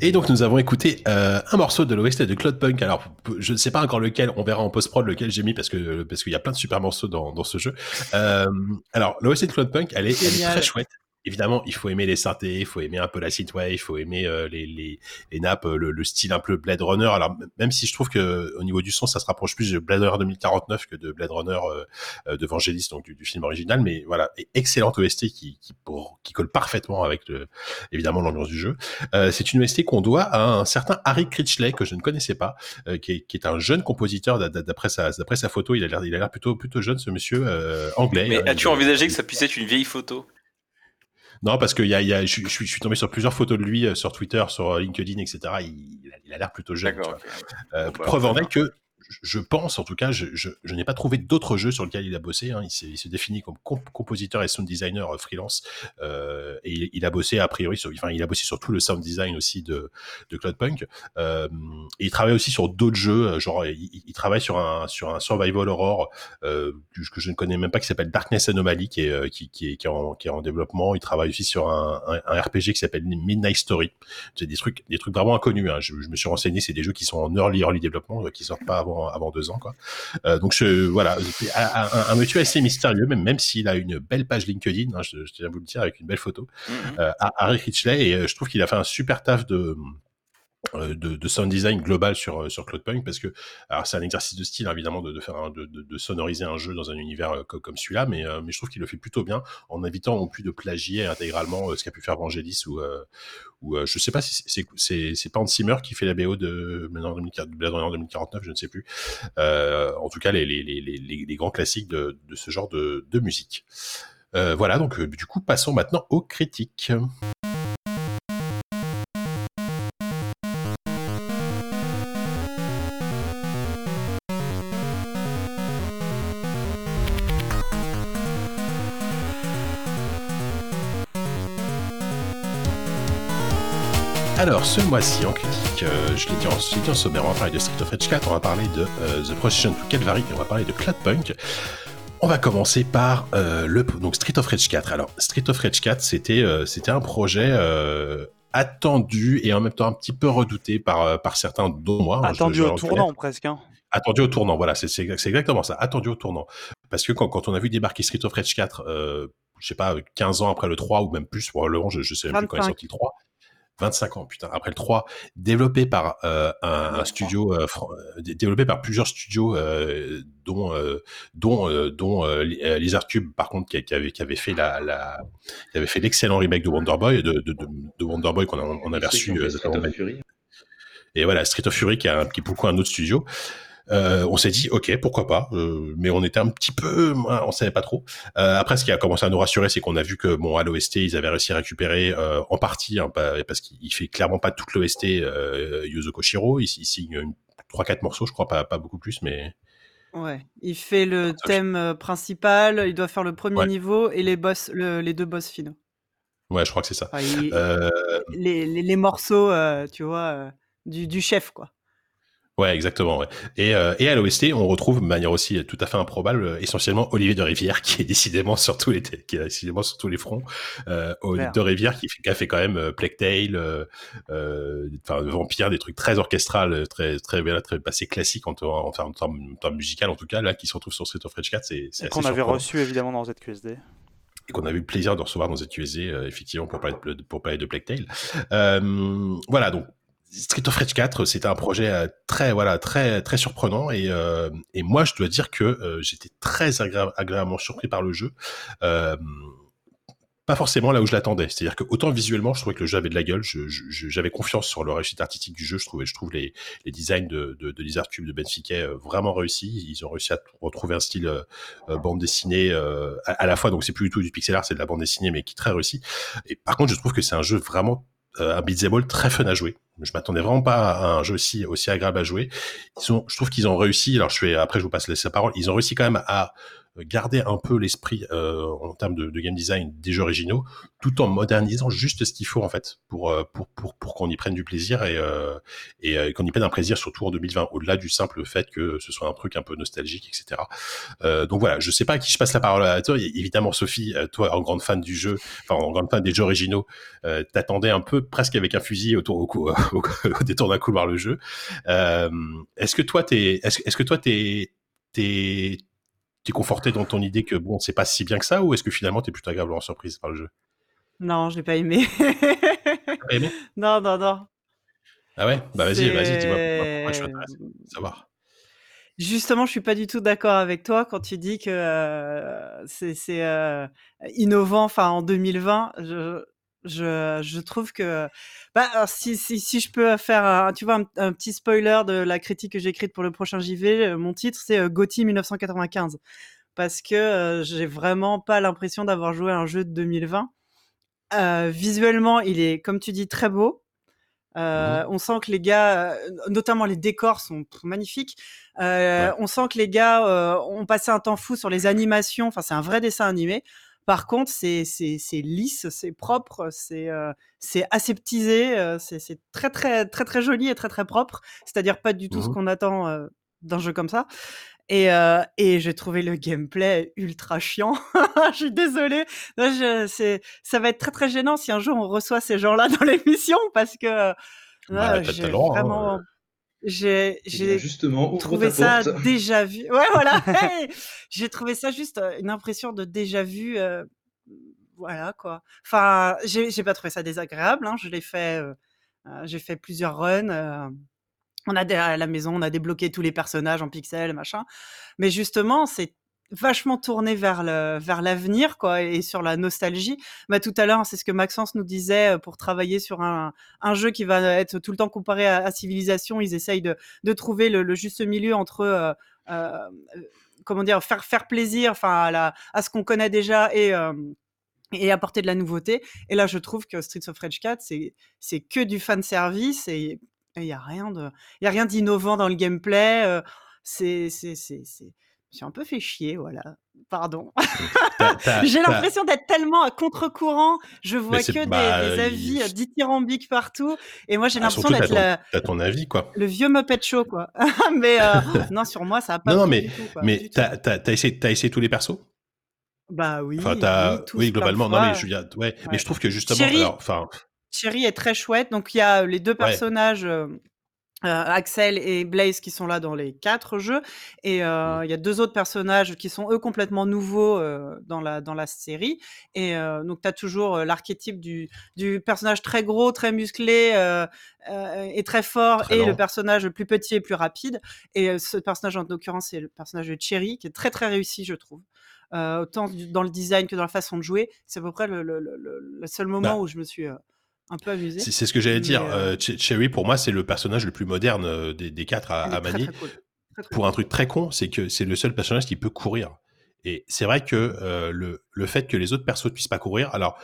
Et donc nous avons écouté euh, un morceau de l'OST de Cloudpunk. Alors je ne sais pas encore lequel, on verra en post-prod lequel j'ai mis parce que parce qu'il y a plein de super morceaux dans, dans ce jeu. Euh, alors l'OST de Cloudpunk, elle est, elle est très chouette. Évidemment, il faut aimer les synthés, il faut aimer un peu la synthwave, il faut aimer euh, les, les, les nappes, euh, le, le style un peu Blade Runner. Alors même si je trouve que au niveau du son, ça se rapproche plus de Blade Runner 2049 que de Blade Runner euh, euh, de Vangelis, donc du, du film original. Mais voilà, excellente OST qui qui, pour, qui colle parfaitement avec le, évidemment l'ambiance du jeu. Euh, c'est une OST qu'on doit à un certain Harry Critchley que je ne connaissais pas, euh, qui, est, qui est un jeune compositeur d'a- d'a- d'après sa d'après sa photo. Il a l'air il a l'air plutôt plutôt jeune ce monsieur euh, anglais. Mais Euh, as-tu envisagé que ça puisse être une vieille photo? Non, parce que y a, y a, je, je suis- je suis tombé sur plusieurs photos de lui euh, sur Twitter, sur euh, LinkedIn, etc. Il, il a- l'air plutôt jeune. Euh, Bon, bah, preuve en est que je- pense, en tout cas, je, je, je n'ai pas trouvé d'autres jeux sur lesquels il a bossé. Hein. Il, il se définit comme comp- compositeur et sound designer euh, freelance. Euh, et il, il a bossé a priori, sur, enfin, il a bossé sur tout le sound design aussi de, de Cloudpunk. Euh, il travaille aussi sur d'autres jeux, euh, genre il, il- il travaille sur un sur un survival horror euh, que je ne connais même pas qui s'appelle Darkness Anomaly, qui est euh, qui, qui est qui est en, qui est en développement. Il travaille aussi sur un, un, un RPG qui s'appelle Midnight Story. C'est des trucs des trucs vraiment inconnus. Hein. Je, je me suis renseigné, c'est des jeux qui sont en early early développement, qui sortent pas avant avant deux ans quoi. Euh, donc je, voilà, un, monsieur assez mystérieux, même même s'il a une belle page LinkedIn, hein, je, je tiens à vous le dire avec une belle photo Mhm. euh, à Harry Ritchley et euh, je trouve qu'il a fait un super taf de euh, de, de sound design global sur euh, sur Cloudpunk parce que alors c'est un exercice de style évidemment de, de faire un, de, de, sonoriser un jeu dans un univers euh, co- comme celui-là mais euh, mais je trouve qu'il le fait plutôt bien en évitant non plus de plagier intégralement euh, ce qu'a pu faire Vangelis ou euh, ou euh, je sais pas si c'est c'est c'est Hans Zimmer qui fait la BO de Blade Runner 2040 Blade Runner 2049 je ne sais plus. Euh, en tout cas les les, les, les, les grands classiques de, de ce genre de, de musique. Euh, voilà donc euh, du coup passons maintenant aux critiques Alors, ce mois-ci, en critique, euh, je l'ai dit, en- dit sommaire, on va parler de Street of Rage 4, on va parler de euh, The Procession to Calvary, et on va parler de Cloudpunk. On va commencer par euh, le donc Street of Rage 4. Alors, Street of Rage 4, c'était c'était un projet attendu et en même temps un petit peu redouté par, par certains, dont moi. hein, je- Attendu je au tournant presque. Hein. Attendu au tournant, voilà, c'est exactement ça, attendu au tournant. Parce que quand, quand on a vu débarquer Street of Rage 4, euh, je sais pas, 15 ans après le 3 ou même plus, probablement, je, je sais même plus quand est 25. sorti le 3. 25 ans, putain, après le 3, développé par euh, un, un studio, euh, développé par plusieurs studios, euh, dont dont dont Li- Lizard Cube, par contre, qui, qui avait qui avait fait la, la qui avait fait l'excellent remake de Wonder Boy, de, de, de, de Wonder Boy qu'on a on avait reçu Street of Fury. et voilà, Street of Fury qui, a, qui est beaucoup un autre studio. Euh, on s'est dit, ok, pourquoi pas, euh, mais on était un petit peu, on savait pas trop. Euh, après, ce qui a commencé à nous rassurer, c'est qu'on a vu que bon, à l'OST, ils avaient réussi à récupérer en partie, hein, parce qu'il fait clairement pas toute l'OST euh, Yuzo Koshiro. Il, il signe trois quatre morceaux, je crois, pas, pas beaucoup plus, mais Ouais, il fait le je- thème principal, il doit faire le premier Ouais. niveau et les boss, le- les deux boss finaux. ouais, je crois que c'est ça. Enfin, il- Euh, les, les- les morceaux, euh, tu vois, euh, du, du chef, quoi. Ouais, exactement. Ouais. Et, euh, et à l'OST, on retrouve de manière aussi tout à fait improbable, euh, essentiellement Olivier de Rivière, *laughs* qui est décidément sur tous les, qui est décidément sur tous les fronts. Euh, Olivier de Rivière qui, a fait quand même euh, Plague Tale, euh, euh, enfin Vampire, des trucs très orchestrales, très très voilà, très assez classiques en, en, en, termes, en termes musical en tout cas, là, qui se retrouve sur Street of Rage 4, c'est c'est qu'on avait reçu évidemment dans ZQSD. et qu'on a eu le plaisir de recevoir dans ZQSD, euh, effectivement, pour parler de, pour parler de Plague Tale. Euh, voilà, donc Street of Rage 4, c'était un projet euh, très, voilà, très, très surprenant et, euh, et moi, je dois dire que euh, j'étais très agré- agréablement surpris par le jeu. Euh, pas forcément là où je l'attendais. C'est-à-dire que autant visuellement, je trouvais que le jeu avait de la gueule. J'avais confiance sur le réussite artistique du jeu. Je trouvais, je trouve les, les designs de, de, de Lizard Cube, de Ben euh, vraiment réussis. Ils ont réussi à retrouver un style euh, euh, bande dessinée euh, à, à la fois. Donc c'est plus du tout du pixel art, c'est de la bande dessinée, mais qui est très réussi. Et par contre, je trouve que c'est un jeu vraiment euh, un beat'em all très fun à jouer. Je m'attendais vraiment pas à un jeu aussi aussi agréable à jouer. Ils je trouve qu'ils ont réussi. Alors je fais après, je vous passe la parole. Ils ont réussi quand même à garder un peu l'esprit euh, en termes de, game design des jeux originaux, tout en modernisant juste ce qu'il faut en fait pour euh, pour pour, pour qu'on y prenne du plaisir et euh, et euh, qu'on y prenne un plaisir surtout en 2020 au-delà du simple fait que ce soit un truc un peu nostalgique etc. Euh, donc voilà, je sais pas à qui je passe la parole à toi. Évidemment Sophie, toi en grande fan du jeu, enfin en grande fan des jeux originaux, t'attendais un peu presque avec un fusil autour au, *laughs* au, au, détour d'un couloir le jeu. est-ce que toi t'es est-ce que toi t'es t'es conforté dans ton idée que bon, c'est pas si bien que ça, ou est-ce que finalement t'es plutôt agréablement surprise par le jeu? Non, j'ai pas aimé. pas aimé? *laughs* Non, non, non. Ah ouais? Bah vas-y, vas-y, dis-moi pourquoi, je suis savoir. Justement, je suis pas du tout d'accord avec toi quand tu dis que euh, c'est euh, innovant. Enfin, en 2020, je, je, je, trouve que bah, si, si, si, je peux faire un, tu vois, un, un, petit spoiler de la critique que j'ai écrite pour le prochain JV, mon titre c'est euh, Gotti 1995 parce que euh, j'ai vraiment pas l'impression d'avoir joué à un jeu de 2020. Euh, visuellement, il est, comme tu dis, très beau. Euh, mmh. On sent que les gars, notamment les décors sont magnifiques. Euh, ouais. On sent que les gars euh, ont passé un temps fou sur les animations. Enfin, c'est un vrai dessin animé. Par contre, c'est lisse, c'est propre, c'est euh, aseptisé, euh, c'est très très très très joli et très très propre. C'est-à-dire pas du tout mmh ce qu'on attend euh, d'un jeu comme ça. Et, euh, et j'ai trouvé le gameplay ultra chiant. *laughs* je suis désolée. Je, ça va être très très gênant si un jour on reçoit ces gens-là dans *laughs* l'émission parce que bah, j'ai hein. J'ai justement trouvé ça *laughs* déjà vu. Ouais, voilà. hey j'ai trouvé ça juste une impression de déjà vu. Euh, voilà quoi. Enfin, j'ai pas trouvé ça désagréable. Hein. Je l'ai fait. Euh, j'ai fait plusieurs runs. Euh, on a des, à la maison, on a débloqué tous les personnages en pixels, machin. Mais justement, c'est vachement tourné vers le vers l'avenir quoi et sur la nostalgie. Bah tout à l'heure, c'est ce que Maxence nous disait pour travailler sur un, un jeu qui va être tout le temps comparé à, à Civilisation, ils essayent de de trouver le, juste milieu entre euh, euh, comment dire faire faire plaisir enfin à à ce qu'on connaît déjà et euh, et apporter de la nouveauté. Et là, je trouve que Streets of Rage 4, c'est c'est que du fan service et il y a rien de y a rien d'innovant dans le gameplay. Euh, c'est c'est c'est suis un peu fait chier, voilà. Pardon. *laughs* J'ai l'impression d'être tellement à contre-courant. Je vois que bah, des, des, avis il... dithyrambiques partout. Et moi, j'ai ah, l'impression d'être. T'as ton avis, quoi. Le vieux Muppet Show, quoi. *laughs* mais euh, *laughs* non, sur moi, ça a pas. Non, non, mais, tout, quoi, mais t'as as essayé, as essayé tous les persos? Bah oui. Enfin, oui, globalement. Non, mais je ouais, ouais. Mais je trouve que justement, Chérie, alors, enfin. Chérie est très chouette. Donc, il y a les deux personnages. Ouais. Euh, Axel et Blaze qui sont là dans les quatre jeux. Et euh, il y a deux autres personnages qui sont eux complètement nouveaux euh, dans la dans la série. Et donc tu as toujours l'archétype du du personnage très gros très musclé et très fort très et le personnage le plus petit et plus rapide. Et ce personnage en l'occurrence c'est le personnage de Cherry qui est très très réussi je trouve. Autant dans le design que dans la façon de jouer. C'est à peu près le, le, le, le seul moment bah. où je me suis un peu. C'est ce que j'allais dire. Euh... Cherry, pour moi, c'est le personnage le plus moderne des, des quatre à, à manier. Très, très cool. très, pour un truc très con, c'est que c'est le seul personnage qui peut courir. Et c'est vrai que euh, le, le fait que les autres persos ne puissent pas courir, alors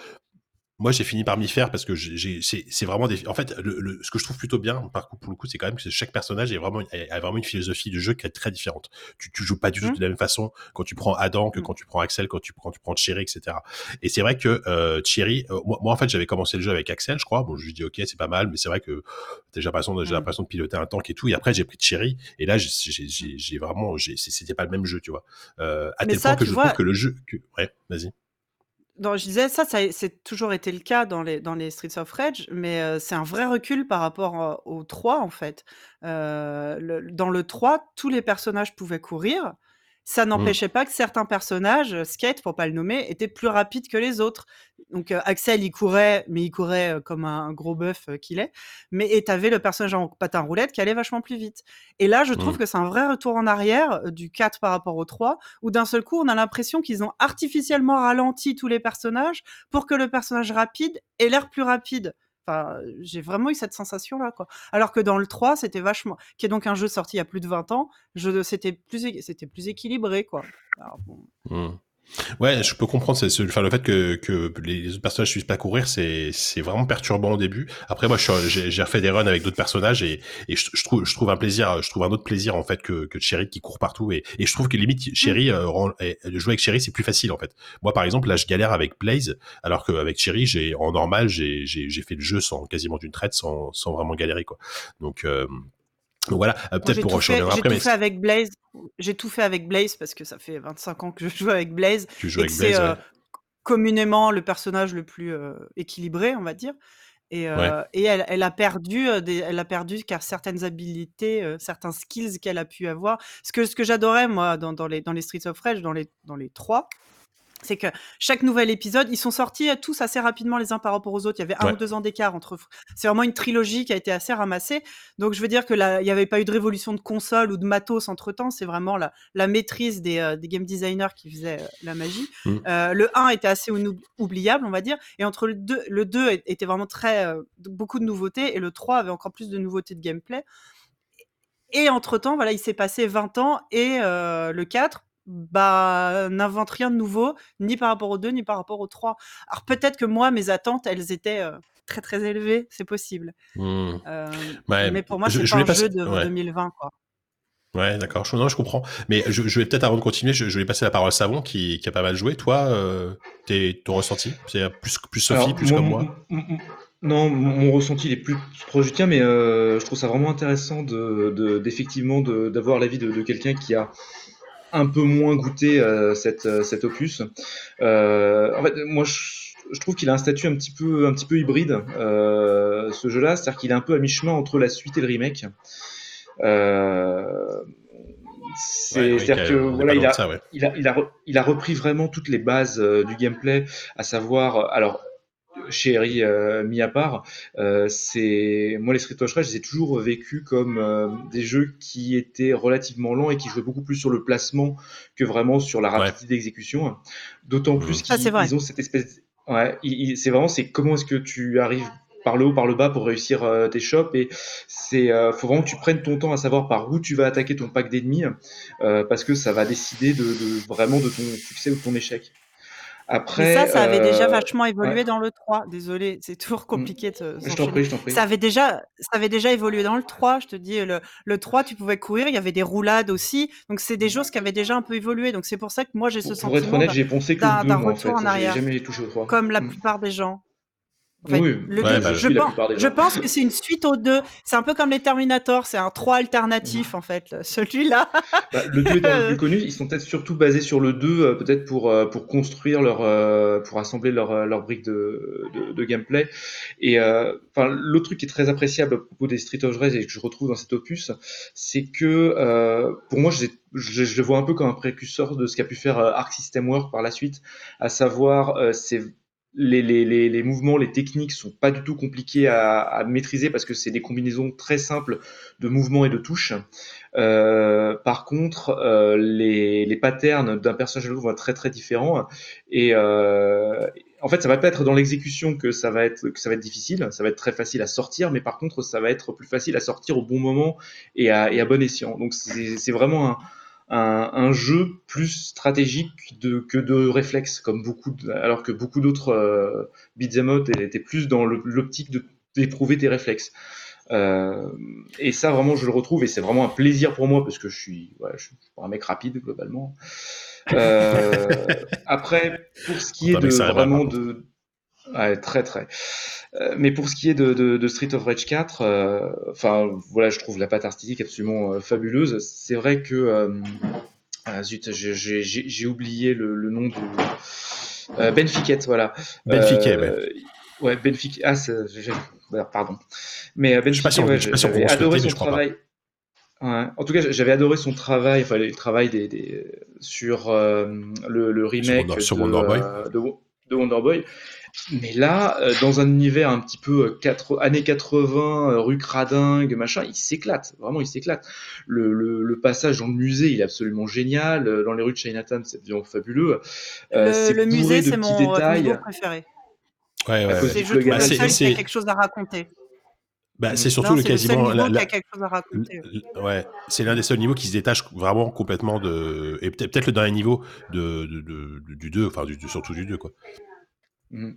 moi j'ai fini par m'y faire parce que c'est vraiment des en fait le, le, ce que je trouve plutôt bien par coup pour le coup c'est quand même que chaque personnage est vraiment a vraiment une philosophie de jeu qui est très différente. Tu, tu joues pas du tout mmh. de la même façon quand tu prends Adam que mmh. quand tu prends Axel quand tu prends tu prends Thierry etc et c'est vrai que euh, Thierry euh, moi, moi, en fait j'avais commencé le jeu avec Axel je crois. Bon je lui dis ok c'est pas mal mais c'est vrai que j'ai l'impression j'ai mmh. l'impression de piloter un tank et tout. Et après j'ai pris Thierry. Et là j'ai vraiment c'était pas le même jeu tu vois. Euh, à mais tel ça, point que je vois... trouve que le jeu que... ouais vas-y non, je disais ça, ça c'est toujours été le cas dans les, dans les Streets of Rage, mais euh, c'est un vrai recul par rapport euh, au 3 en fait. Euh, le, dans le 3, tous les personnages pouvaient courir. Ça n'empêchait mmh. pas que certains personnages, Skate pour pas le nommer, étaient plus rapides que les autres. Donc Axel il courait, mais il courait comme un gros bœuf qu'il est. Mais et t'avais le personnage en patin roulette qui allait vachement plus vite. Et là, je trouve mmh. que c'est un vrai retour en arrière du 4 par rapport au 3, où d'un seul coup, on a l'impression qu'ils ont artificiellement ralenti tous les personnages pour que le personnage rapide ait l'air plus rapide. Enfin, j'ai vraiment eu cette sensation-là, quoi. Alors que dans le 3, c'était vachement, qui est donc un jeu sorti il y a plus de 20 ans, c'était plus, c'était plus équilibré, quoi. Alors, bon. mmh. Ouais, je peux comprendre. C'est, c'est- enfin, le fait que, que les autres personnages ne puissent pas courir, c'est, c'est vraiment perturbant au début. Après, moi, je suis- j'ai, j'ai refait des runs avec d'autres personnages et, et je, je trouve, je trouve un plaisir, je trouve un autre plaisir en fait que, que Cherry qui court partout et, et je trouve que limite Cherry, euh, et- et jouer avec Cherry, c'est plus facile en fait. Moi, par exemple, là, je galère avec Blaze, alors qu'avec Cherry, j'ai en normal, j'ai, j'ai, j'ai fait le jeu sans quasiment d'une traite, sans, sans vraiment galérer quoi. Donc, euh, donc voilà. Euh, peut-être pour fait, reviendrai j'ai après, tout mais fait avec Blaze. J'ai tout fait avec Blaze parce que ça fait 25 ans que je joue avec Blaze tu joues et avec que c'est Blaze. euh, ouais. communément le personnage le plus euh, équilibré, on va dire. Et, euh, et elle, elle a perdu, des, elle a perdu car certaines habilités, euh, certains skills qu'elle a pu avoir. Ce que, ce que j'adorais moi dans, dans les, dans les Streets of Rage, dans les, dans les trois, c'est que chaque nouvel épisode, ils sont sortis euh, tous assez rapidement les uns par rapport aux autres. Il y avait un Ouais. ou deux ans d'écart entre. C'est vraiment une trilogie qui a été assez ramassée. Donc je veux dire que là, il n'y avait pas eu de révolution de console ou de matos entre temps. C'est vraiment la, la maîtrise des, euh, des game designers qui faisait euh, la magie. Mm. Euh, le 1 était assez oubli- oubliable, on va dire. Et entre le 2, le 2 était vraiment très. beaucoup de nouveautés. Et le 3 avait encore plus de nouveautés de gameplay. Et entre-temps, voilà, il s'est passé 20 ans. Et le 4 bah, n'invente rien de nouveau, ni par rapport au 2, ni par rapport au 3. Alors peut-être que moi, mes attentes, elles étaient euh, très très élevées, c'est possible. Euh, Ouais, mais pour moi, je- c'est je pas un passer- jeu de ouais. 2020, quoi. Ouais, d'accord. Je, non, je comprends. Mais je, je vais peut-être avant de continuer, je, je vais passer la parole à Savon qui, qui a pas mal joué. Toi, euh, t'es, ton ressenti C'est plus, plus Sophie, Alors, plus comme moi? Non, mon mon ressenti il est plus proche du tien, mais euh, je trouve ça vraiment intéressant de, de- d'effectivement de- d'avoir l'avis de, de quelqu'un qui a un peu moins goûté euh, cette, euh, cet opus. Euh, en fait, moi, je, je trouve qu'il a un statut un petit peu, un petit peu hybride, ce jeu-là, c'est-à-dire qu'il est un peu à mi-chemin entre la suite et le remake. Ouais, c'est-à-dire que voilà, il a, ça, ouais. il a, il a, re- il a repris vraiment toutes les bases du gameplay, à savoir, alors, chez Harry, euh, mis à part, euh, c'est moi les Street of Rage, je les ai toujours vécu comme euh, des jeux qui étaient relativement lents et qui jouaient beaucoup plus sur le placement que vraiment sur la rapidité d'exécution. D'autant plus qu'ils ont cette espèce, ouais, c'est vraiment c'est comment est-ce que tu arrives par le haut, par le bas pour réussir euh, tes shops et c'est euh, faut vraiment que tu prennes ton temps à savoir par où tu vas attaquer ton pack d'ennemis euh, parce que ça va décider de, de- vraiment de ton succès ou de ton échec. Après, ça, ça avait déjà euh, vachement évolué ouais. dans le 3. Désolé, c'est toujours compliqué de Je t'en prie, je t'en prie. Ça avait déjà, ça avait déjà évolué dans le 3, je te dis. Le, le 3, tu pouvais courir, il y avait des roulades aussi. Donc, c'est des choses qui avaient déjà un peu évolué. Donc, c'est pour ça que moi, j'ai ce Pour, pour sentiment être honnête, d'un- j'ai pensé que d'un- le 2, d'un moi, en retour fait. en arrière. jamais touché au 3. comme la Mm. plupart des gens. En fait, Oui, le Ouais, deux- bah, je, pense, je que c'est une suite aux deux. C'est un peu comme les Terminator, c'est un 3 alternatif en fait. Celui-là, Bah, le 2 étant le *laughs* plus connu, ils sont peut-être surtout basés sur le 2, euh, peut-être pour, euh, pour construire leur, euh, pour assembler leur, leur brique de, de, de gameplay. Et euh, enfin, l'autre truc qui est très appréciable à propos des Street of Rage et que je retrouve dans cet opus, c'est que euh, pour moi, je, je, je le vois un peu comme un précurseur de ce qu'a pu faire Arc System Works par la suite, à savoir, euh, c'est les, les, les, les mouvements, les techniques sont pas du tout compliqués à, à maîtriser parce que c'est des combinaisons très simples de mouvements et de touches. Euh, par contre, euh, les, les patterns d'un personnage à l'autre vont être très très différents et euh, en fait, ça va pas être dans l'exécution que ça va être que ça va être difficile, ça va être très facile à sortir, mais par contre, ça va être plus facile à sortir au bon moment et à, et à bon escient. Donc c'est vraiment un, un, un jeu plus stratégique de, que de réflexe, comme beaucoup, de- alors que beaucoup d'autres euh, beat'em up étaient plus dans l'optique d'éprouver tes réflexes. Euh, et ça, vraiment, je le retrouve et c'est vraiment un plaisir pour moi parce que je suis, ouais, je suis un mec rapide globalement. Euh, *laughs* après, pour ce qui est de vraiment de, ouais, très très. Euh, mais pour ce qui est de, de, de Street of Rage 4, euh, enfin voilà, je trouve la patte artistique absolument euh, fabuleuse. C'est vrai que ah, zut, j'ai- oublié le, le nom euh, Ben voilà. Ben Fiquet, Euh, Ouais, Ben. Ah, pardon. Mais Ben sûr- ouais, j'avais adoré son pas. travail. Ouais. En tout cas, j'avais adoré son travail, enfin le travail des, des sur le, le remake Wonder- sur de, Wonder Boy. euh, de, de Wonder Boy. Mais là, euh, dans un univers un petit peu euh, années 80, euh, rue Cradingue, machin, il s'éclate. Vraiment, il s'éclate. Le, le, le passage dans le musée, il est absolument génial. Dans les rues de Chinatown, c'est vraiment fabuleux. Euh, le, musée, c'est mon détails. niveau préféré. Ouais, ouais. C'est, Bah, quelque chose à raconter. Bah, c'est surtout Non, le quasiment. la- la- ouais, c'est l'un des seuls niveaux qui se détache vraiment complètement de. Et peut-être peut-être le dernier niveau de, de, de- du 2, enfin, du, surtout du 2, quoi. Mhm.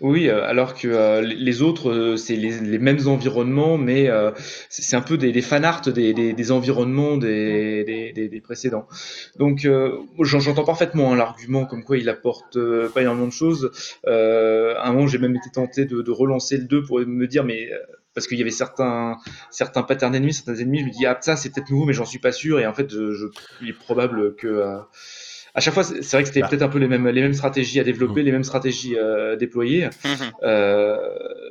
Oui, euh, alors que euh, les- autres, euh, c'est les, les mêmes environnements, mais c'est un peu des, des fanarts des, des, des environnements des, des, précédents. Donc, j'entends parfaitement hein, l'argument comme quoi il apporte pas énormément de choses. À un moment, j'ai même été tenté de, de relancer le 2 pour me dire, mais parce qu'il y avait certains, certains patterns ennemis, certains ennemis, je me dis, ah, ça, c'est peut-être nouveau, mais j'en suis pas sûr. Et en fait, je, je- il est probable que. À chaque fois, c'est vrai que c'était Bah. peut-être un peu les mêmes, les mêmes stratégies à développer, Mm. les mêmes stratégies euh, déployées. Mhm. Euh,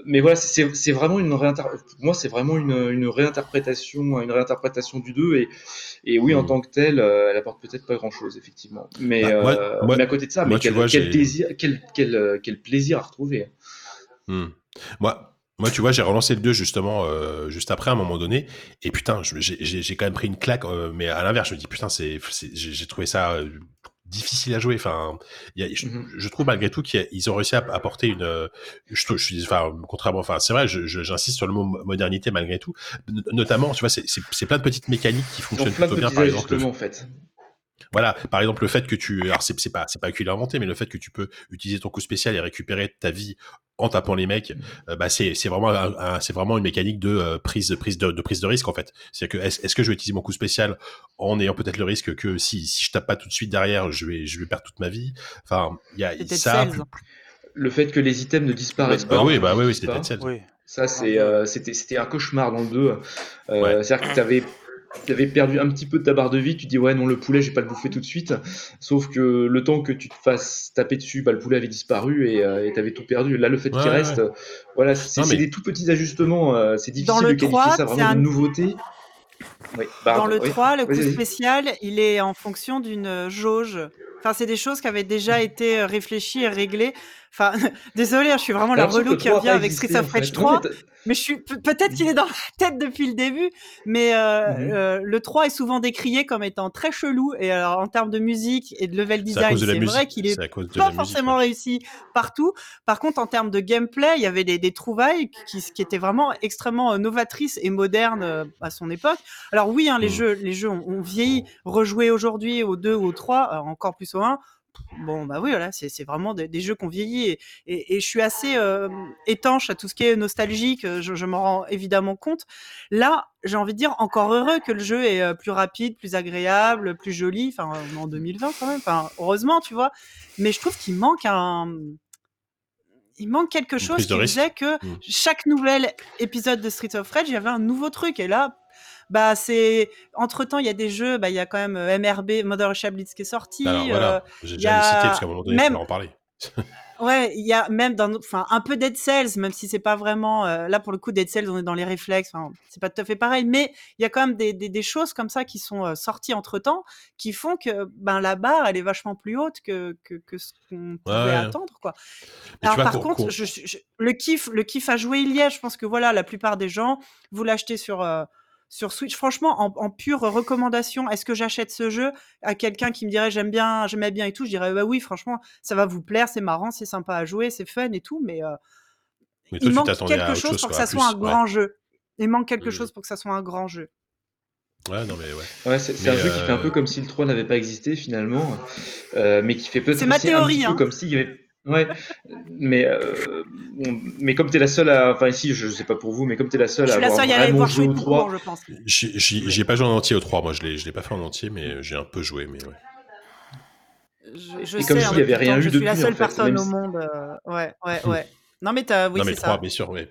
mais voilà, c'est c'est vraiment une réinter... moi, c'est vraiment une, une réinterprétation, une réinterprétation du 2 et, et oui, en Mm. tant que tel, euh, elle apporte peut-être pas grand-chose effectivement. Mais, Bah, moi- euh, moi- mais à côté de ça, moi, mais quel, vois, quel j'ai- plaisir, quel, quel, quel plaisir à retrouver. Moi, moi, tu vois, j'ai relancé le 2 justement euh, juste après à un moment donné, et putain, j'ai quand même pris une claque, euh, mais à l'inverse, je me dis putain, j'ai j'ai trouvé ça euh, difficile à jouer. Enfin, il y a- je, Mhm. je trouve malgré tout qu'ils ont réussi à apporter une, je, je suis, enfin, contrairement, enfin, c'est vrai, j'insiste sur le mot mo- modernité malgré tout, notamment, tu vois, c'est- plein de petites mécaniques qui fonctionnent plutôt bien, par exemple. le- en fait. voilà, par exemple le fait que tu, alors c'est c'est pas c'est pas qu'il a inventé, mais le fait que tu peux utiliser ton coup spécial et récupérer ta vie en tapant les mecs, euh, bah c'est c'est vraiment un- un- c'est vraiment une mécanique de euh, prise prise de, de prise de risque en fait. C'est-à-dire que est-ce que je vais utiliser mon coup spécial en ayant peut-être le risque que si si je tape pas tout de suite derrière, je vais je vais perdre toute ma vie? Enfin, il y a C'est ça. Le fait que les items ne disparaissent Ah pas. oui, bah oui, oui, n'existent c'était pas. Dead Cells. Oui. Ça, c'est, euh, c'était, c'était un cauchemar dans le 2. Euh, Ouais. C'est-à-dire que tu avais, perdu un petit peu de ta barre de vie, tu dis ouais non le poulet je vais pas le bouffer tout de suite, sauf que le temps que tu te fasses taper dessus, bah, le poulet avait disparu et euh, et t'avais tout perdu. Là le fait Ouais, qu'il ouais, reste, euh, voilà c'est mais- des tout petits ajustements, euh, c'est difficile Dans le de qualifier 3, ça vraiment un- de nouveauté. Oui, Dans le oui. 3, le coup spécial, il est en fonction d'une euh, jauge. Enfin, c'est des choses qui avaient déjà été euh, réfléchies et réglées. Enfin, *laughs* désolé, je suis vraiment la relou qui 3 a revient avec existé, Street of. Rage Non, 3. mais t'as- Mais je suis peut-être qu'il est dans ma tête depuis le début, mais euh, Mhm. euh, le 3 est souvent décrié comme étant très chelou. Et alors, en termes de musique et de level design, de la c'est vrai qu'il est de pas la musique, forcément réussi partout. Par contre, en termes de gameplay, il y avait des, des trouvailles qui, qui étaient vraiment extrêmement novatrices et modernes à son époque. Alors oui, hein, les jeux, les jeux ont, vieilli. Rejouer aujourd'hui au 2 ou au 3, euh, encore plus au 1. Bon, bah oui, voilà, c'est c'est vraiment des, des jeux qui ont vieilli et, et, et je suis assez euh, étanche à tout ce qui est nostalgique, euh, je, je m'en rends évidemment compte. Là, j'ai envie de dire encore heureux que le jeu est euh, plus rapide, plus agréable, plus joli, enfin en 2020 quand même, enfin heureusement, tu vois. Mais je trouve qu'il manque un il manque quelque chose qui faisait que Mm. chaque nouvel épisode de Street of Rage, il y avait un nouveau truc et là bah c'est entre temps il y a des jeux bah il y a quand même euh, MRB Mother Russia Blitz qui est sorti Alors euh, voilà, j'ai déjà cité a parce qu'à un moment donné, même- en parler. *laughs* Ouais, il y a même dans, enfin, un peu Dead Cells, même si c'est pas vraiment, euh, là pour le coup Dead Cells, on est dans les réflexes, c'est pas tout à fait pareil, mais il y a quand même des, des, des choses comme ça qui sont euh, sorties entre temps, qui font que ben la barre elle est vachement plus haute que que, que ce qu'on pouvait ouais. attendre quoi. Mais Alors vois, par contre, qu'on- je, je- le kiff, le kiff à jouer il y est. Je pense que voilà, la plupart des gens, vous l'achetez sur euh, sur Switch. Franchement, en, en pure recommandation, est-ce que j'achète ce jeu à quelqu'un qui me dirait j'aime bien, j'aimais bien et tout Je dirais bah oui, franchement, ça va vous plaire, c'est marrant, c'est sympa à jouer, c'est fun et tout, mais, euh, mais toi, il manque quelque chose chose, pour que ça soit un ouais. grand jeu. Il manque quelque chose pour que ça soit un grand jeu. Ouais, non, mais ouais. Ouais, c'est un jeu qui fait un euh, peu comme si le 3 n'avait pas existé finalement, euh, mais qui fait peut-être C'est ma aussi un théorie, petit hein. peu comme s'il y avait. Ouais, mais, euh, mais comme tu es la seule à. Enfin, ici, je sais pas pour vous, mais comme tu es la seule Je à suis la avoir seule à aller vraiment voir joué jouer au tout 3. court, je pense. J'ai- J'ai j'ai pas joué en entier au 3, moi je l'ai je l'ai pas fait en entier, mais j'ai un peu joué, mais ouais. Je, je Et sais, comme hein, s'il y avait depuis le temps rien eu je suis la en seule fait, personne même au monde. euh, ouais, ouais, *laughs* ouais. Non mais t'as, oui, non, mais c'est le 3, ça. bien sûr, ouais.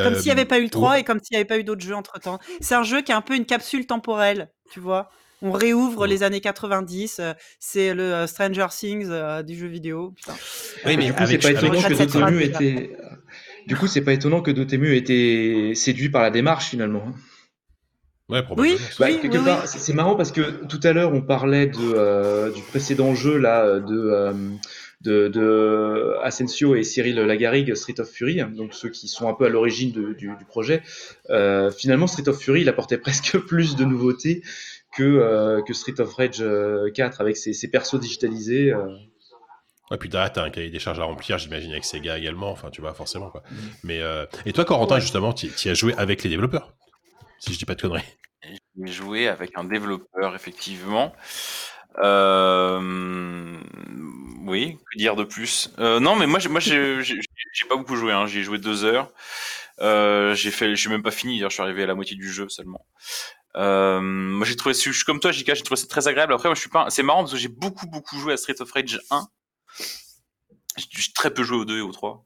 Comme Euh, s'il n'y avait pas eu le 3 ouais. et comme s'il n'y avait pas eu d'autres jeux entre temps. C'est un jeu qui est un peu une capsule temporelle, tu vois. On réouvre Ouais. les années 90. euh, c'est le euh, Stranger Things euh, du jeu vidéo. Putain. Oui, mais du coup, c'est pas étonnant que Dotemu était. Du coup, c'est pas étonnant que Dotemu ait été séduit par la démarche finalement. hein. Ouais, probablement. Oui, Bah, oui, quelque oui, part, oui. c'est marrant parce que tout à l'heure on parlait de, euh, du précédent jeu là de, euh, de, de Asensio et Cyril Lagarigue, Street of Fury, donc ceux qui sont un peu à l'origine du, du projet. Euh, finalement, Street of Fury, il apportait *laughs* presque plus de nouveautés que, euh, que Street of Rage euh, 4 avec ses, ses persos digitalisés. euh. Et puis derrière, t'as un cahier des charges à remplir, j'imagine, avec Sega également. Enfin, tu vois, forcément. Quoi. Mais, euh, Et toi, Corentin, justement, tu as joué avec les développeurs Si je dis pas de conneries. J'ai joué avec un développeur, effectivement. Euh... Oui, que dire de plus? Euh, Non, mais moi, moi, j'ai pas beaucoup joué. Hein. J'ai joué deux heures. Euh, j'ai fait, j'ai même pas fini. Je suis arrivé à la moitié du jeu seulement. Euh, moi, j'ai trouvé, je suis comme toi, JK, j'ai trouvé ça très agréable. Après, moi, je suis pas. C'est marrant parce que j'ai beaucoup, beaucoup joué à Street of Rage 1. J'ai très peu joué au 2 et au 3.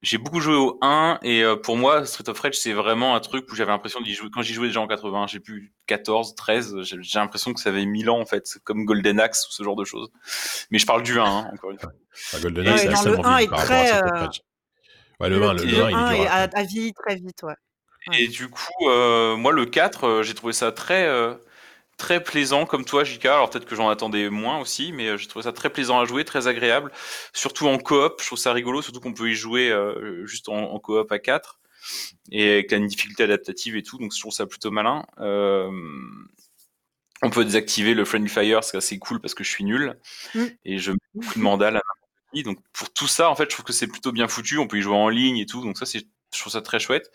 J'ai beaucoup joué au 1 et euh, pour moi Street of Rage c'est vraiment un truc où j'avais l'impression d'y jouer quand j'y jouais déjà en 80, j'ai plus 14, 13, j'ai l'impression que ça avait 1000 ans en fait, comme Golden Axe ou ce genre de choses. Mais je parle du 1 hein, encore une fois. Golden Axe, ouais, le 1 est très euh... ouais, le, 1, le, le 1, 1 il est à, à vieilli très vite, ouais. Et du coup, euh, moi le 4, euh, j'ai trouvé ça très euh, très plaisant comme toi, JK. Alors peut-être que j'en attendais moins aussi, mais euh, j'ai trouvé ça très plaisant à jouer, très agréable. Surtout en coop, je trouve ça rigolo, surtout qu'on peut y jouer euh, juste en, en, coop à 4 et avec la difficulté adaptative et tout. Donc je trouve ça plutôt malin. Euh, on peut désactiver le friendly fire, c'est assez cool parce que je suis nul Mm. et je mets beaucoup de mandales à. Donc pour tout ça, en fait, je trouve que c'est plutôt bien foutu. On peut y jouer en ligne et tout. Donc ça, c'est je trouve ça très chouette.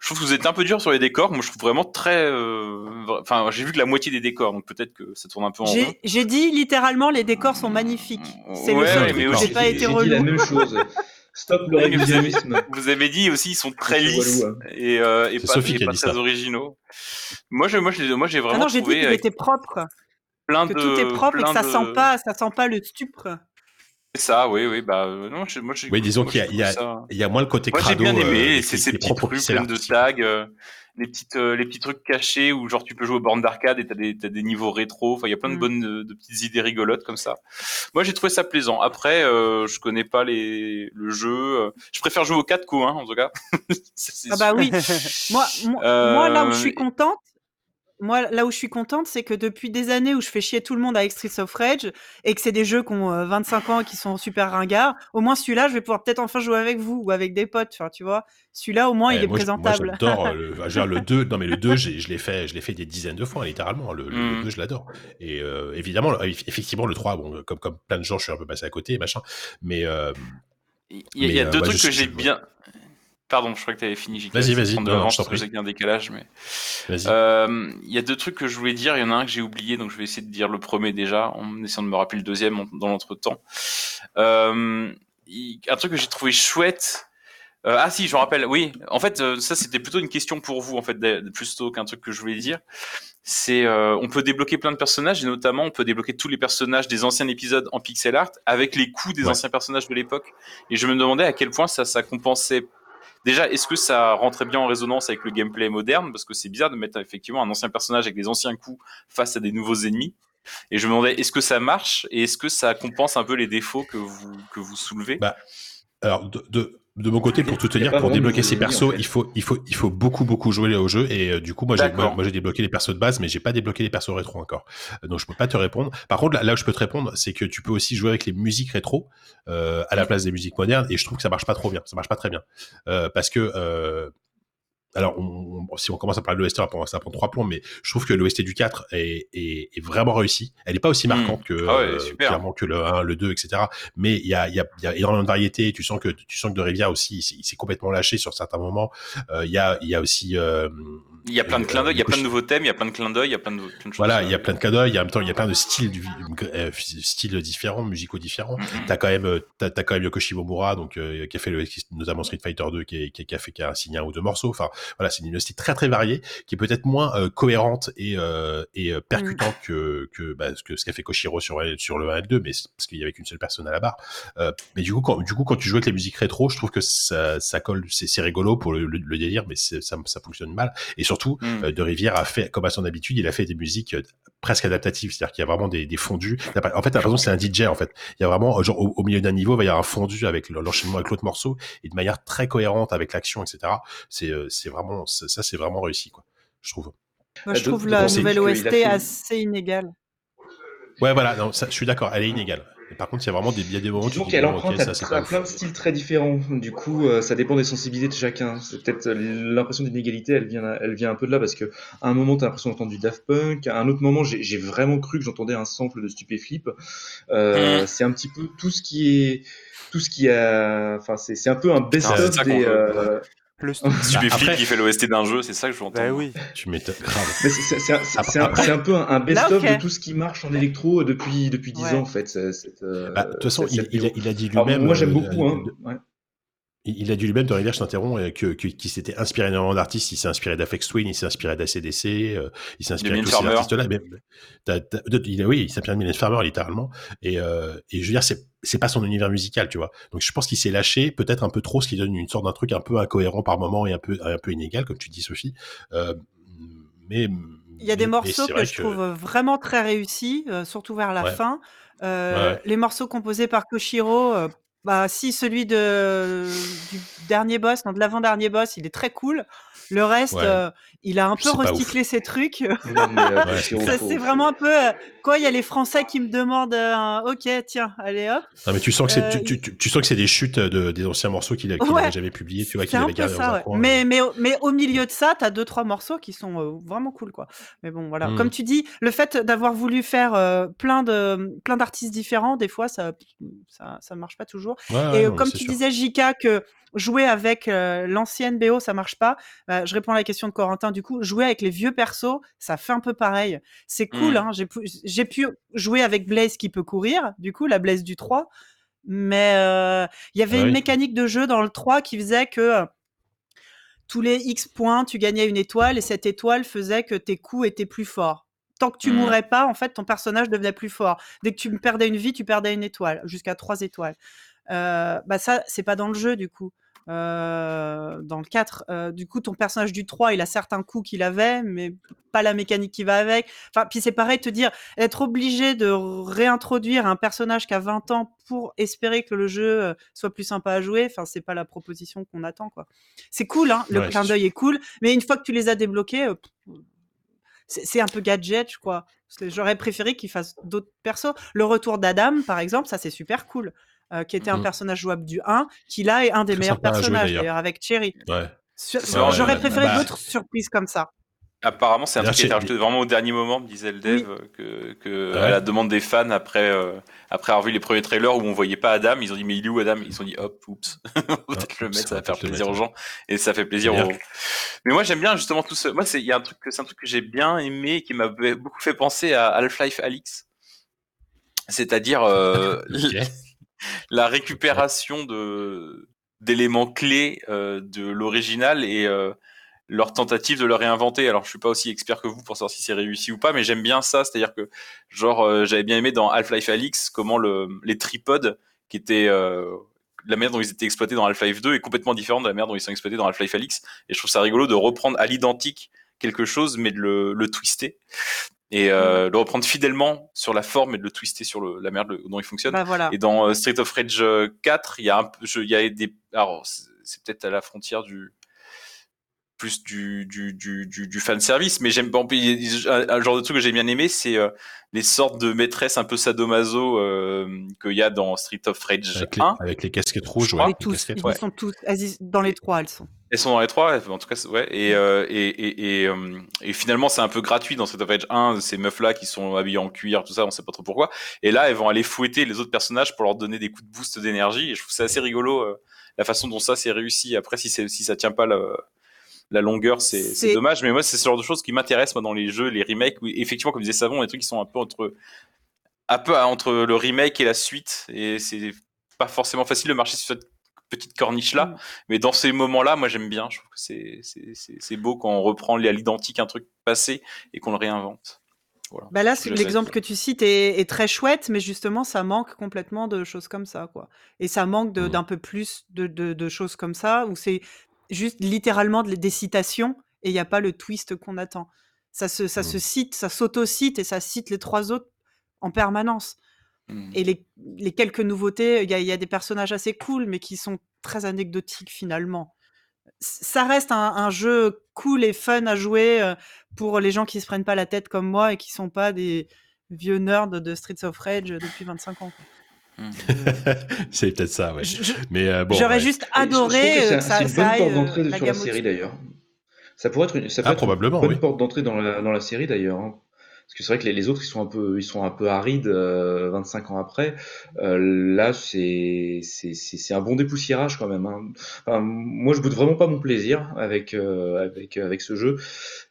Je trouve que vous êtes un peu dur sur les décors. Moi, je trouve vraiment très. euh, Enfin, j'ai vu que la moitié des décors, donc peut-être que ça tourne un peu en rond. J'ai dit littéralement les décors sont magnifiques. C'est Ouais, le seul mais truc où j'ai pas J'ai été dit la relou. même chose. Stop le *laughs* vous révisionnisme. *laughs* Vous avez dit aussi, ils sont très lisses relou, hein. et, euh, et C'est pas, Sophie et qui a pas dit très ça. originaux. Moi, je, moi, je, moi, j'ai Ah vraiment non, j'ai dit qu'il avec était propre, plein que de. tout est propre et que ça de- sent pas, ça sent pas le stupre. C'est ça, oui, oui. Bah, euh, non, je- moi, j'ai. Oui, disons moi, qu'il y a- j'ai il y a- trouvé ça- Il y a moins le côté Moi, j'ai crado. bien aimé euh, ces, qui- ces qui est petites propre au rues pixel pleines de tags, euh, les petites, euh, les petits trucs cachés où genre tu peux jouer aux bornes d'arcade et t'as des, t'as des niveaux rétro. Enfin, il y a plein de Mm. bonnes, euh, de petites idées rigolotes comme ça. Moi, j'ai trouvé ça plaisant. Après, euh, je connais pas les, le jeu. Je préfère jouer au 4 qu'au 1 en tout cas. *laughs* Ça, c'est Ah bah sûr. oui. *laughs* Moi, moi, Euh, moi, là où je suis contente, moi, là où je suis contente, c'est que depuis des années où je fais chier tout le monde avec Streets of Rage et que c'est des jeux qui ont euh, 25 ans et qui sont super ringards, au moins celui-là, je vais pouvoir peut-être enfin jouer avec vous ou avec des potes, enfin, tu vois. Celui-là, au moins, il Ouais, est moi, présentable. j'adore euh, le, le 2. *laughs* Non, mais le 2, j'ai- je l'ai fait, je l'ai fait des dizaines de fois, littéralement. Le, Mm. 2, je l'adore. Et euh, évidemment, le- effectivement, le 3, bon, comme, comme plein de gens, je suis un peu passé à côté, machin. Mais euh, Il y a, il y Mais, a euh, deux trucs je que j'ai bien. Pardon, je crois que tu avais fini. Vas-y, vas-y, non, je t'en prie. j'ai un décalage, mais. vas-y. Euh, Il y a deux trucs que je voulais dire. Il y en a un que j'ai oublié, donc je vais essayer de dire le premier déjà, en essayant de me rappeler le deuxième dans l'entretemps. Euh, un truc que j'ai trouvé chouette. euh, ah si, je me rappelle. Oui, en fait, euh, ça c'était plutôt une question pour vous, en fait, plutôt qu'un truc que je voulais dire. C'est, euh, on peut débloquer plein de personnages et notamment on peut débloquer tous les personnages des anciens épisodes en pixel art avec les coups des Ouais. anciens personnages de l'époque. Et je me demandais à quel point ça, ça compensait Déjà, est-ce que ça rentrait bien en résonance avec le gameplay moderne? Parce que c'est bizarre de mettre effectivement un ancien personnage avec des anciens coups face à des nouveaux ennemis. Et je me demandais, est-ce que ça marche? Et est-ce que ça compense un peu les défauts que vous, que vous soulevez? Bah, Alors, de, de, de mon côté, pour tout te dire, pour débloquer ces persos, en fait. il, faut, il, faut, il faut beaucoup, beaucoup jouer au jeu. Et euh, du coup, moi, j'ai moi, moi, j'ai débloqué les persos de base, mais j'ai pas débloqué les persos rétro encore. Euh, Donc, je peux pas te répondre. Par contre, là, là où je peux te répondre, c'est que tu peux aussi jouer avec les musiques rétro euh, à la place des musiques modernes. Et je trouve que ça marche pas trop bien. Ça marche pas très bien. Euh, parce que. Alors, on- on- si on commence à parler de l'OST, ça prend- trois plombs, mais je trouve que l'OST du 4 est, est, est vraiment réussie. Elle est pas aussi marquante que, Ah ouais, super. clairement que le 1, le 2, etc. Mais il y a, il y, a, y a énormément de variété. Tu sens que, tu sens que de Rivia aussi, il s'est- complètement lâché sur certains moments. Euh, Il y a, y a aussi, euh, Il y a plein de euh, clins d'œil, il y a plein de nouveaux thèmes, il y a plein de clins d'œil, il y a plein de, plein de choses. voilà, il y a euh, plein de cadeaux, il y a en même temps, il y a plein de styles, du- euh, styles différents, musicaux différents. mm, mm. T'as quand même, euh, t'as, quand même Yoko Shimomura, donc euh, qui a fait le, qui- notamment Street Fighter 2, qui, est- qui, qui a fait qui a signé un ou deux morceaux. Enfin, voilà, c'est une dynastie très très variée, qui est peut-être moins euh, cohérente et euh, et euh, percutante que que, bah, ce que ce qu'a fait Koshiro sur sur le 1 et le 2, mais c'est parce qu'il y avait qu'une seule personne à la barre. Euh, mais du coup, quand du coup quand tu joues avec les musiques rétro, je trouve que ça ça colle, c'est, rigolo pour le, le, le délire, mais ça ça fonctionne mal. Et surtout, Mm. euh, De Rivière a fait, comme à son habitude, il a fait des musiques euh, presque adaptatives, c'est-à-dire qu'il y a vraiment des, des fondus. En fait, l'impression c'est un DJ. En fait, il y a vraiment, genre, au, au milieu d'un niveau, il va y avoir un fondu avec le- l'enchaînement avec l'autre morceau et de manière très cohérente avec l'action, etc. C'est, euh, c'est vraiment, ça, ça, c'est vraiment réussi, quoi. Je trouve. Moi, je trouve la nouvelle OST fait- assez inégale. Ouais, voilà. Non, ça, je suis d'accord. Elle est inégale. Par contre, il y a vraiment des, il y a des moments où tu Disons dis, qu'elle emprunte à, plein de styles très différents. Du coup, euh, ça dépend des sensibilités de chacun. C'est peut-être l'impression d'inégalité, elle vient, elle vient un peu de là parce que à un moment, t'as l'impression d'entendre du Daft Punk, à un autre moment, j'ai vraiment cru que j'entendais un sample de Stupéflip. Euh, Mm. C'est un petit peu tout ce qui est, tout ce qui a, enfin, c'est c'est un peu un c'est best-of des. euh, Le *laughs* Stupéflip après- qui fait l'OST d'un jeu, c'est ça que je veux entendre. Bah oui. Tu m'étonnes. c'est- un, peu un, un best-of de tout ce qui marche en électro depuis depuis dix Ouais. ans en fait. euh, Bah, De toute façon, il, a, BO. il a dit lui-même. moi j'aime euh, beaucoup. Hein. Il a dit lui-même dans Rivière, je t'interromps, euh, que, que, qu'il s'était inspiré énormément d'artistes. Il s'est inspiré d'Afex Twin, il s'est inspiré d'ACDC, euh, il s'est inspiré de tous ces artistes-là. Mais, t'as- t'as- de- il a, oui, il s'est inspiré de Mylène Farmer, littéralement. Et, euh, et je veux dire, c'est, c'est pas son univers musical, tu vois. Donc je pense qu'il s'est lâché peut-être un peu trop, ce qui donne une sorte d'un truc un peu incohérent par moment et un peu, un peu inégal, comme tu dis, Sophie. Euh, mais. Il y a des morceaux que je trouve vraiment très réussis, euh, surtout vers la Ouais. fin. Euh, Ouais. Les morceaux composés par Koshiro, euh, bah, si celui de, du dernier boss, non, de l'avant-dernier boss, il est très cool. Le reste, Ouais. euh, il a un peu recyclé ses trucs. Non, mais, euh, Ouais, *laughs* Ça, c'est vraiment un peu. euh, Quoi, il y a les Français qui me demandent euh, un OK, tiens, allez hop. Non, mais tu sens que c'est, Euh, tu, tu, tu- tu sens que c'est des chutes de, des anciens morceaux qu'il, a, qu'il Ouais. avait jamais publiés, tu vois, qu'il avait peu gardé dans ça, un ouais. coin. Mais, mais, au- mais au milieu de ça, t'as deux, trois morceaux qui sont euh, vraiment cool, quoi. Mais bon, voilà. Mm. Comme tu dis, le fait d'avoir voulu faire euh, plein de plein d'artistes différents, des fois, ça, ça, ça marche pas toujours. Et non, comme tu sûr. disais, Jika, que jouer avec euh, l'ancienne BO, ça marche pas. bah, je réponds à la question de Corentin. Du coup, jouer avec les vieux persos, ça fait un peu pareil. C'est cool. Mm. Hein, j'ai, pu, j'ai pu jouer avec Blaze qui peut courir, du coup, la Blaze du 3. Mais euh, il y avait Ah une oui. mécanique de jeu dans le 3 qui faisait que euh, tous les X points, tu gagnais une étoile et cette étoile faisait que tes coups étaient plus forts. Tant que tu Mhm. mourais pas, en fait, ton personnage devenait plus fort. Dès que tu perdais une vie, tu perdais une étoile, jusqu'à trois étoiles. Euh, bah ça, c'est pas dans le jeu, du coup. Euh, dans le 4, euh, du coup, ton personnage du 3, il a certains coups qu'il avait, mais pas la mécanique qui va avec. Enfin, puis c'est pareil, te dire, être obligé de réintroduire un personnage qui a 20 ans pour espérer que le jeu euh, soit plus sympa à jouer, enfin, c'est pas la proposition qu'on attend, quoi. C'est cool, hein, le Ouais, clin d'œil est cool, mais une fois que tu les as débloqués, c'est un peu gadget, quoi. J'aurais préféré qu'ils fassent d'autres persos. Le retour d'Adam, par exemple, ça c'est super cool. Euh, qui était un Mhm. personnage jouable du 1, qui là est un des Très meilleurs personnages, d'ailleurs. avec. Ouais. Vrai, J'aurais préféré bah- d'autres surprises comme ça. Apparemment, c'est un Là, truc qui a été rajouté vraiment au dernier moment, me disait le dev, Oui. que, que Ouais. à la demande des fans après euh, après avoir vu les premiers trailers où on voyait pas Adam, ils ont dit mais il est où Adam? Ils se sont dit hop, oups, *laughs* on va peut-être le mettre, ça va faire plaisir aux gens et ça fait plaisir aux. Mais moi j'aime bien justement tout ce. Moi c'est il y a un truc que c'est un truc que j'ai bien aimé et qui m'a beaucoup fait penser à Half-Life Alix, c'est-à-dire euh. *laughs* la récupération de d'éléments clés euh, de l'original et euh, leur tentative de le réinventer. Alors je suis pas aussi expert que vous pour savoir si c'est réussi ou pas, mais j'aime bien ça, c'est-à-dire que genre euh, j'avais bien aimé dans Half-Life Alix comment le, les tripodes qui étaient euh, la manière dont ils étaient exploités dans Half-Life 2 est complètement différente de la manière dont ils sont exploités dans Half-Life Alix et je trouve ça rigolo de reprendre à l'identique quelque chose mais de le, le twister et euh, le reprendre fidèlement sur la forme et de le twister sur le, la manière de- dont il fonctionne. Bah voilà. Et dans euh, Street of Rage euh, 4, il y a un peu, il y a des, alors c'est peut-être à la frontière du plus du du du du, du fan service, mais j'aime pas un, un genre de truc que j'ai bien aimé, c'est euh, les sortes de maîtresses un peu sadomaso euh, qu'il y a dans Street of Rage Avec les, 1. avec les casquettes rouges, ouais. Tous, casquettes, ils ouais. sont tous, elles y- dans les trois, elles sont. Elles sont dans les trois, en tout cas, ouais. Et, euh, et, et, et, euh, et finalement, c'est un peu gratuit dans Street of Rage 1, ces meufs-là qui sont habillées en cuir, tout ça, on sait pas trop pourquoi. Et là, elles vont aller fouetter les autres personnages pour leur donner des coups de boost d'énergie. Et je trouve ça assez rigolo, euh, la façon dont ça s'est réussi. Après, si, c'est- si ça tient pas la, la longueur, c'est dommage. Mais moi, c'est ce genre de choses qui m'intéressent, moi, dans les jeux, les remakes, où, effectivement, comme disait Savon, les trucs qui sont un peu entre, un peu entre le remake et la suite. Et c'est pas forcément facile de marcher sur cette petite corniche-là. Mm. Mais dans ces moments-là, moi j'aime bien. Je trouve que c'est c'est- c'est- c'est beau quand on reprend à l'identique un truc passé et qu'on le réinvente. Voilà. Bah là, l'exemple que tu cites est, est très chouette, mais justement, ça manque complètement de choses comme ça, quoi. Et ça manque Mm. d'un peu plus de, de- de choses comme ça, où c'est juste littéralement de- des citations et il n'y a pas le twist qu'on attend. Ça se, ça se cite, ça s'auto-cite et ça cite les trois autres en permanence. Et les, les quelques nouveautés, il y a, il y a des personnages assez cool, mais qui sont très anecdotiques finalement. Ça reste un, un jeu cool et fun à jouer euh, pour les gens qui se prennent pas la tête comme moi et qui sont pas des vieux nerds de Streets of Rage depuis 25 ans. Quoi. *laughs* c'est peut-être ça, ouais. Je- Mais euh, bon, J'aurais ouais. juste Et je- je adoré trouve que euh, que ça, c'est une ça bonne porte euh, d'entrée sur la série d'ailleurs. Ça pourrait être une, ça Ah, être probablement, une bonne oui. porte d'entrée dans la, dans la série d'ailleurs. hein. Parce que c'est vrai que les, les autres ils sont un peu ils sont un peu arides euh, 25 ans après. Euh, là c'est c'est c'est c'est un bon dépoussiérage quand même. hein. Enfin, moi je boude vraiment pas mon plaisir avec euh, avec avec ce jeu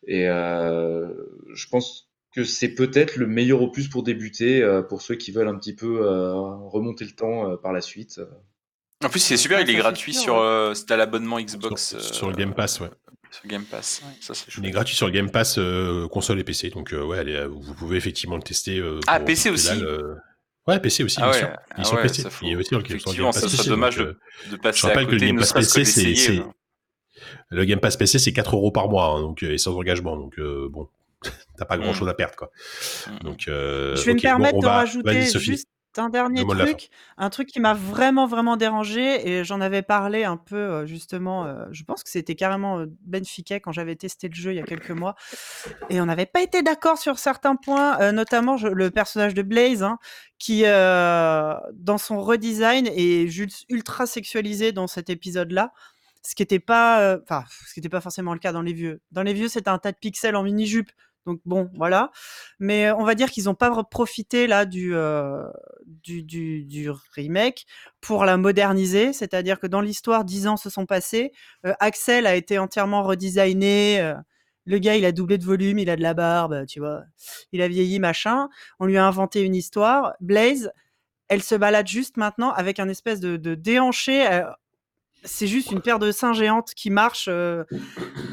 et euh, je pense que c'est peut-être le meilleur opus pour débuter euh, pour ceux qui veulent un petit peu euh, remonter le temps euh, par la suite. En plus, c'est super, il est gratuit sûr, sur, ouais. euh, c'est à l'abonnement Xbox. sur, sur le Game Pass, ouais. sur Game Pass. Ouais. Ça, c'est Il est gratuit sur le Game Pass euh, console et PC, donc euh, ouais, allez, vous pouvez effectivement le tester. euh, Ah, PC aussi dalle, euh. Ouais, PC aussi, Ah bien ouais, sûr. ah Il est sur ouais, PC. ça Il est aussi le le Effectivement, Game ça Pass serait PC, dommage donc, de, de passer je rappelle à que le côté, Game Pass PC, c'est- le Game Pass PC, c'est 4 euros par mois, hein, donc, et sans engagement, donc euh, bon, *laughs* t'as pas grand chose à perdre, quoi. Mm. Donc, euh, Je vais ok, me permettre bon, de va- rajouter juste un dernier truc, un truc qui m'a vraiment vraiment dérangé et j'en avais parlé un peu euh, justement. euh, je pense que c'était carrément euh, Ben Fiquet quand j'avais testé le jeu il y a quelques mois et on n'avait pas été d'accord sur certains points, euh, notamment je- le personnage de Blaze hein, qui euh, dans son redesign est juste ultra sexualisé dans cet épisode-là. Ce qui n'était pas, euh, enfin, ce qui était pas forcément le cas dans les vieux. Dans les vieux, c'était un tas de pixels en mini jupe. Donc bon, voilà. Mais euh, on va dire qu'ils n'ont pas profité là du, euh, du, du, du remake pour la moderniser. C'est-à-dire que dans l'histoire, dix ans se sont passés. Euh, Axel a été entièrement redesigné. le gars, il a doublé de volume, il a de la barbe, tu vois. Il a vieilli, machin. On lui a inventé une histoire. Blaze, elle se balade juste maintenant avec un espèce de, de déhanché. C'est juste une paire de seins géantes qui marche. euh,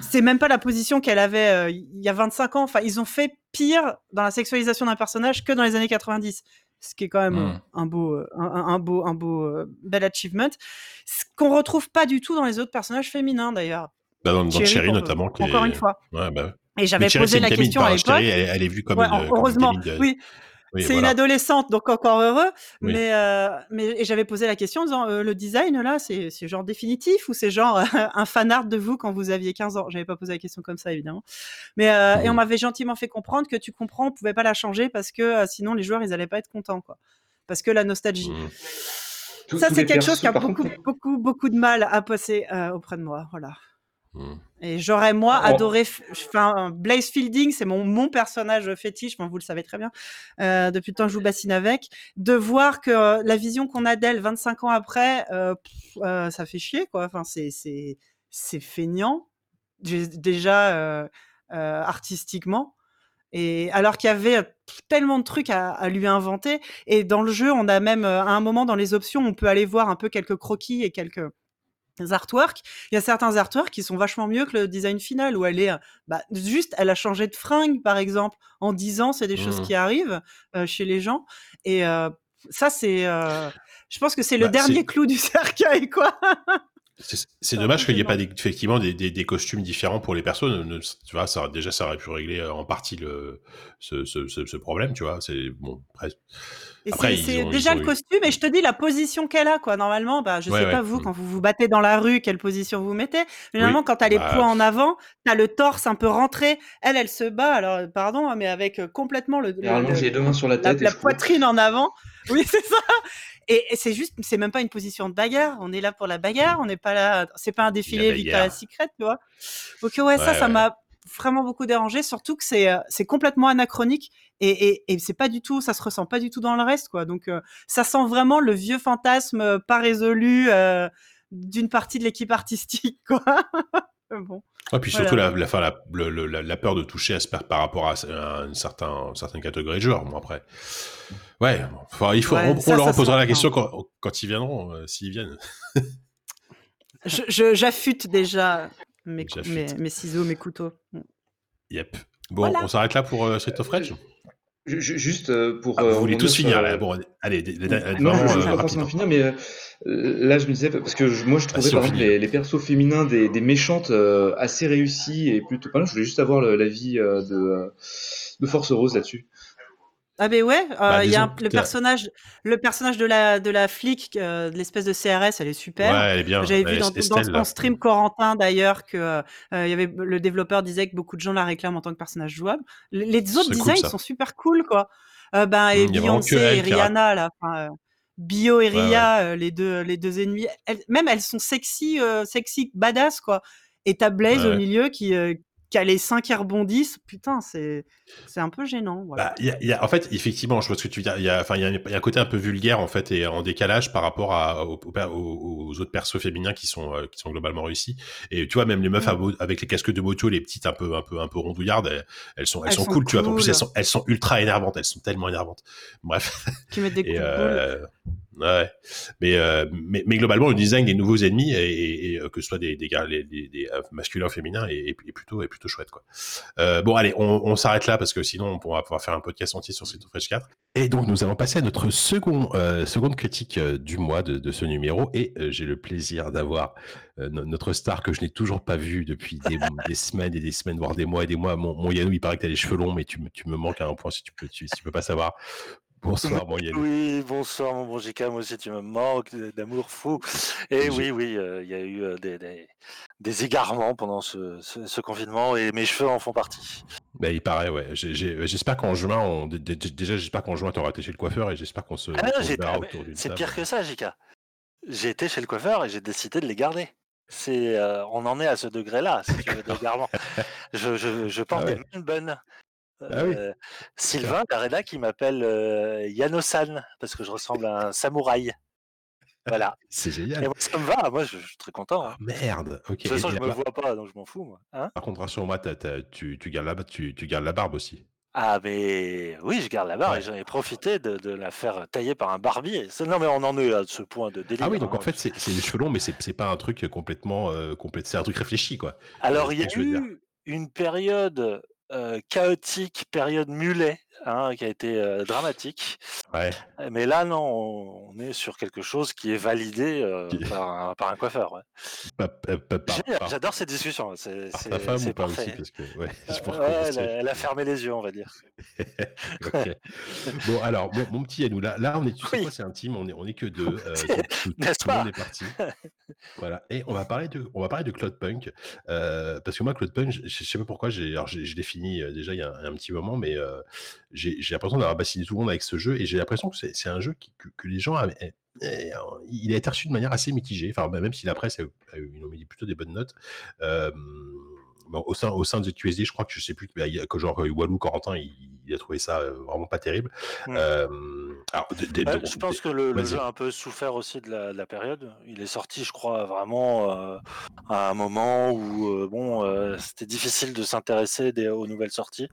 c'est même pas la position qu'elle avait euh, il y a 25 ans. Enfin, ils ont fait pire dans la sexualisation d'un personnage que dans les années 90. Ce qui est quand même Mm. euh, un beau, un, beau, un beau euh, bel achievement. Ce qu'on retrouve pas du tout dans les autres personnages féminins d'ailleurs. Bah, dans, dans Cherry, Cherry pour- notamment. Qui encore est... une fois. Ouais, bah. Et j'avais posé la question à l'époque. Elle, elle est vue comme Ouais, une, comme une heureusement, de- oui. Oui, c'est voilà. une adolescente, donc encore heureux. Oui. Mais, euh, mais et j'avais posé la question en disant euh, le design là, c'est c'est genre définitif ou c'est genre *laughs* un fan art de vous quand vous aviez 15 ans? J'avais pas posé la question comme ça évidemment. Mais euh, et on Mhm. m'avait gentiment fait comprendre que tu comprends, on pouvait pas la changer parce que euh, sinon les joueurs ils allaient pas être contents quoi. Parce que la nostalgie. Mm. Tous- Ça c'est quelque chose qui a beaucoup contre, beaucoup beaucoup de mal à passer euh, auprès de moi. Voilà. Mm. Et j'aurais moi Oh. adoré, enfin Blaze Fielding, c'est mon, mon personnage fétiche, enfin, vous le savez très bien, euh, depuis le temps que je vous bassine avec, de voir que euh, la vision qu'on a d'elle 25 ans après, euh, pff, euh, ça fait chier quoi. Enfin c'est c'est c'est feignant Dé- déjà euh, euh, artistiquement. Et alors qu'il y avait tellement de trucs à, à lui inventer, et dans le jeu, on a même à un moment dans les options, on peut aller voir un peu quelques croquis et quelques artworks. Il y a certains artworks qui sont vachement mieux que le design final, où elle est, euh, bah, juste, elle a changé de fringue, par exemple. En 10 ans, c'est des choses Mhm. qui arrivent euh, chez les gens. Et euh, ça, c'est, euh, je pense que c'est le Bah, dernier clou du *laughs* cercueil, quoi. C'est dommage qu'il n'y ait pas des- effectivement des, des, des costumes différents pour les personnes. Ne- Tu vois, ça, déjà, ça aurait pu régler en partie le, ce, ce, ce, ce problème, tu vois. C'est bon, presque. Et Après, c'est- ils c'est ont- déjà le eu- costume, et je te dis la position qu'elle a, quoi. Normalement, bah, je Ouais, sais ouais. pas vous, quand vous vous battez dans la rue, quelle position vous mettez. Mais normalement, quand t'as les Bah, poings en avant, t'as le torse un peu rentré. Elle, elle se bat, alors, euh, pardon, hein, mais avec euh, complètement le, le- Généralement, le- j'ai les deux mains sur la la, tête et la cours. poitrine en avant. Oui, *laughs* c'est ça. Et, et c'est juste, c'est même pas une position de bagarre. On est là pour la bagarre. On n'est pas là. C'est pas un défilé La Victoria's. Secret, tu vois. Donc ouais, ça, Ouais, ça m'a vraiment beaucoup dérangé. Surtout que c'est, euh, c'est complètement anachronique et, et, et c'est pas du tout, ça se ressent pas du tout dans le reste, quoi. Donc euh, ça sent vraiment le vieux fantasme euh, pas résolu euh, d'une partie de l'équipe artistique, *laughs* quoi. bon. Et puis Voilà. surtout la, la, la, la, la peur de toucher à ce par rapport à, à une, certain, une certaine catégorie de joueurs. Bon, après, ouais, enfin, il faut, Ouais, on, leur posera la question quand, quand ils viendront, euh, s'ils viennent. Je, je- j'affûte déjà mes, ciseaux, mes couteaux. Yep. Bon, Voilà. on s'arrête là pour euh, Street of Rage. Ju- Juste euh, pour. Ah, euh, vous voulez tous finir euh, là. Bon, allez, des- Non, vraiment, je ne euh, vais pas forcément finir, mais euh, là, je me disais, parce que je- moi, je trouvais si, on par exemple les, les persos féminins des, des méchantes euh, assez réussis et plutôt pas mal. Je voulais juste avoir l'avis euh, de, euh, de Force Rose là-dessus. Ah ben ouais, euh, Bah, il y a un- le personnage, le personnage de la de la flic, euh, de l'espèce de CRS, elle est super. Ouais, elle est bien. J'avais vu dans, dans Estelle, ton stream Corentin d'ailleurs que euh, y avait le développeur disait que beaucoup de gens la réclament en tant que personnage jouable. Les, autres cool, designs ça. sont super cool quoi. Euh, ben et Mm, que Beyoncé et Rihanna là. enfin, Bio et Ria, les deux les deux ennemis, même elles sont sexy, sexy badass quoi. Et t'as Blaze au milieu qui les seins qui rebondissent, putain, c'est un peu gênant. Voilà. Bah, y y a, en fait, effectivement, je vois ce que tu veux dire. Il y a, y, a un côté un peu vulgaire en fait et en décalage par rapport à, aux, aux, autres persos féminins qui sont euh, qui sont globalement réussis. Et tu vois, même les meufs mmh. avec les casques de moto, les petites un peu un peu un peu rondouillardes, elles, sont elles, sont, cool, tu vois. En plus, elles sont elles sont ultra énervantes. Elles sont tellement énervantes. Bref. Qui mettent des *laughs* coups de Ouais, mais, euh, mais, mais globalement le design des nouveaux ennemis et, euh, que ce soit des des, gars, des, des euh, masculins féminins est, plutôt est plutôt chouette quoi. Bon allez, on, s'arrête là parce que sinon on pourra pouvoir faire un podcast entier sur Street of Rage 4. Et donc nous allons passer à notre second seconde critique du mois de, ce numéro et j'ai le plaisir d'avoir notre star que je n'ai toujours pas vu depuis des, *laughs* des, semaines et des semaines voire des mois et des mois. Mon, mon Yannou il paraît que t'as les cheveux longs mais tu, tu me manques à un point si tu peux tu, si tu peux pas savoir. Bonsoir, *laughs* mon Oui, bonsoir, mon bon JK. Moi aussi, tu me manques d'amour fou. Et oui, oui, euh, il y a eu euh, des, des, des, égarements pendant ce, ce, confinement et mes cheveux en font partie. Bah, il paraît, ouais. J'espère qu'en juin, on... déjà, j'espère qu'en juin, tu auras été chez le coiffeur et j'espère qu'on se, ah verra autour d'une C'est pire que ça, JK. J'ai été chez le coiffeur et j'ai décidé de les garder. C'est, euh, on en est à ce degré-là, si tu veux, de *laughs* je, je, je porte ah des bonnes. Ah euh, Sylvain Gareda qui m'appelle euh, Yanosan parce que je ressemble à un samouraï. Voilà. C'est génial. Et moi, ça me va, moi je, suis très content. Hein. Ah, merde, ok. De toute façon, je me vois pas, donc je m'en fous. Moi. Hein Par contre, rassure-moi, tu, tu, gardes la, tu, tu gardes la barbe aussi. Ah, mais oui, je garde la barbe et j'en ai profité de, de, la faire tailler par un barbier. Non, mais on en est à ce point de délire. Ah oui, donc en hein. fait, c'est les cheveux longs, mais c'est pas un truc complètement. Euh, c'est un truc réfléchi, quoi. Alors, il y a eu une période chaotique période mulet hein, qui a été euh, dramatique. Ouais. Mais là, non, on, est sur quelque chose qui est validé euh, par, un, par, un, coiffeur. Ouais. J'adore ces discussions. C'est femme parfait. Aussi, parce que, ouais, *laughs* elle, elle, a fermé les yeux, on va dire. *laughs* bon, alors, mon, petit Yanou, là, là, on est, tu sais quoi, c'est intime, on est, on est que deux. *laughs* tout, N'est-ce pas? est parti. voilà. Et on va parler de, on va parler de Cloudpunk. parce que moi, Cloudpunk, je, je sais pas pourquoi, j'ai, je l'ai fini déjà il y a un, un petit moment, mais j'ai l'impression d'avoir bassiné tout le monde avec ce jeu et j'ai l'impression que c'est un jeu qui, que, que, les gens avaient, il a été reçu de manière assez mitigée. Enfin, même si la presse a, a eu, ils ont mis plutôt des bonnes notes. Euh, bon, au sein au sein de QSD, je crois que je sais plus que genre Walou Corentin, il, il, a trouvé ça vraiment pas terrible. Mmh. Euh, alors, bah, je pense que le, le, jeu a un peu souffert aussi de la, de la, période. Il est sorti, je crois, vraiment euh, à un moment où bon, c'était difficile de s'intéresser aux nouvelles sorties.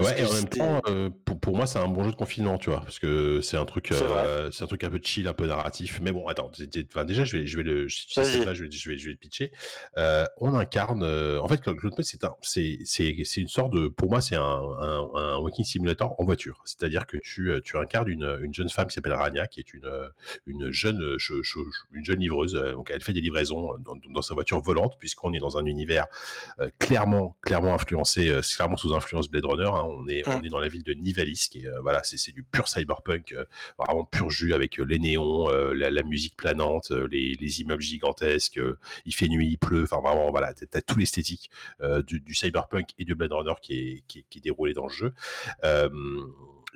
Ouais, et en même temps, euh, pour, pour, moi, c'est un bon jeu de confinement, tu vois, parce que c'est un truc, euh, c'est un truc un peu chill, un peu narratif. Mais bon, attends, enfin, déjà, je vais, je vais le, je vais, je vais, je vais le pitcher. Euh, on incarne, euh, en fait, Claude c'est un, c'est, c'est, c'est une sorte de, pour moi, c'est un, un, un, walking simulator en voiture. C'est-à-dire que tu, tu incarnes une, une jeune femme qui s'appelle Rania, qui est une, une jeune, une jeune livreuse. Donc, elle fait des livraisons dans, dans sa voiture volante, puisqu'on est dans un univers clairement, clairement influencé, clairement sous influence Blade Runner. Hein, on est, on mmh. est dans la ville de Nivalis, qui est, euh, voilà, c'est du pur cyberpunk, euh, vraiment pur jus avec euh, les néons, la, la, musique planante, les, les, immeubles gigantesques. il fait nuit, il pleut. Enfin, vraiment, voilà, t'as as tout l'esthétique du, du, cyberpunk et de Blade Runner qui est, qui, qui est déroulé dans le jeu.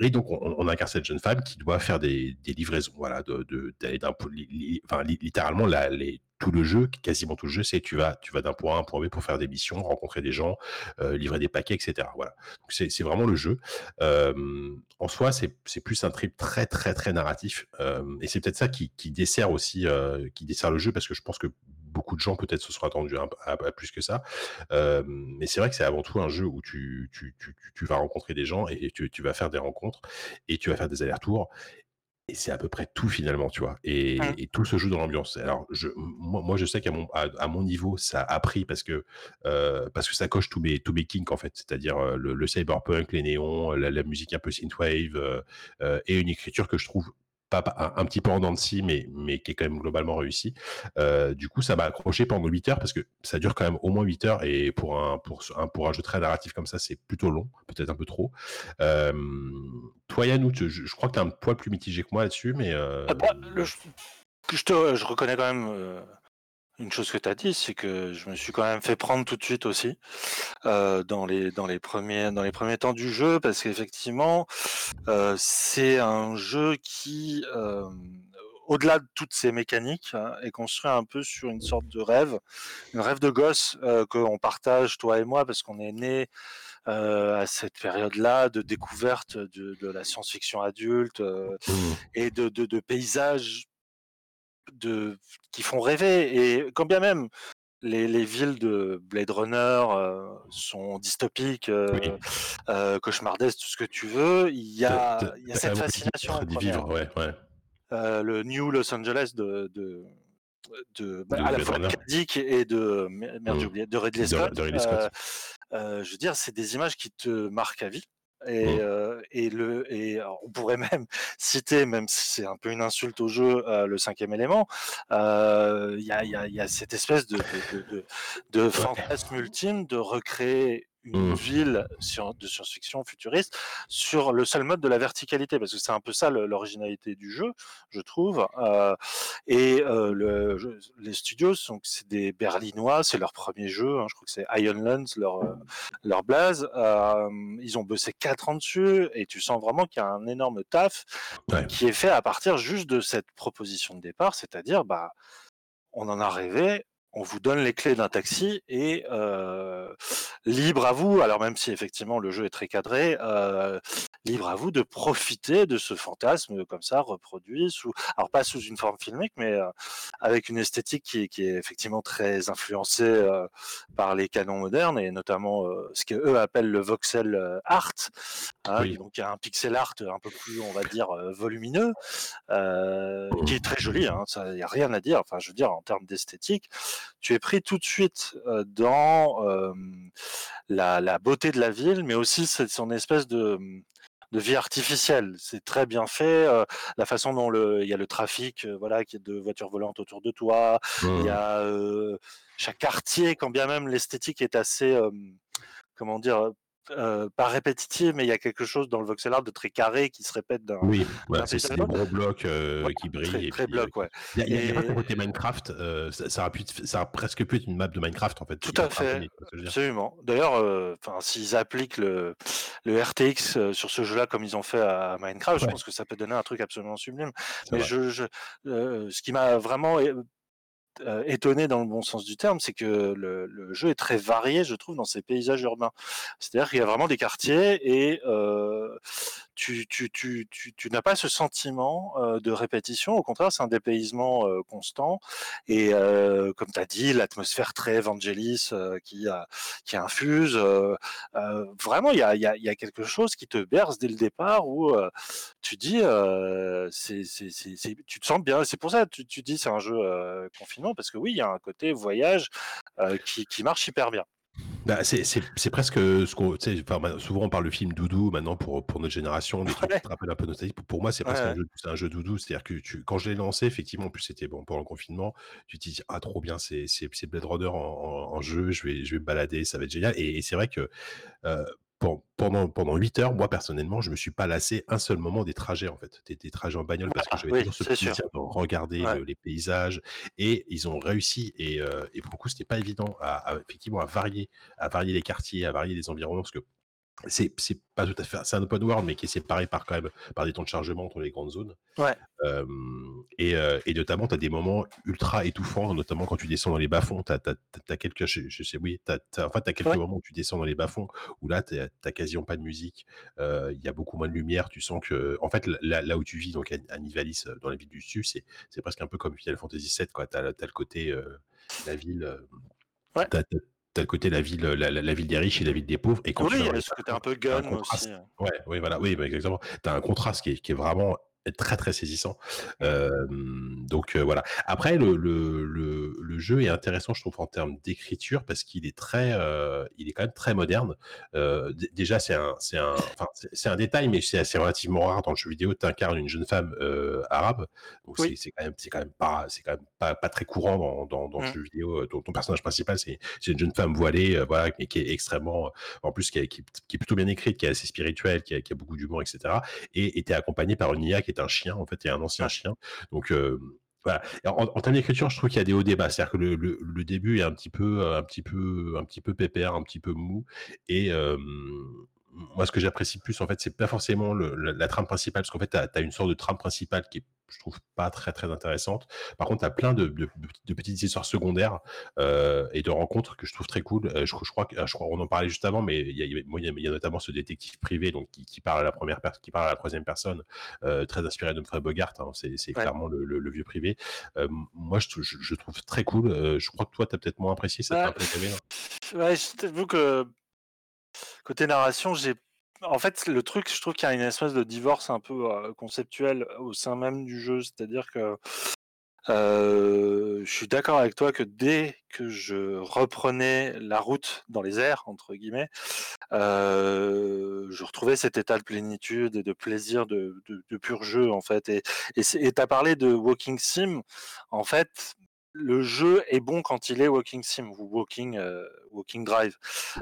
Et donc, on, on, incarne cette jeune femme qui doit faire des, des livraisons, voilà, de, de, enfin, littéralement, la, les, tout le jeu, quasiment tout le jeu, c'est tu vas, tu vas d'un point A à un point B pour faire des missions, rencontrer des gens, euh, livrer des paquets, etc. Voilà. Donc c'est, vraiment le jeu. Euh, en soi, c'est, plus un trip très très très narratif, euh, et c'est peut-être ça qui, qui dessert aussi, qui dessert le jeu, parce que je pense que beaucoup de gens peut-être se seront attendus à, à, à plus que ça. Euh, mais c'est vrai que c'est avant tout un jeu où tu, tu, tu, tu vas rencontrer des gens et tu, tu, vas faire des rencontres et tu vas faire des allers-retours. Et c'est à peu près tout finalement, tu vois. Et, mmh. et tout se joue dans l'ambiance. Alors, je, moi, moi, je sais qu'à mon, à, à, mon niveau, ça a pris parce que, euh, parce que ça coche tous mes, tous mes kinks, en fait. C'est-à-dire euh, le, le, cyberpunk, les néons, la, la, musique un peu synthwave euh et une écriture que je trouve pas, un, petit peu en dents de scie, mais, mais qui est quand même globalement réussi. Euh, du coup, ça m'a accroché pendant 8 heures parce que ça dure quand même au moins 8 heures et pour un, pour un, pour un jeu très narratif comme ça, c'est plutôt long, peut-être un peu trop. Euh, toi, Yannou, je, crois que tu as un poids plus mitigé que moi là-dessus, mais. Euh... Ah bah, te, je reconnais quand même. Une chose que tu as dit, c'est que je me suis quand même fait prendre tout de suite aussi euh, dans les dans les premiers dans les premiers temps du jeu parce qu'effectivement euh, c'est un jeu qui euh, au-delà de toutes ces mécaniques hein, est construit un peu sur une sorte de rêve, un rêve de gosse qu'on partage toi et moi parce qu'on est né à cette période-là de découverte de, de la science-fiction adulte mmh. et de, de, de paysages de, qui font rêver. Et quand bien même les, les villes de Blade Runner euh, sont dystopiques, euh, euh, cauchemardesques, tout ce que tu veux, il y a, il y a cette fascination. Vivre, ouais, ouais. Euh, le New Los Angeles de, de, de, bah, à la fois de Dick et de merde, mmh. oublié, de Ridley Scott. De, Ridley Scott. Euh, je veux dire, c'est des images qui te marquent à vie. Et, mmh. euh, et, le, et on pourrait *laughs* même citer, même si c'est un peu une insulte au jeu, euh, le cinquième élément. Il euh, y, a, y, a, y, a, cette espèce de, de, de, de fantasme ultime de recréer une mmh. ville de science-fiction futuriste sur le seul mode de la verticalité, parce que c'est un peu ça l'originalité du jeu, je trouve. Euh, et euh, le, les studios, sont c'est des Berlinois, c'est leur premier jeu, hein, je crois que c'est Ironlands, leur, euh, leur blase. Euh, ils ont bossé quatre ans dessus, et tu sens vraiment qu'il y a un énorme taf ouais. qui est fait à partir juste de cette proposition de départ, c'est-à-dire, bah, on en a rêvé, on vous donne les clés d'un taxi et euh, libre à vous, alors même si effectivement le jeu est très cadré, euh, libre à vous de profiter de ce fantasme comme ça reproduit sous, alors pas sous une forme filmique, mais euh, avec une esthétique qui, qui, est effectivement très influencée euh, par les canons modernes et notamment euh, ce qu'eux appellent le voxel euh, art, hein, oui. donc il y a un pixel art un peu plus, on va dire, volumineux, qui est très joli, hein, ça y a rien à dire. Enfin, je veux dire en termes d'esthétique tu es pris tout de suite dans euh, la, la, beauté de la ville, mais aussi son espèce de de vie artificielle. C'est très bien fait. Euh, la façon dont le, il y a le trafic, euh, voilà, qui est de voitures volantes autour de toi. Mmh. Il y a euh, chaque quartier, quand bien même l'esthétique est assez, comment dire, euh, pas répétitive, mais il y a quelque chose dans le voxel art de très carré qui se répète d'un. Oui, voilà, c'est des gros blocs euh, ouais, qui brillent. Très, et très puis, bloc, ouais. Il y a, a, un côté Minecraft, euh, ça, ça, a pu, ça a presque pu être une map de Minecraft en fait. Tout à fait, absolument. D'ailleurs, s'ils appliquent le, le RTX sur ce jeu-là comme ils ont fait à Minecraft, ouais. je pense que ça peut donner un truc absolument sublime. Mais je, je ce qui m'a vraiment euh, étonné dans le bon sens du terme, c'est que le, le, jeu est très varié, je trouve, dans ses paysages urbains. C'est-à-dire qu'il y a vraiment des quartiers et euh, tu, n'as pas ce sentiment de répétition. Au contraire, c'est un dépaysement constant. Et comme tu as dit, l'atmosphère très Evangelis euh, qui, qui infuse. vraiment, il y a, y, a, y a quelque chose qui te berce dès le départ où tu dis, tu te sens bien. C'est pour ça que tu, tu dis c'est un jeu confinement parce que oui, il y a un côté voyage qui, qui marche hyper bien. Bah, c'est presque ce qu'on. Enfin, souvent, on parle de film doudou maintenant pour, pour notre génération, des trucs ouais. qui te rappellent un peu nostalgie. Pour, pour moi, c'est presque ouais. un, jeu, un jeu doudou. C'est-à-dire que tu, quand je l'ai lancé, effectivement, en plus, c'était bon pendant le confinement, tu te dis, ah, trop bien, c'est Blade Runner en, en, en, jeu, je vais, je vais me balader, ça va être génial. Et, et c'est vrai que euh, pendant pendant huit heures, moi personnellement, je me suis pas lassé un seul moment des trajets en fait, des, des trajets en bagnole parce que j'avais oui, toujours ce plaisir de regarder ouais. le, les paysages et ils ont réussi et, euh, et pour le coup c'était pas évident à, à, effectivement à varier à varier les quartiers, à varier les environnements parce que c'est c'est pas tout à fait c'est un open world mais qui est séparé par quand même par des temps de chargement entre les grandes zones ouais. euh, et, euh, et notamment tu as des moments ultra étouffants notamment quand tu descends dans les bas-fonds tu as, quelques je, je, sais oui t'as, t'as, en fait tu as quelques ouais. moments où tu descends dans les bas-fonds où là tu n'as quasiment pas de musique il euh, y a beaucoup moins de lumière tu sens que en fait là, là où tu vis donc à, Nivalis dans la ville du sud c'est c'est presque un peu comme Final Fantasy VII quoi tu as, le côté euh, la ville ouais. t'as, t'as le côté la ville, la, la, la, ville des riches et la ville des pauvres. Et quand oui, tu il y a ce côté un peu gun un aussi. Ouais, oui, voilà, oui, bah, exactement. T'as un contraste qui est, qui est vraiment très très saisissant. Euh, donc euh, voilà. Après le, le, le, le, jeu est intéressant, je trouve, en termes d'écriture parce qu'il est très, euh, il est quand même très moderne. Déjà c'est un, c'est un, c'est un détail, mais c'est assez relativement rare dans le jeu vidéo. T'incarnes une jeune femme arabe, donc oui. c'est quand même, c'est quand même pas, c'est quand même pas, pas très courant dans, dans, dans mmh. le jeu vidéo. Ton, ton personnage principal c'est, c'est une jeune femme voilée, voilà, mais qui est extrêmement, en plus qui est, qui, qui est plutôt bien écrite, qui est assez spirituelle, qui a, qui a beaucoup d'humour, etc. Et était accompagnée par une IA qui est un chien en fait et un ancien chien donc euh, Voilà. En, en, termes d'écriture, je trouve qu'il y a des hauts débats. C'est-à-dire que le, le, le, début est un petit peu, un petit peu, un petit peu pépère, un petit peu mou, et euh, moi, ce que j'apprécie plus, en fait, c'est pas forcément le, la, la, trame principale, parce qu'en fait, tu as, une sorte de trame principale qui est, je trouve, pas très très intéressante. Par contre, tu as plein de, de, de, petites histoires secondaires euh, et de rencontres que je trouve très cool. Euh, je, je, crois que, je crois, on en parlait juste avant, mais il y a, il y a, notamment ce détective privé, donc qui, qui, parle à la première personne, qui parle à la troisième personne, euh, très inspiré de Fred Bogart. Hein, c'est ouais. clairement le, le, le, vieux privé. Euh, moi, je, je, je, trouve très cool. Euh, je crois que toi, tu as peut-être moins apprécié ça. Ouais, ouais, je t'avoue que côté narration, j'ai en fait, le truc, je trouve qu'il y a une espèce de divorce un peu euh, conceptuel au sein même du jeu, c'est-à-dire que euh, je suis d'accord avec toi que dès que je reprenais la route dans les airs, entre guillemets, euh, je retrouvais cet état de plénitude et de plaisir de, pur jeu, en fait. Et tu as parlé de Walking Sim. En fait, le jeu est bon quand il est walking sim ou walking euh, walking drive.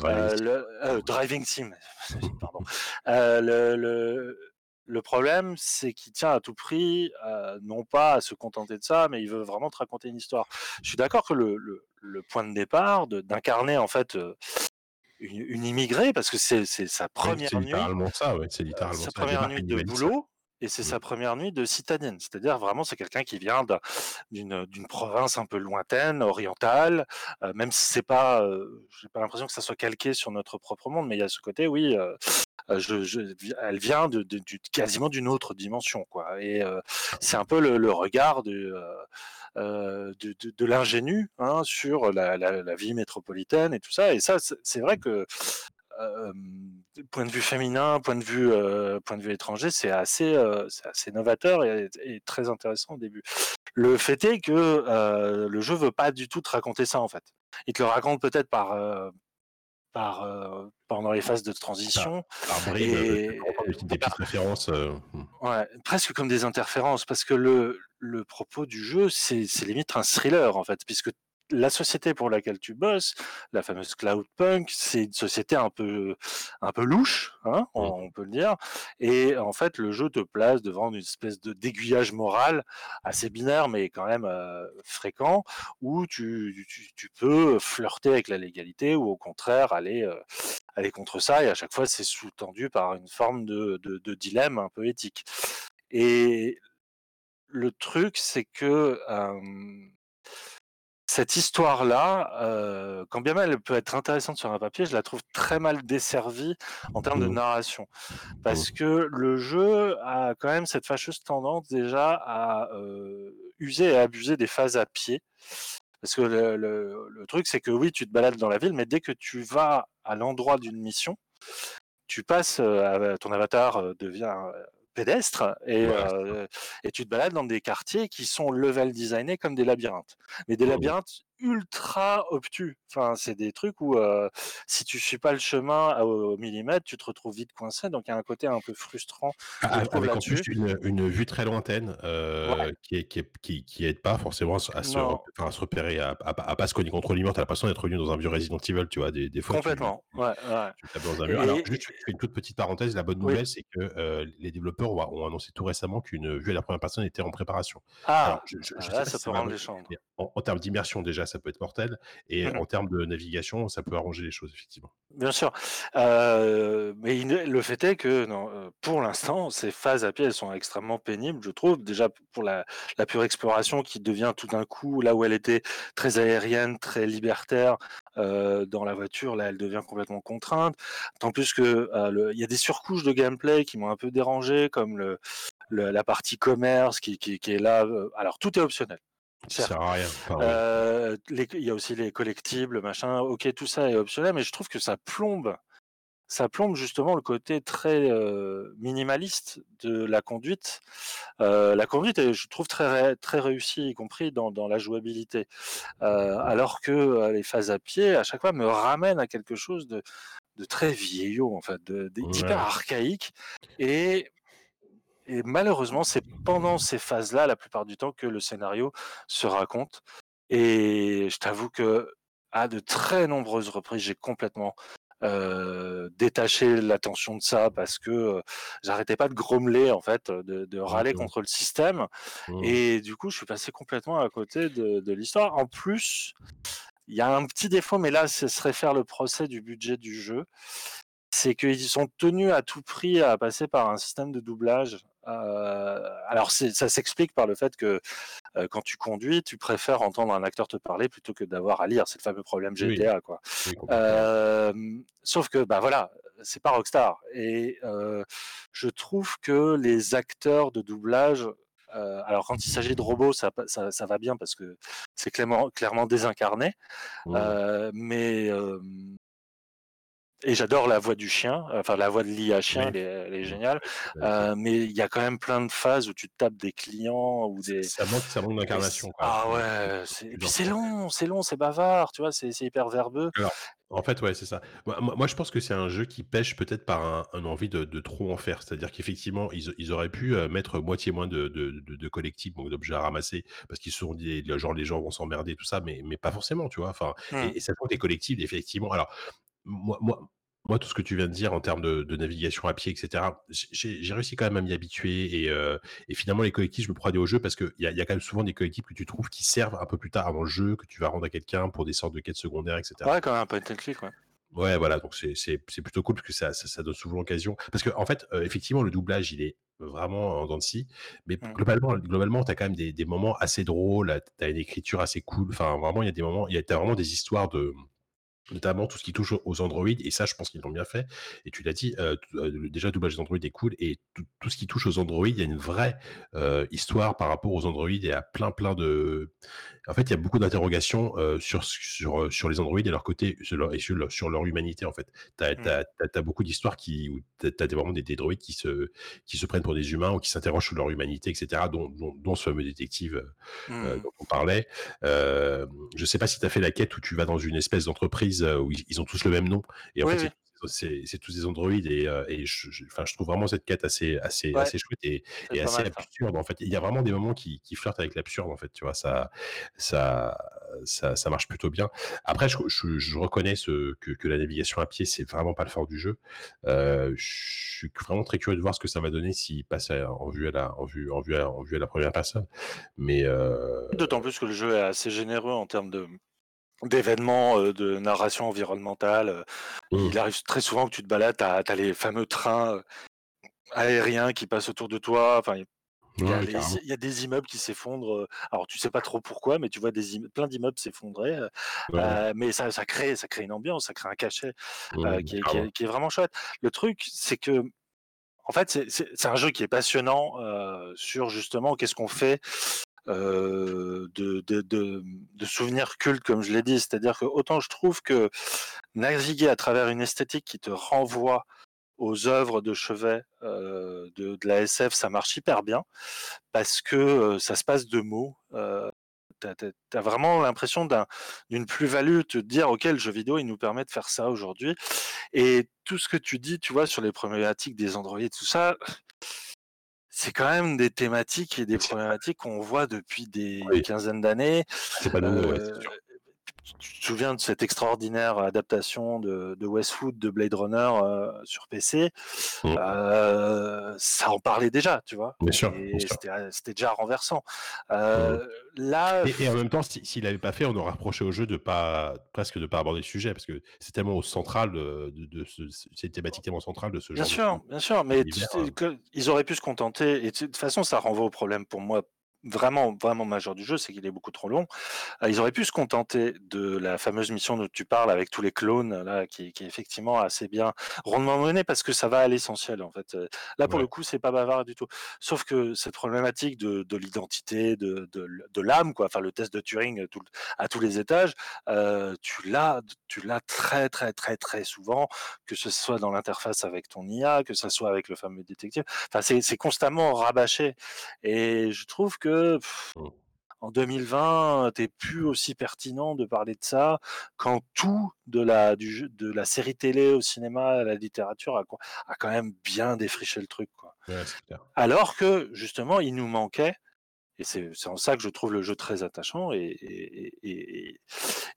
Euh, le, euh, driving sim *laughs* pardon. Le, le, le problème c'est qu'il tient à tout prix non pas à se contenter de ça mais il veut vraiment te raconter une histoire. Je suis d'accord que le, point de départ d'incarner en fait une, une, immigrée parce que c'est sa première ouais, nuit littéralement ça ouais c'est littéralement sa ça. première nuit de boulot et c'est sa première nuit de citadine. C'est-à-dire vraiment, c'est quelqu'un qui vient d'une d'une province un peu lointaine, orientale, euh, même si c'est pas, euh, j'ai pas l'impression que ça soit calqué sur notre propre monde, mais il y a ce côté, oui, euh, je, je, elle vient de, de, de quasiment d'une autre dimension, quoi. Et c'est un peu le, le regard de, de, de, de l'ingénu hein, sur la, la, la, vie métropolitaine et tout ça. Et ça, c'est vrai que euh, point de vue féminin, point de vue euh, point de vue étranger, c'est assez euh, c'est assez novateur et, et, très intéressant au début. Le fait est que euh, le jeu veut pas du tout te raconter ça en fait. Il te le raconte peut-être par euh, par euh, pendant les phases de transition par, par bride, et des petites références ouais presque comme des interférences parce que le le propos du jeu c'est c'est limite un thriller en fait puisque la société pour laquelle tu bosses, la fameuse Cloudpunk, c'est une société un peu, un peu louche, hein, on, on, peut le dire. Et en fait, le jeu te place devant une espèce de d'aiguillage moral assez binaire, mais quand même euh, fréquent, où tu, tu, tu, peux flirter avec la légalité ou au contraire aller, euh, aller contre ça. Et à chaque fois, c'est sous-tendu par une forme de, de, de dilemme un peu éthique. Et le truc, c'est que euh, cette histoire-là, euh, quand bien même elle peut être intéressante sur un papier, je la trouve très mal desservie en termes de narration. Parce que le jeu a quand même cette fâcheuse tendance déjà à euh, user et abuser des phases à pied. Parce que le, le, le truc, c'est que oui, tu te balades dans la ville, mais dès que tu vas à l'endroit d'une mission, tu passes, euh, ton avatar devient pédestre et, euh, et tu te balades dans des quartiers qui sont level designés comme des labyrinthes. Mais des labyrinthes ultra obtus. Enfin, c'est des trucs où euh, si tu suis pas le chemin au, au, millimètre, tu te retrouves vite coincé. Donc il y a un côté un peu frustrant. Ah, avec en plus une, une, vue très lointaine euh, ouais. qui, est, qui, est, qui, qui, aide pas forcément à se, à se repérer, à, à, à, pas se cogner contre l'humain. T'as l'impression d'être venu dans un vieux Resident Evil, tu vois, des, des fois. Complètement. Tu, ouais, ouais. Tu tapes dans un mur. Et, Alors, juste, je fais une toute petite parenthèse. La bonne nouvelle, oui. c'est que euh, les développeurs ont, ont, annoncé tout récemment qu'une vue à la première personne était en préparation. Ah, Alors, je, je, je là, ça peut rendre les chambres. En, en termes d'immersion, déjà, ça peut être mortel. Et mmh. en termes de navigation, ça peut arranger les choses, effectivement. Bien sûr. Euh, mais le fait est que non, euh, pour l'instant, ces phases à pied, elles sont extrêmement pénibles, je trouve. Déjà pour la, la pure exploration qui devient tout d'un coup, là où elle était très aérienne, très libertaire, euh, dans la voiture, là, elle devient complètement contrainte. Tant plus que euh, il y a des surcouches de gameplay qui m'ont un peu dérangé, comme le, le, la partie commerce qui, qui, qui est là. Euh, alors tout est optionnel. Ça sert à rien. Euh, les, il y a aussi les collectibles, machin. Ok, tout ça est optionnel, mais je trouve que ça plombe, ça plombe justement le côté très euh, minimaliste de la conduite. Euh, la conduite est, je trouve, très très réussie, y compris dans, dans la jouabilité. Alors que les phases à pied, à chaque fois, me ramènent à quelque chose de, de très vieillot, en fait, d'hyper ouais. archaïque. Et et malheureusement, c'est pendant ces phases-là, la plupart du temps, que le scénario se raconte. Et je t'avoue que à de très nombreuses reprises, j'ai complètement euh, détacher l'attention de ça parce que euh, j'arrêtais pas de grommeler en fait, de, de râler contre le système. Mmh. Et du coup, je suis passé complètement à côté de, de l'histoire. En plus, il y a un petit défaut, mais là, ce serait faire le procès du budget du jeu. C'est qu'ils sont tenus à tout prix à passer par un système de doublage. Euh, alors, ça s'explique par le fait que euh, quand tu conduis, tu préfères entendre un acteur te parler plutôt que d'avoir à lire. C'est le fameux problème Oui. GTA, quoi. Oui. Euh, sauf que, bah voilà, c'est pas Rockstar. Et euh, je trouve que les acteurs de doublage, euh, alors quand il s'agit de robots, ça, pa- ça, ça va bien parce que c'est clairement, clairement désincarné. Mmh. Euh, mais et j'adore la voix du chien, enfin la voix de l'IA chien, Oui. elle, est, elle est géniale. Euh, mais il y a quand même plein de phases où tu tapes des clients ou des. ça manque, ça manque d'incarnation. Ah ouais, et puis c'est long, c'est long, c'est bavard, tu vois, c'est hyper verbeux. En fait, ouais, c'est ça. Moi, moi- je pense que c'est un jeu qui pêche peut-être par un, un envie de, de trop en faire. C'est-à-dire qu'effectivement, ils, ils auraient pu euh, mettre moitié moins de, de, collectibles, donc d'objets à ramasser, parce qu'ils se sont dit, genre, les gens vont s'emmerder, tout ça, mais, mais pas forcément, tu vois. Enfin, Hmm. et, et ça compte des collectibles, effectivement. Alors, moi, moi, moi, tout ce que tu viens de dire en termes de, de navigation à pied, etc., j'ai réussi quand même à m'y habituer. Et, euh, et finalement, les collectifs, je me prends des au jeu parce qu'il y a, y a quand même souvent des collectifs que tu trouves qui servent un peu plus tard dans le jeu, que tu vas rendre à quelqu'un pour des sortes de quêtes secondaires, etc. Ouais, quand même un point and click, ouais. Ouais, voilà, donc c'est plutôt cool parce que ça ça, ça donne souvent l'occasion parce que en fait euh, effectivement le doublage il est vraiment en dents de scie, mais Mm. globalement globalement t'as quand même des des moments assez drôles, t'as une écriture assez cool, enfin vraiment il y a des moments il y a t'as vraiment des histoires de notamment tout ce qui touche aux Android et ça je pense qu'ils l'ont bien fait et tu l'as dit euh, euh, déjà le doublage des Android est cool et tout, ce qui touche aux Android il y a une vraie euh, histoire par rapport aux Android et à plein plein de en fait il y a beaucoup d'interrogations euh, sur sur sur les Android et leur côté sur leur, et sur leur, sur leur humanité en fait t'as Mm. t'as t'as, t'as beaucoup d'histoires qui où t'as, t'as des- vraiment des, des droïdes qui se qui se prennent pour des humains ou qui s'interrogent sur leur humanité etc dont dont, dont ce fameux détective Hmm. dont on parlait. Je sais pas si tu as fait la quête où tu vas dans une espèce d'entreprise euh, où ils, ont tous le même nom et en fait c'est- tous des androïdes et, euh, et je, je- enfin, je trouve vraiment cette quête assez assez Ouais. assez chouette et, assez mal, absurde en fait. Il y a vraiment des moments qui, qui flirtent avec l'absurde en fait. Tu vois ça ça ça, ça marche plutôt bien. Après, je, je, je reconnais ce, que, que la navigation à pied, c'est vraiment pas le fort du jeu. Euh, je suis vraiment très curieux de voir ce que ça va donner s'il passe à- en vue à la, en vue, en vue à, en vue à la première personne. Mais euh, D'autant plus que le jeu est assez généreux en termes de d'événements euh, de narration environnementale. Euh, Mm. Il arrive très souvent que tu te balades, t'as as les fameux trains euh, aériens qui passent autour de toi. Enfin, il y, a ouais, les- carrément. il y a des immeubles qui s'effondrent. Alors tu sais pas trop pourquoi, mais tu vois des imme- plein d'immeubles s'effondrer. Ouais, euh, mais ça, ça crée, ça crée une ambiance, ça crée un cachet euh, qui, est, qui carrément. est- qui est vraiment chouette. Le truc, c'est que, en fait, c'est- un jeu qui est passionnant euh, sur justement qu'est-ce qu'on fait de, de, souvenirs cultes, comme je l'ai dit. C'est-à-dire que autant je trouve que naviguer à travers une esthétique qui te renvoie aux œuvres de chevet euh, de, la SF, ça marche hyper bien parce que euh, ça se passe de mots. Euh, T'as as, vraiment l'impression d'un- d'une plus-value, te dire, OK, le jeu vidéo, il nous permet de faire ça aujourd'hui. Et tout ce que tu dis, tu vois, sur les problématiques des Android, tout ça, c'est quand même des thématiques et des problématiques qu'on voit depuis des Oui. quinzaines d'années. C'est pas nouveau, Euh. Tu te souviens de cette extraordinaire adaptation de, de Westwood de Blade Runner euh, sur PC Mm. euh, Ça en parlait déjà, tu vois. Bien sûr, bien sûr. c'était déjà renversant. Euh, Là, Et, et en même temps, si- s'il n'avait pas fait, on aurait reproché au jeu de pas presque de pas aborder le sujet parce que c'est tellement au central de, de, de ce, c'est thématique tellement centrale de ce Bien genre. sûr, de, bien sûr, mais univers, euh. ils auraient pu se contenter. Et de toute façon, ça renvoie au problème pour moi vraiment, vraiment majeur du jeu, c'est qu'il est beaucoup trop long. Euh, Ils auraient pu se contenter de la fameuse mission dont tu parles avec tous les clones là, qui, qui est effectivement assez bien rondement menée parce que ça va à l'essentiel en fait. Là, pour Ouais. le coup, c'est pas bavard du tout. Sauf que cette problématique de, de l'identité, de, de, de l'âme, quoi, enfin le test de Turing tout, à tous les étages, euh, tu l'as, tu l'as très, très, très, très souvent que ce soit dans l'interface avec ton IA, que ce soit avec le fameux détective. Enfin, c'est constamment rabâché. Et je trouve que pff, Mm. en 2020, t'es plus aussi pertinent de parler de ça quand tout de la du jeu, de la série télé au cinéma, à la littérature a, quand même bien défriché le truc. Quoi. Ouais, c'est clair. Alors que justement, il nous manquait Et c'est en ça que je trouve le jeu très attachant et, et, et,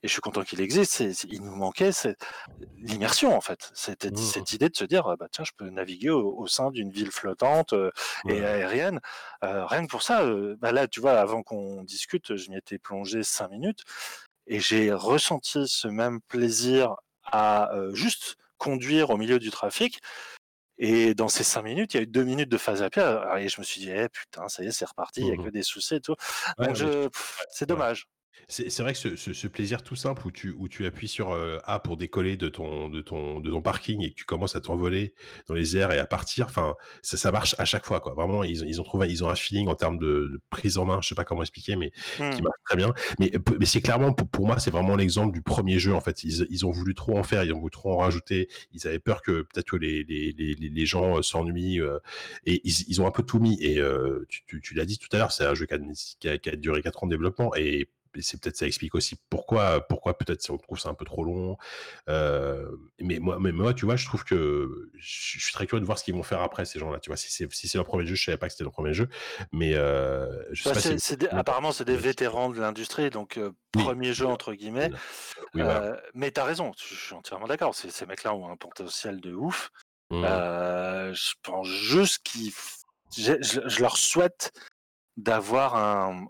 et je suis content qu'il existe. Il nous manquait l'immersion en fait. C'était mmh. cette idée de se dire bah tiens je peux naviguer au, sein d'une ville flottante euh, et aérienne. Euh, rien que pour ça, euh, bah là tu vois avant qu'on discute, je m'y étais plongé cinq minutes et j'ai ressenti ce même plaisir à juste conduire au milieu du trafic et dans ces cinq minutes, il y a eu deux minutes de phase à pied. Et je me suis dit, eh, putain, ça y est, c'est reparti, il n'y a mmh que des soucis et tout. Donc, c'est dommage. C'est vrai que ce, ce, ce, plaisir tout simple où tu, où tu appuies sur euh, A pour décoller de ton, de, ton, de ton parking et que tu commences à t'envoler dans les airs et à partir, enfin, ça, ça marche à chaque fois. Quoi. Vraiment, ils, ils ont trouvé, ils ont un feeling en termes de, de prise en main, je sais pas comment expliquer, mais qui mmh. marche très bien. Mais, mais c'est clairement, pour, pour moi, c'est vraiment l'exemple du premier jeu. En fait, ils, ils ont voulu trop en faire, ils ont voulu trop en rajouter. Ils avaient peur que peut-être que les, les, les, les gens euh, s'ennuient euh, et ils, ils ont un peu tout mis. Et tu, tu, tu l'as dit tout à l'heure, c'est un jeu qui a, qui a, qui a duré quatre ans de développement et c'est peut-être ça explique aussi pourquoi pourquoi peut-être si on trouve ça un peu trop long euh, mais moi mais moi tu vois je trouve que je suis très curieux de voir ce qu'ils vont faire après ces gens-là tu vois si c'est si c'est leur premier jeu je savais pas que c'était leur premier jeu mais euh, je sais bah, pas si apparemment c'est des vétérans de l'industrie donc euh, premier jeu entre guillemets. Oui, euh, mais t'as raison je suis entièrement d'accord ces, ces mecs-là ont un potentiel de ouf. Mmh. je pense juste qu'ils je, je, leur souhaite d'avoir un,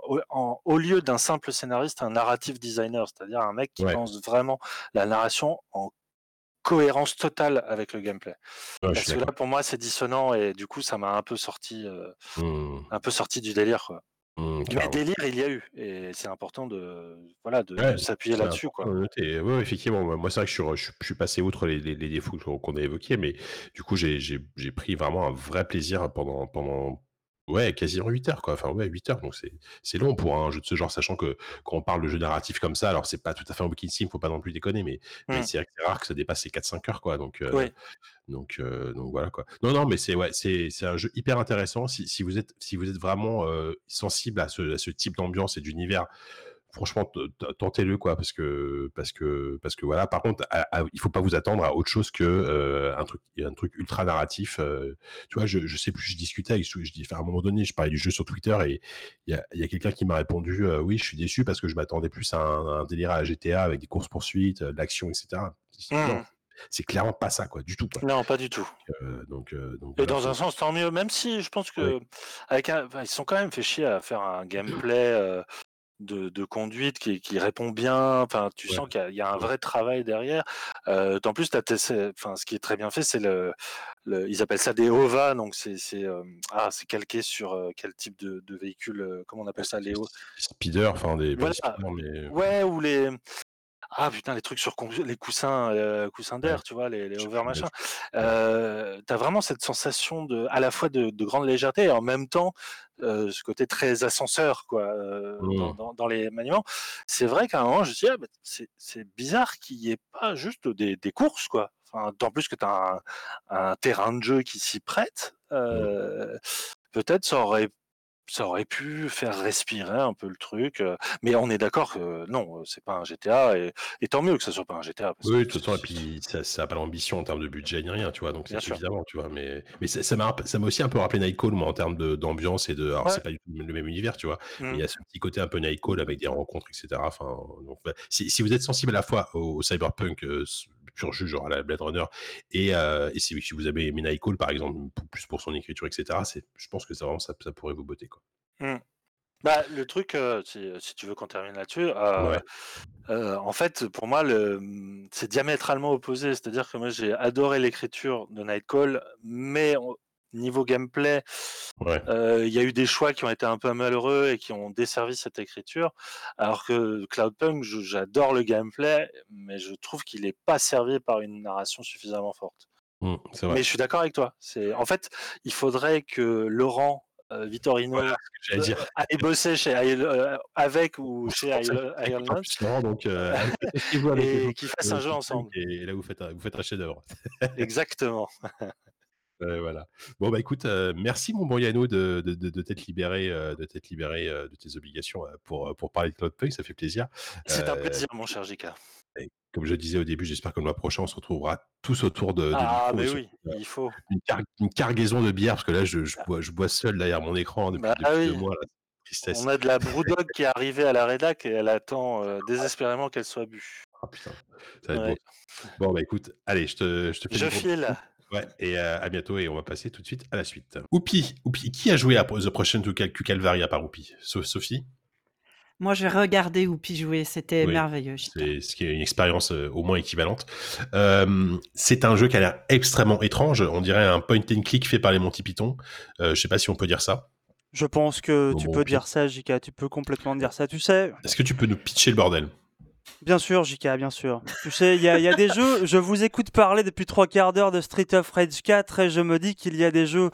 au, lieu d'un simple scénariste, un narrative designer, c'est-à-dire un mec qui pense vraiment la narration en cohérence totale avec le gameplay. Parce que là, pour moi, c'est dissonant et du coup, ça m'a un peu sorti, euh, mmh. un peu sorti du délire, quoi. Mmh, Mais délire, il y a eu, et c'est important de, voilà, de, s'appuyer là-dessus, quoi. Effectivement. Moi, c'est vrai que je suis, je suis passé outre les, les, les défauts qu'on a évoqués, mais du coup, j'ai pris vraiment un vrai plaisir pendant, pendant, Ouais, quasiment 8 heures, quoi. Enfin, ouais, 8 heures. Donc, c'est, long pour un jeu de ce genre, sachant que quand on parle de jeu narratif comme ça, alors c'est pas tout à fait un booking sim, faut pas non plus déconner, mais, mais mmh. c'est rare que ça dépasse les 4-5 heures, quoi. Donc, euh, donc, euh, donc voilà, quoi. Non, non, mais c'est, ouais, c'est un jeu hyper intéressant. Si, si vous êtes, si vous êtes vraiment euh, sensible à ce, à ce type d'ambiance et d'univers, franchement tentez-le quoi parce que parce que parce que voilà. Par contre il faut pas vous attendre à autre chose que euh, un truc un truc ultra narratif euh, tu vois je, je sais plus je discutais avec je dis à un moment donné je parlais du jeu sur Twitter et il y a, y a quelqu'un qui m'a répondu euh, oui je suis déçu parce que je m'attendais plus à un, délire à GTA avec des courses poursuites de l'action etc mmh. c'est clairement pas ça quoi du tout quoi. non pas du tout. Donc, donc et dans un sens tant mieux même si je pense que avec un, ils sont quand même fait chier à faire un gameplay de, de conduite qui, qui, répond bien. Enfin, tu sens qu'il y, y, a un vrai travail derrière. Euh, en plus, enfin, ce qui est très bien fait, c'est le, le, ils appellent ça des OVA, donc c'est euh, ah, c'est calqué sur euh, quel type de, de véhicule, euh, comment on appelle ça, les speeders, enfin des. Voilà. mais... Ouais, ou les ah putain les trucs sur les coussins euh, coussins d'air tu vois les, les over machin. Euh, t'as vraiment cette sensation de à la fois de, de grande légèreté et en même temps euh, ce côté très ascenseur quoi mmh. dans, dans, les maniements. C'est vrai qu'à un moment je me suis dit ah, bah, c'est bizarre qu'il y ait pas juste des, des courses quoi. Enfin tant plus que t'as un, un terrain de jeu qui s'y prête mmh. peut-être ça aurait ça aurait pu faire respirer un peu le truc, mais on est d'accord que non, c'est pas un GTA, et, et, tant mieux que ça soit pas un GTA. Parce oui, de toute façon, et puis ça, ça a pas l'ambition en termes de budget ni rien, tu vois, donc c'est évidemment, tu vois, mais, mais ça m'a ça m'a aussi un peu rappelé Nightcall, moi, en termes d'ambiance et de, alors c'est pas du tout le même univers, tu vois, mais il y a mmh. ce petit côté un peu Nightcall avec des rencontres, etc. Enfin, donc, bah, si, si, vous êtes sensible à la fois au, cyberpunk euh, pur jus, genre à la Blade Runner, et, euh, et si, si, vous avez aimé Nightcall, par exemple, plus pour son écriture, etc., je pense que ça, vraiment, ça, ça pourrait vous botter, quoi. Mmh. Bah, le truc, euh, si, si, tu veux qu'on termine là-dessus, euh, euh, en fait, pour moi, c'est diamétralement opposé. C'est-à-dire que moi, j'ai adoré l'écriture de Nightcall, mais niveau gameplay, il y a eu des choix qui ont été un peu malheureux et qui ont desservi cette écriture. Alors que Cloudpunk, j'adore le gameplay, mais je trouve qu'il n'est pas servi par une narration suffisamment forte. Mmh, mais je suis d'accord avec toi. C'est en fait, il faudrait que Laurent euh, Vittorino voilà, dire. aller bosser chez euh, avec ou chez Iron Man. donc euh, *laughs* et qu'ils fassent un jeu ensemble. Et là vous faites un, vous faites un chef-d'œuvre. Exactement. *laughs* Euh, voilà. Bon bah écoute, euh, merci mon bon Yano de, de, de, de t'être libéré, euh, de t'être libéré de tes obligations pour pour parler de Cloudpunk, ça fait plaisir. C'est un plaisir, mon cher JK. Comme je disais au début, j'espère que le mois prochain on se retrouvera tous autour de. ah mais oui, il faut une, car une, cargaison de bière parce que là je, je, bois, je bois seul derrière mon écran depuis, bah, depuis oui. deux mois. Là On a de la Brewdog qui est arrivée à la rédac et elle attend euh, désespérément qu'elle soit bue. Putain, ça va être bon. Bon, bah écoute, allez, je te, je te fais Je file. Ouais, et euh, à bientôt et on va passer tout de suite à la suite. Oupi, Oupi, qui a joué à The Prochain to Cal Calvary à part Oupi Sophie? Moi, j'ai regardé Oupi jouer, c'était Oui, merveilleux. C'est ce qui est une expérience euh, au moins équivalente. Euh, c'est un jeu qui a l'air extrêmement étrange. On dirait un point and click fait par les Monty Python. Euh, je sais pas si on peut dire ça. Je pense que Bon, tu bon, peux dire ça, JK, tu peux complètement dire ça. Tu sais, Est-ce que tu peux nous pitcher le bordel? Bien sûr, JK, bien sûr. Tu sais, il y, a- des jeux, je vous écoute parler depuis trois quarts d'heure de Street of Rage 4 et je me dis qu'il y a des jeux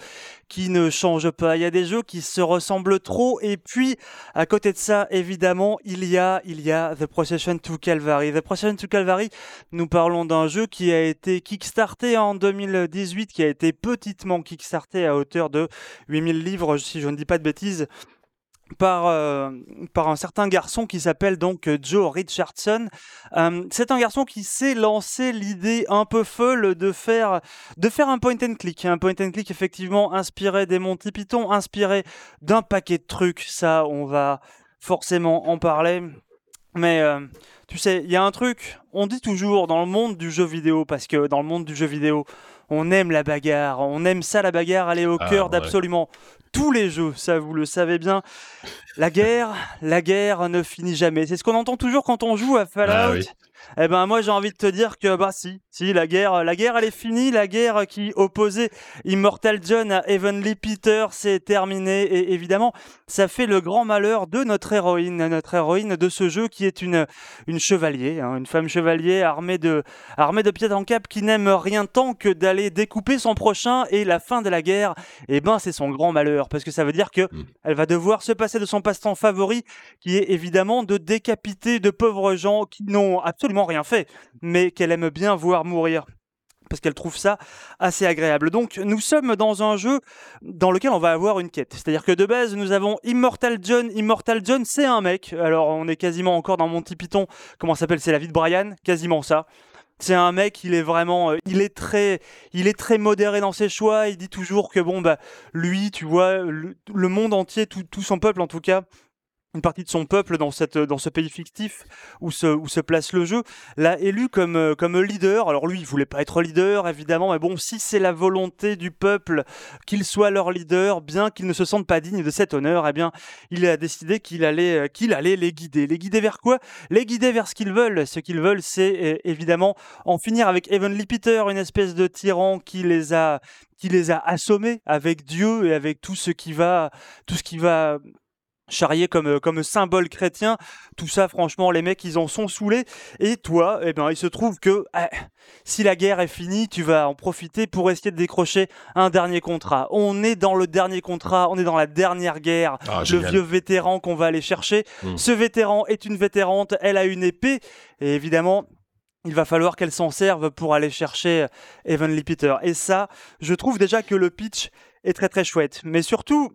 qui ne changent pas. Il y a des jeux qui se ressemblent trop et puis, à côté de ça, évidemment, il y a, il y a The Procession to Calvary. The Procession to Calvary, nous parlons d'un jeu qui a été kickstarté en 2018, qui a été petitement kickstarté à hauteur de 8000 livres, si je ne dis pas de bêtises par, euh, par un certain garçon qui s'appelle donc euh, Joe Richardson. Euh, c'est un garçon qui s'est lancé l'idée un peu folle de faire, de faire un point and click. Un point and click effectivement inspiré des Monty Python, inspiré d'un paquet de trucs. Ça, on va forcément en parler. Mais euh, tu sais, il y a un truc, on dit toujours dans le monde du jeu vidéo, parce que dans le monde du jeu vidéo, on aime la bagarre, on aime ça la bagarre, elle est au Ah, cœur ouais. d'absolument tous les jeux, ça vous le savez bien. La guerre, la guerre ne finit jamais. C'est ce qu'on entend toujours quand on joue à Fallout. Ah oui. Eh ben moi j'ai envie de te dire que bah si, si la guerre, la guerre elle est finie, la guerre qui opposait Immortal John à Heavenly Peter c'est terminé et évidemment ça fait le grand malheur de notre héroïne, notre héroïne de ce jeu qui est une une chevalier, hein, une femme chevalier armée de armée de pied en cap qui n'aime rien tant que d'aller découper son prochain et la fin de la guerre, eh ben c'est son grand malheur parce que ça veut dire que Mm. elle va devoir se passer de son passe-temps favori qui est évidemment de décapiter de pauvres gens qui n'ont absolument rien fait, mais qu'elle aime bien voir mourir. Parce qu'elle trouve ça assez agréable. Donc, nous sommes dans un jeu dans lequel on va avoir une quête. C'est-à-dire que de base, nous avons Immortal John. Immortal John, c'est un mec. Alors, on est quasiment encore dans Monty Python. Comment s'appelle? C'est la vie de Brian? Quasiment ça. C'est un mec, il est vraiment, euh, il est très, il est très modéré dans ses choix. Il dit toujours que bon bah, lui, tu vois, le, monde entier, tout son peuple en tout cas, une partie de son peuple dans, cette, dans ce pays fictif où se, où se place le jeu, l'a élu comme, euh, comme leader. Alors lui, il voulait pas être leader, évidemment, mais bon, si c'est la volonté du peuple qu'il soit leur leader, bien qu'il ne se sente pas digne de cet honneur, eh bien, il a décidé qu'il allait, euh, allait les guider. Les guider vers quoi? Les guider vers ce qu'ils veulent. Ce qu'ils veulent, c'est euh, évidemment en finir avec Heavenly Peter, une espèce de tyran qui les a qui les a assommés avec Dieu et avec tout ce qui va tout ce qui va charrier comme, euh, comme symbole chrétien. Tout ça, franchement, les mecs, ils en sont saoulés. Et toi, eh ben, il se trouve que eh, si la guerre est finie, tu vas en profiter pour essayer de décrocher un dernier contrat. On est dans le dernier contrat, on est dans la dernière guerre. Ah, le vieux vétéran qu'on va aller chercher. Mm. Ce vétéran est une vétérante, elle a une épée. Et évidemment, il va falloir qu'elle s'en serve pour aller chercher Heavenly Peter. Et ça, je trouve déjà que le pitch est très très chouette. Mais surtout,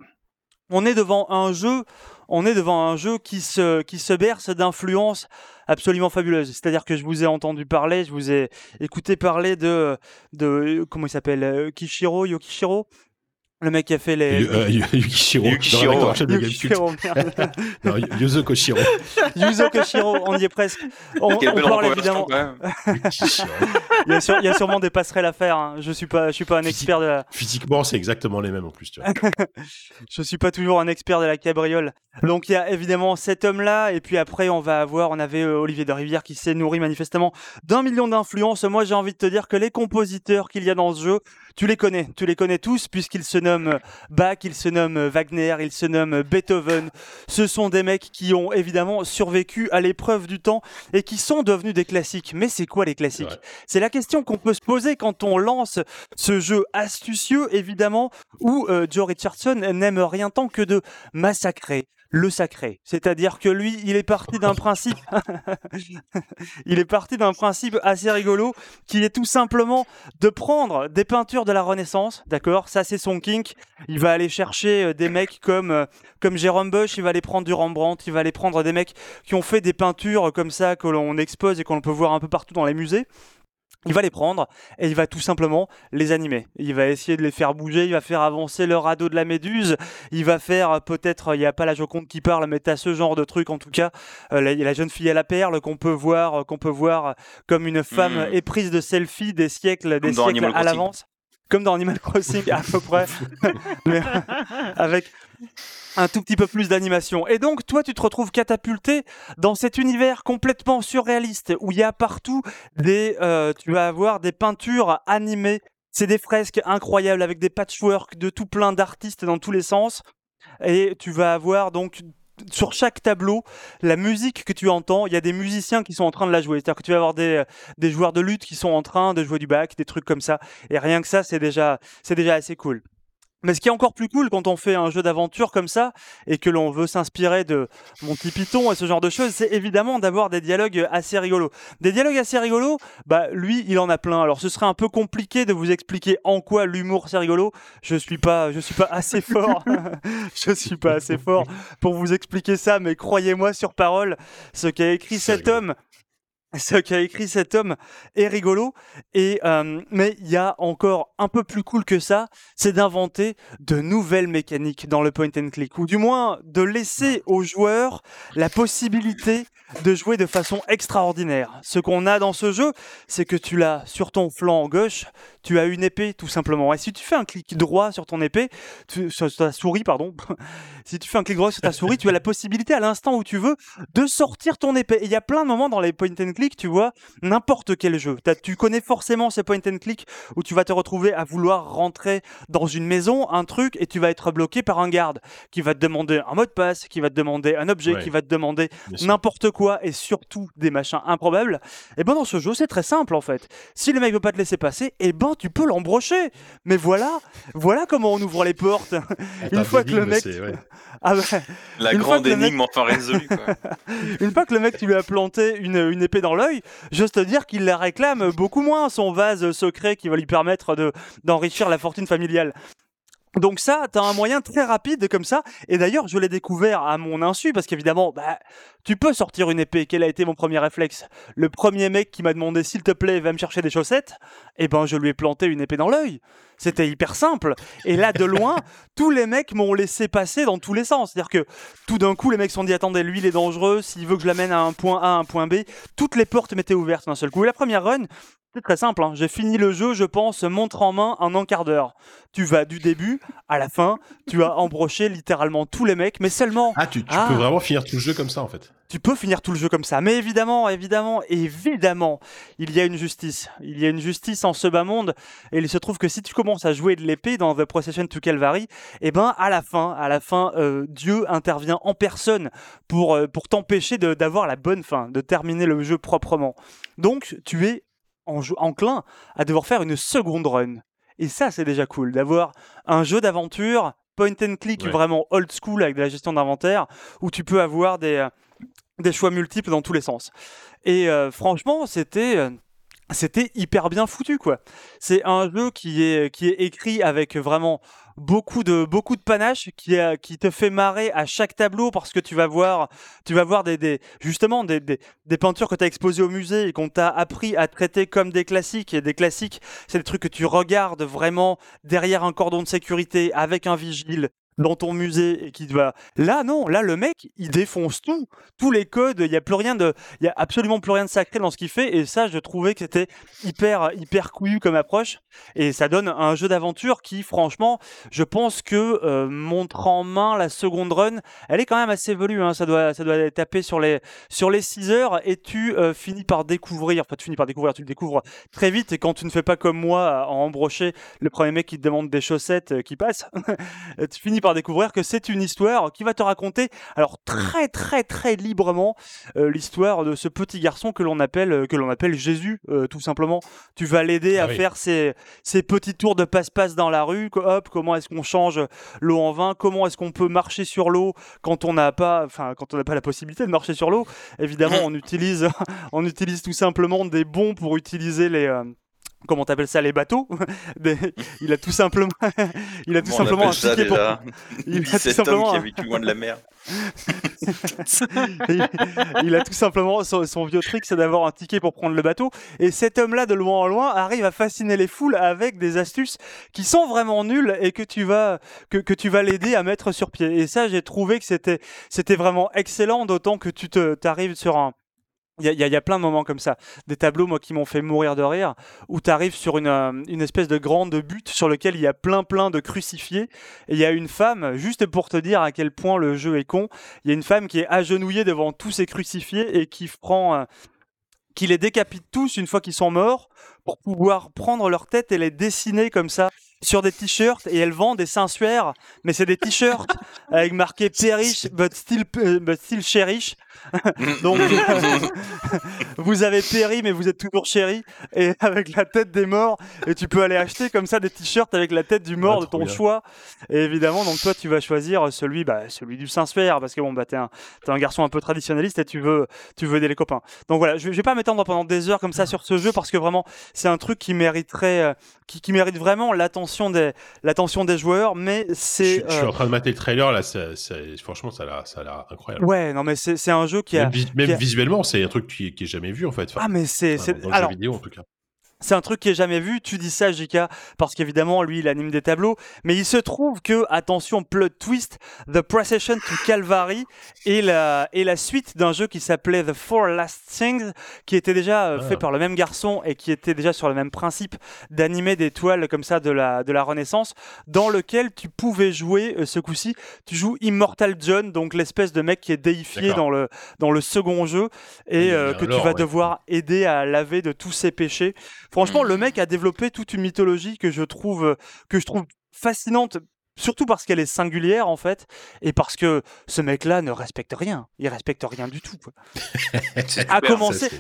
on est devant un jeu, on est devant un jeu qui se, qui se berce d'influences absolument fabuleuses. C'est-à-dire que je vous ai entendu parler, je vous ai écouté parler de, de comment il s'appelle, euh, Kishiro, Yokishiro, le mec qui a fait les... Yu- euh, Yu- Yukishiro. Yukishiro, Dans la ouais. recherche de Gamecult. Yukishiro, merde. *laughs* Non, Yu- Yuzo Koshiro. Yuzo Koshiro, on y est presque. On, on parle évidemment. Il y, a sûr- il y a sûrement des passerelles à faire. hein. Je suis pas, je suis pas un expert de la, Physiquement, c'est exactement les mêmes en plus. Tu vois. *laughs* je suis pas toujours un expert de la cabriole. Donc il y a évidemment cet homme-là, et puis après on va avoir, on avait euh, Olivier de Rivière qui s'est nourri manifestement d'un million d'influences. Moi j'ai envie de te dire que les compositeurs qu'il y a dans ce jeu, tu les connais, tu les connais tous puisqu'ils se nomment Bach, ils se nomment Wagner, ils se nomment Beethoven. Ce sont des mecs qui ont évidemment survécu à l'épreuve du temps et qui sont devenus des classiques. Mais c'est quoi les classiques? Ouais. C'est la question qu'on peut se poser quand on lance ce jeu astucieux, évidemment, où euh, Joe Richardson n'aime rien tant que de massacrer le sacré. C'est-à-dire que lui, il est parti d'un principe, *laughs* il est parti d'un principe assez rigolo, qui est tout simplement de prendre des peintures de la Renaissance, d'accord? Ça, c'est son kink. Il va aller chercher euh, des mecs comme euh, comme Jérôme Bosch, il va aller prendre du Rembrandt, il va aller prendre des mecs qui ont fait des peintures comme ça que l'on expose et qu'on peut voir un peu partout dans les musées. Il va les prendre et il va tout simplement les animer. Il va essayer de les faire bouger, il va faire avancer le radeau de la méduse, il va faire euh, peut-être, il n'y a pas la Joconde qui parle, mais tu as ce genre de truc en tout cas, euh, la, jeune fille à la perle qu'on peut voir, euh, qu'on peut voir comme une femme hmm. éprise de selfie des siècles, des siècles à l'avance comme dans Animal Crossing à peu près, *laughs* avec un tout petit peu plus d'animation. Et donc, toi, tu te retrouves catapulté dans cet univers complètement surréaliste où il y a partout des, euh, tu vas avoir des peintures animées. C'est des fresques incroyables avec des patchwork de tout plein d'artistes dans tous les sens. Et tu vas avoir donc sur chaque tableau, la musique que tu entends, il y a des musiciens qui sont en train de la jouer. C'est-à-dire que tu vas avoir des, des joueurs de lutte qui sont en train de jouer du bac, des trucs comme ça. Et rien que ça, c'est déjà, c'est déjà assez cool. Mais ce qui est encore plus cool quand on fait un jeu d'aventure comme ça et que l'on veut s'inspirer de Monty Python et ce genre de choses, c'est évidemment d'avoir des dialogues assez rigolos. Des dialogues assez rigolos, bah lui, il en a plein. Alors ce serait un peu compliqué de vous expliquer en quoi l'humour c'est rigolo. Je suis pas je suis pas assez *laughs* fort. *laughs* je suis pas assez fort pour vous expliquer ça, mais croyez-moi sur parole, ce qu'a écrit cet homme *laughs* ce qu'a écrit cet homme est rigolo, et, euh, mais il y a encore un peu plus cool que ça, c'est d'inventer de nouvelles mécaniques dans le point and click, ou du moins de laisser aux joueurs la possibilité de jouer de façon extraordinaire. Ce qu'on a dans ce jeu, c'est que tu l'as sur ton flanc gauche, tu as une épée tout simplement. Et si tu fais un clic droit sur ton épée, sur ta souris, pardon, *laughs* si tu fais un clic droit sur ta souris, tu as la *laughs* possibilité à l'instant où tu veux de sortir ton épée. Et il y a plein de moments dans les point and click, tu vois, n'importe quel jeu. Tu connais forcément ces point and click où tu vas te retrouver à vouloir rentrer dans une maison, un truc, et tu vas être bloqué par un garde qui va te demander un mot de passe, qui va te demander un objet, qui va te demander n'importe quoi, et surtout des machins improbables. Et ben dans ce jeu, c'est très simple en fait. Si le mec veut pas te laisser passer, et ben tu peux l'embrocher. Mais voilà, voilà comment on ouvre les portes. *laughs* *laughs* Une fois que le mec. Ah La grande énigme enfin résolue. *laughs* une fois que le mec, tu lui as planté une, une épée dans l'œil, j'ose te dire qu'il la réclame beaucoup moins, son vase secret qui va lui permettre de, d'enrichir la fortune familiale. Donc ça, tu as un moyen très rapide comme ça. Et d'ailleurs, je l'ai découvert à mon insu parce qu'évidemment, bah, tu peux sortir une épée. Quel a été mon premier réflexe? Le premier mec qui m'a demandé s'il te plaît, va me chercher des chaussettes. Eh ben, je lui ai planté une épée dans l'œil. C'était hyper simple. Et là, de loin, *laughs* tous les mecs m'ont laissé passer dans tous les sens. C'est-à-dire que tout d'un coup, les mecs se sont dit attendez, lui, il est dangereux. S'il veut que je l'amène à un point A, à un point B, toutes les portes m'étaient ouvertes d'un seul coup. Et la première run, c'est très simple, hein. j'ai fini le jeu, je pense, montre en main en un quart d'heure. Tu vas du début à la fin, tu as embroché littéralement tous les mecs, mais seulement. Ah, tu, ah. peux vraiment finir tout le jeu comme ça en fait. Tu peux finir tout le jeu comme ça, mais évidemment, évidemment, évidemment, il y a une justice. Il y a une justice en ce bas monde, et il se trouve que si tu commences à jouer de l'épée dans The Procession to Calvary, eh ben à la fin, à la fin, euh, Dieu intervient en personne pour, euh, pour t'empêcher d'avoir la bonne fin, de terminer le jeu proprement. Donc, tu es enclin à devoir faire une seconde run. Et ça, c'est déjà cool, d'avoir un jeu d'aventure point and click vraiment old school avec de la gestion d'inventaire, où tu peux avoir des, euh, des choix multiples dans tous les sens. Et euh, franchement, c'était... Euh, c'était hyper bien foutu quoi. C'est un jeu qui est, qui est écrit avec vraiment beaucoup de, beaucoup de panache, qui, qui te fait marrer à chaque tableau parce que tu vas voir, tu vas voir des, des justement des, des, peintures que tu as exposées au musée et qu'on t'a appris à traiter comme des classiques. Et des classiques, c'est des trucs que tu regardes vraiment derrière un cordon de sécurité avec un vigile dans ton musée et qui va. Là non là le mec il défonce tout. Tous les codes il y a plus rien de il y a absolument plus rien de sacré dans ce qu'il fait. Et ça je trouvais que c'était hyper hyper couillu comme approche. Et ça donne un jeu d'aventure qui franchement je pense que euh, montre en main la seconde run. Elle est quand même assez velue hein. ça doit ça doit taper sur les sur les 6 heures. Et tu euh, finis par découvrir enfin tu finis par découvrir tu le découvres très vite. Et quand tu ne fais pas comme moi à embrocher le premier mec qui te demande des chaussettes euh, qui passe *laughs* tu finis par découvrir que c'est une histoire qui va te raconter, alors très très très librement, euh, l'histoire de ce petit garçon que l'on appelle euh, que l'on appelle Jésus, euh, tout simplement. Tu vas l'aider ah à faire ses, ses, petits tours de passe-passe dans la rue. Hop, comment est-ce qu'on change l'eau en vin Comment est-ce qu'on peut marcher sur l'eau quand on n'a pas, enfin quand on n'a pas la possibilité de marcher sur l'eau Évidemment, *laughs* on utilise *laughs* on utilise tout simplement des bons pour utiliser les comment t'appelles ça les bateaux *laughs* il a tout simplement *laughs* il a tout Comment simplement un ça ticket pour *laughs* il a tout 17 hommes simplement qui a vécu loin de la mer. il, il a tout simplement son, son vieux truc, c'est d'avoir un ticket pour prendre le bateau. Et cet homme-là, de loin en loin, arrive à fasciner les foules avec des astuces qui sont vraiment nulles et que tu vas que, que tu vas l'aider à mettre sur pied. Et ça, j'ai trouvé que c'était c'était vraiment excellent, d'autant que tu te t'arrives sur un il y, a, plein de moments comme ça, des tableaux moi qui m'ont fait mourir de rire, où tu arrives sur une, euh, une espèce de grande butte sur lequel il y a plein plein de crucifiés, et il y a une femme, juste pour te dire à quel point le jeu est con, il y a une femme qui est agenouillée devant tous ces crucifiés et qui prend, euh, qui les décapite tous une fois qu'ils sont morts, pour pouvoir prendre leur tête et les dessiner comme ça sur des t-shirts, et elle vend des sensuaires, mais c'est des t-shirts *laughs* avec marqué perish but still, euh, but still cherish. *laughs* Donc, *laughs* vous avez péri, mais vous êtes toujours chéri, et avec la tête des morts, et tu peux aller acheter comme ça des t-shirts avec la tête du mort Ah, de ton bien. choix. Et évidemment, donc toi, tu vas choisir celui, bah, celui du Saint-Suaire, parce que bon, bah, t'es un, t'es un garçon un peu traditionnaliste et tu veux, tu veux aider les copains. Donc voilà, je, je vais pas m'étendre pendant des heures comme ça sur ce jeu, parce que vraiment, c'est un truc qui mériterait, euh, qui, qui mérite vraiment l'attention des, l'attention des joueurs, mais c'est. je suis euh, en train de mater le trailer là, franchement, ça a l'air- ça a incroyable. Ouais, non, mais c'est c'est un jeu qui a. même vis- même qui a- visuellement, c'est un truc qui, qui est jamais vu en fait. Enfin, Ah, mais c'est. enfin, c'est- dans le Alors, jeu vidéo en tout cas. C'est un truc qui est jamais vu. Tu dis ça, JK, parce qu'évidemment, lui, il anime des tableaux. Mais il se trouve que, attention, plot twist, The Procession to Calvary est la, est la suite d'un jeu qui s'appelait The Four Last Things, qui était déjà euh, Ah. fait par le même garçon et qui était déjà sur le même principe d'animer des toiles comme ça de la, de la Renaissance, dans lequel tu pouvais jouer, euh, ce coup-ci, tu joues Immortal John, donc l'espèce de mec qui est déifié dans le, dans le second jeu et euh, que tu vas ouais. devoir aider à laver de tous ses péchés. Franchement, le mec a développé toute une mythologie que je trouve euh, que je trouve fascinante. Surtout parce qu'elle est singulière en fait, et parce que ce mec-là ne respecte rien. Il respecte rien du tout. quoi. *laughs* À commencer, Ça,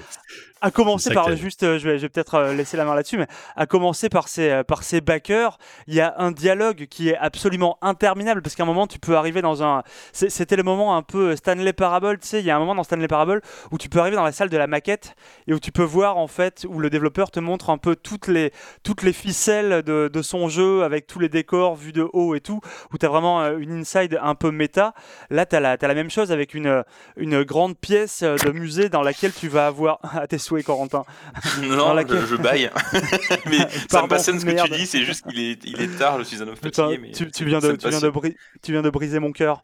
à commencer par juste, euh, je vais, peut-être euh, laisser la main là-dessus, mais à commencer par ses, euh, par ses backers, il y a un dialogue qui est absolument interminable parce qu'à un moment tu peux arriver dans un, c'était le moment un peu Stanley Parable, tu sais, il y a un moment dans Stanley Parable où tu peux arriver dans la salle de la maquette et où tu peux voir en fait où le développeur te montre un peu toutes les, toutes les ficelles de, de son jeu avec tous les décors vus de haut et tout, où tu as vraiment euh, une inside un peu méta. Là, tu as, la la même chose avec une, une grande pièce euh, de musée dans laquelle tu vas avoir *laughs* à tes souhaits, Corentin. *laughs* Dans Non, laquelle- je, je baille. *laughs* mais ça Pardon, me passionne ce que merde. tu dis, c'est juste qu'il est, il est tard, je suis un homme fatigué. Mais tu, tu viens ça de, me tu, viens de passionne. bri- tu viens de briser mon cœur.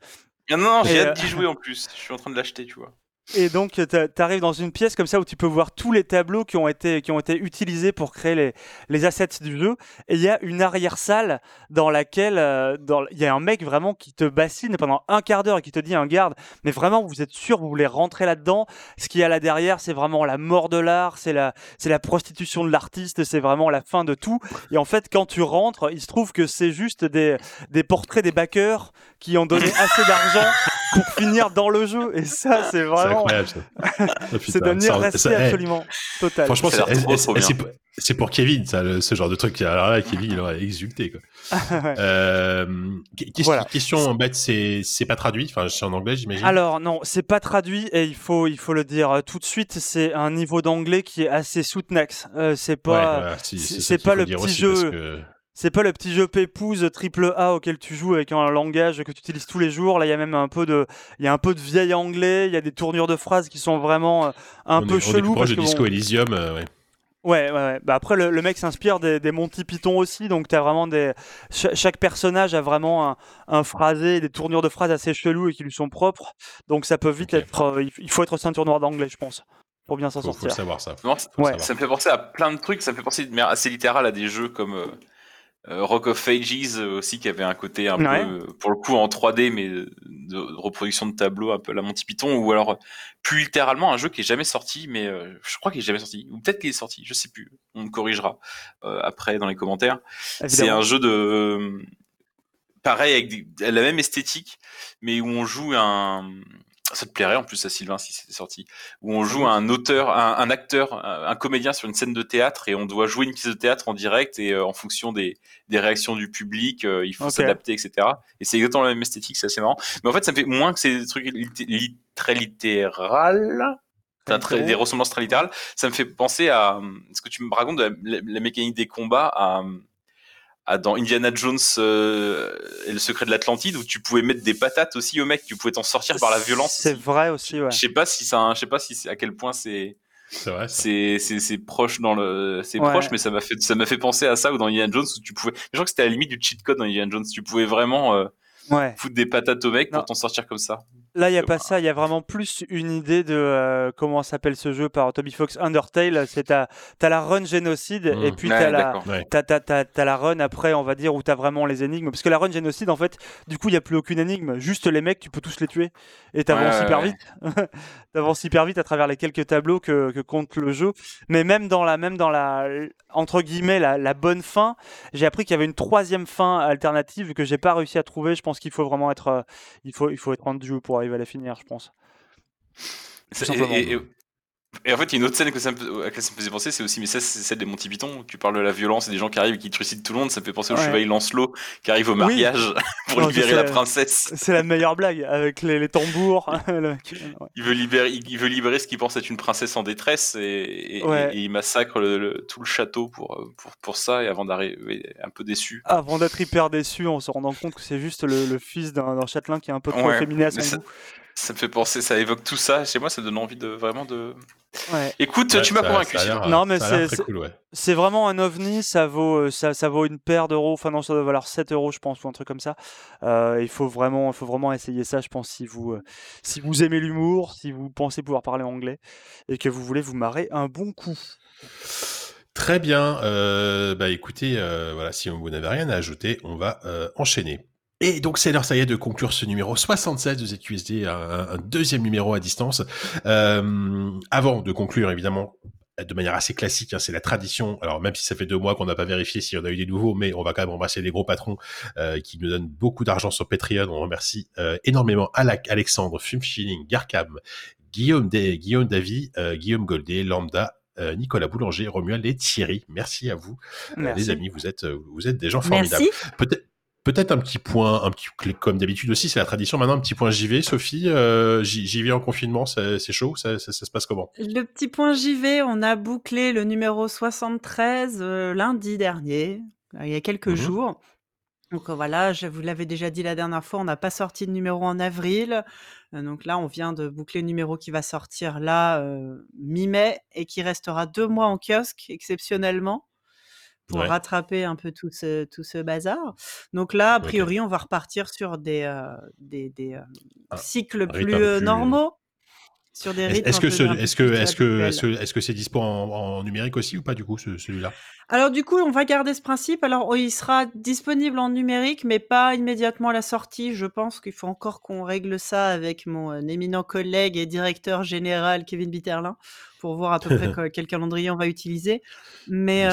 Ah non, non, j'ai hâte euh, d'y jouer en plus. Je suis en train de l'acheter, tu vois. Et donc, tu arrives dans une pièce comme ça où tu peux voir tous les tableaux qui ont été, qui ont été utilisés pour créer les, les assets du jeu. Et il y a une arrière-salle dans laquelle euh, dans- il y a un mec vraiment qui te bassine pendant un quart d'heure et qui te dit un garde, mais vraiment, vous êtes sûr, vous voulez rentrer là-dedans? Ce qu'il y a là derrière, c'est vraiment la mort de l'art, c'est la, c'est la prostitution de l'artiste, c'est vraiment la fin de tout. Et en fait, quand tu rentres, il se trouve que c'est juste des, des portraits des backers qui ont donné *laughs* assez d'argent pour finir dans le jeu. Et ça, c'est C'est vraiment. incroyable ça. *laughs* Oh, C'est putain, d'un ça- irrespect absolument total. Franchement, c'est c'est pour- c'est Kevin, ça, le- ce genre de truc. Alors là, Kevin, il aurait exulté. Quoi. *laughs* Ouais. Euh, que- question, Voilà. question bête, c'est c'est pas traduit? Enfin, c'est en anglais, j'imagine. Alors non, c'est pas traduit et il faut il faut le dire euh, tout de suite. C'est un niveau d'anglais qui est assez soutnex. Euh, c'est Ouais, pas voilà, si- c'est- c'est pas le petit jeu. C'est pas le petit jeu pépouze triple A auquel tu joues avec un langage que tu utilises tous les jours. Là, il y a même un peu de il y a un peu de vieil anglais. Il y a des tournures de phrases qui sont vraiment euh, un on peu est, on est chelou plus proche parce de que Disco bon, Elysium. euh, ouais. Ouais, ouais, ouais. Bah après, le, le mec s'inspire des, des Monty Python aussi, donc t'as vraiment des. cha- chaque personnage a vraiment un, un phrasé, des tournures de phrases assez cheloues et qui lui sont propres. Donc ça peut vite être. euh, il- il faut être ceinture noire d'anglais, je pense, pour bien s'en Faut, faut sortir. le savoir ça. Faut Ouais. savoir. Ça me fait penser à plein de trucs, ça me fait penser de manière assez littérale à des jeux comme euh, Rock of Ages euh, aussi, qui avait un côté un Ouais. peu, euh, pour le coup, en 3D, mais de, de reproduction de tableaux un peu à la Monty Python, ou alors euh, plus littéralement un jeu qui est jamais sorti, mais euh, je crois qu'il est jamais sorti, ou peut-être qu'il est sorti, je sais plus, on me corrigera euh, après dans les commentaires. C'est un jeu de euh, pareil avec des- la même esthétique, mais où on joue un ça te plairait en plus à Sylvain si c'était sorti où on joue un auteur, un, un acteur, un, un comédien sur une scène de théâtre et on doit jouer une pièce de théâtre en direct et euh, en fonction des, des réactions du public, euh, il faut s'adapter, etc. Et c'est exactement la même esthétique, c'est assez marrant. Mais en fait, ça me fait moins que ces trucs lit- lit- très littéral. des ressemblances très littérales. Ça me fait penser à ce que tu me racontes de la, mécanique des combats à, dans Indiana Jones euh, et le secret de l'Atlantide où tu pouvais mettre des patates aussi au mec, tu pouvais t'en sortir par la violence. C'est vrai aussi, ouais. Je sais pas si ça, je sais pas si à quel point c'est c'est c'est proche dans le c'est proche mais ça m'a fait ça m'a fait penser à ça ou dans Indiana Jones où tu pouvais je crois que c'était à la limite du cheat code dans Indiana Jones tu pouvais vraiment euh, ouais. foutre des patates au mec pour t'en sortir comme ça Là, il n'y a pas ça, il y a vraiment plus une idée de euh, comment s'appelle ce jeu par Toby Fox Undertale. C'est t'as as la run génocide et mmh. puis t'as la, as, la run après, on va dire, où t'as vraiment les énigmes. Parce que la run génocide, en fait, du coup, il n'y a plus aucune énigme. Juste les mecs, tu peux tous les tuer et t'avances hyper vite. *laughs* t'avances hyper vite à travers les quelques tableaux que, que, compte le jeu. Mais même dans la, même dans la entre guillemets, la, la bonne fin, j'ai appris qu'il y avait une troisième fin alternative que j'ai pas réussi à trouver. Je pense qu'il faut vraiment être, euh, il faut, il faut être en jeu pour arriver à la finir, je pense. Et, en fait, il y a une autre scène que ça me, à laquelle ça me faisait penser, c'est aussi, mais ça, c'est celle des Monty Python. Tu parles de la violence et des gens qui arrivent et qui trucident tout le monde. Ça me fait penser au chevalier Lancelot qui arrive au mariage *laughs* pour libérer la princesse. C'est la meilleure blague avec les, tambours. *laughs* il, veut libérer, il veut libérer ce qu'il pense être une princesse en détresse et, il massacre tout le château pour, pour, pour ça. Et avant d'arriver un peu déçu. Avant d'être hyper déçu en se rendant compte que c'est juste le, fils d'un châtelain qui est un peu trop féminin à son goût ça me fait penser, ça évoque tout ça. Chez moi, ça donne envie de vraiment de. Écoute, tu m'as convaincu. non, mais c'est vraiment un ovni. Ça vaut, euh, ça, ça vaut une paire d'euros. Enfin non, ça doit valoir 7 euros, je pense, ou un truc comme ça. Euh, il faut vraiment, il faut vraiment essayer ça. Je pense si vous, euh, si vous aimez l'humour, si vous pensez pouvoir parler anglais et que vous voulez vous marrer un bon coup. Très bien. bah écoutez, voilà, si vous n'avez rien à ajouter, on va enchaîner. Et donc c'est l'heure, ça y est, de conclure ce numéro 76 de ZQSD, un, un deuxième numéro à distance. Euh, avant de conclure, évidemment, de manière assez classique, hein, c'est la tradition. Alors même si ça fait deux mois qu'on n'a pas vérifié s'il y en a eu des nouveaux, mais on va quand même embrasser les gros patrons euh, qui nous donnent beaucoup d'argent sur Patreon. On remercie euh, énormément Alak, Alexandre, Fumschilling, Garcam, Guillaume, Day, Guillaume Davy, euh, Guillaume Goldé, Lambda, euh, Nicolas Boulanger, Romuald et Thierry. Merci à vous, euh, les amis. Vous êtes, vous êtes des gens formidables. Peut-être Peut-être un petit point, un petit comme d'habitude aussi, c'est la tradition maintenant, un petit point JV. Sophie, euh, JV en confinement, c'est chaud, ça, ça, se passe comment? Le petit point JV, on a bouclé le numéro 73 euh, lundi dernier, euh, il y a quelques mmh jours. Donc voilà, je vous l'avais déjà dit la dernière fois, on n'a pas sorti de numéro en avril. donc là, on vient de boucler le numéro qui va sortir là mi-mai et qui restera deux mois en kiosque exceptionnellement pour rattraper un peu tout ce, tout ce bazar. Donc là, a priori, on va repartir sur des, euh, des, des euh, ah, cycles plus, euh, normaux. Sur des rythmes est-ce que est-ce que est-ce que est-ce que c'est dispo en, numérique aussi ou pas du coup celui-là? Alors du coup, on va garder ce principe. Alors il sera disponible en numérique, mais pas immédiatement à la sortie. Je pense qu'il faut encore qu'on règle ça avec mon éminent collègue et directeur général Kevin Bitterlin pour voir à peu près *laughs* quel calendrier on va utiliser. Mais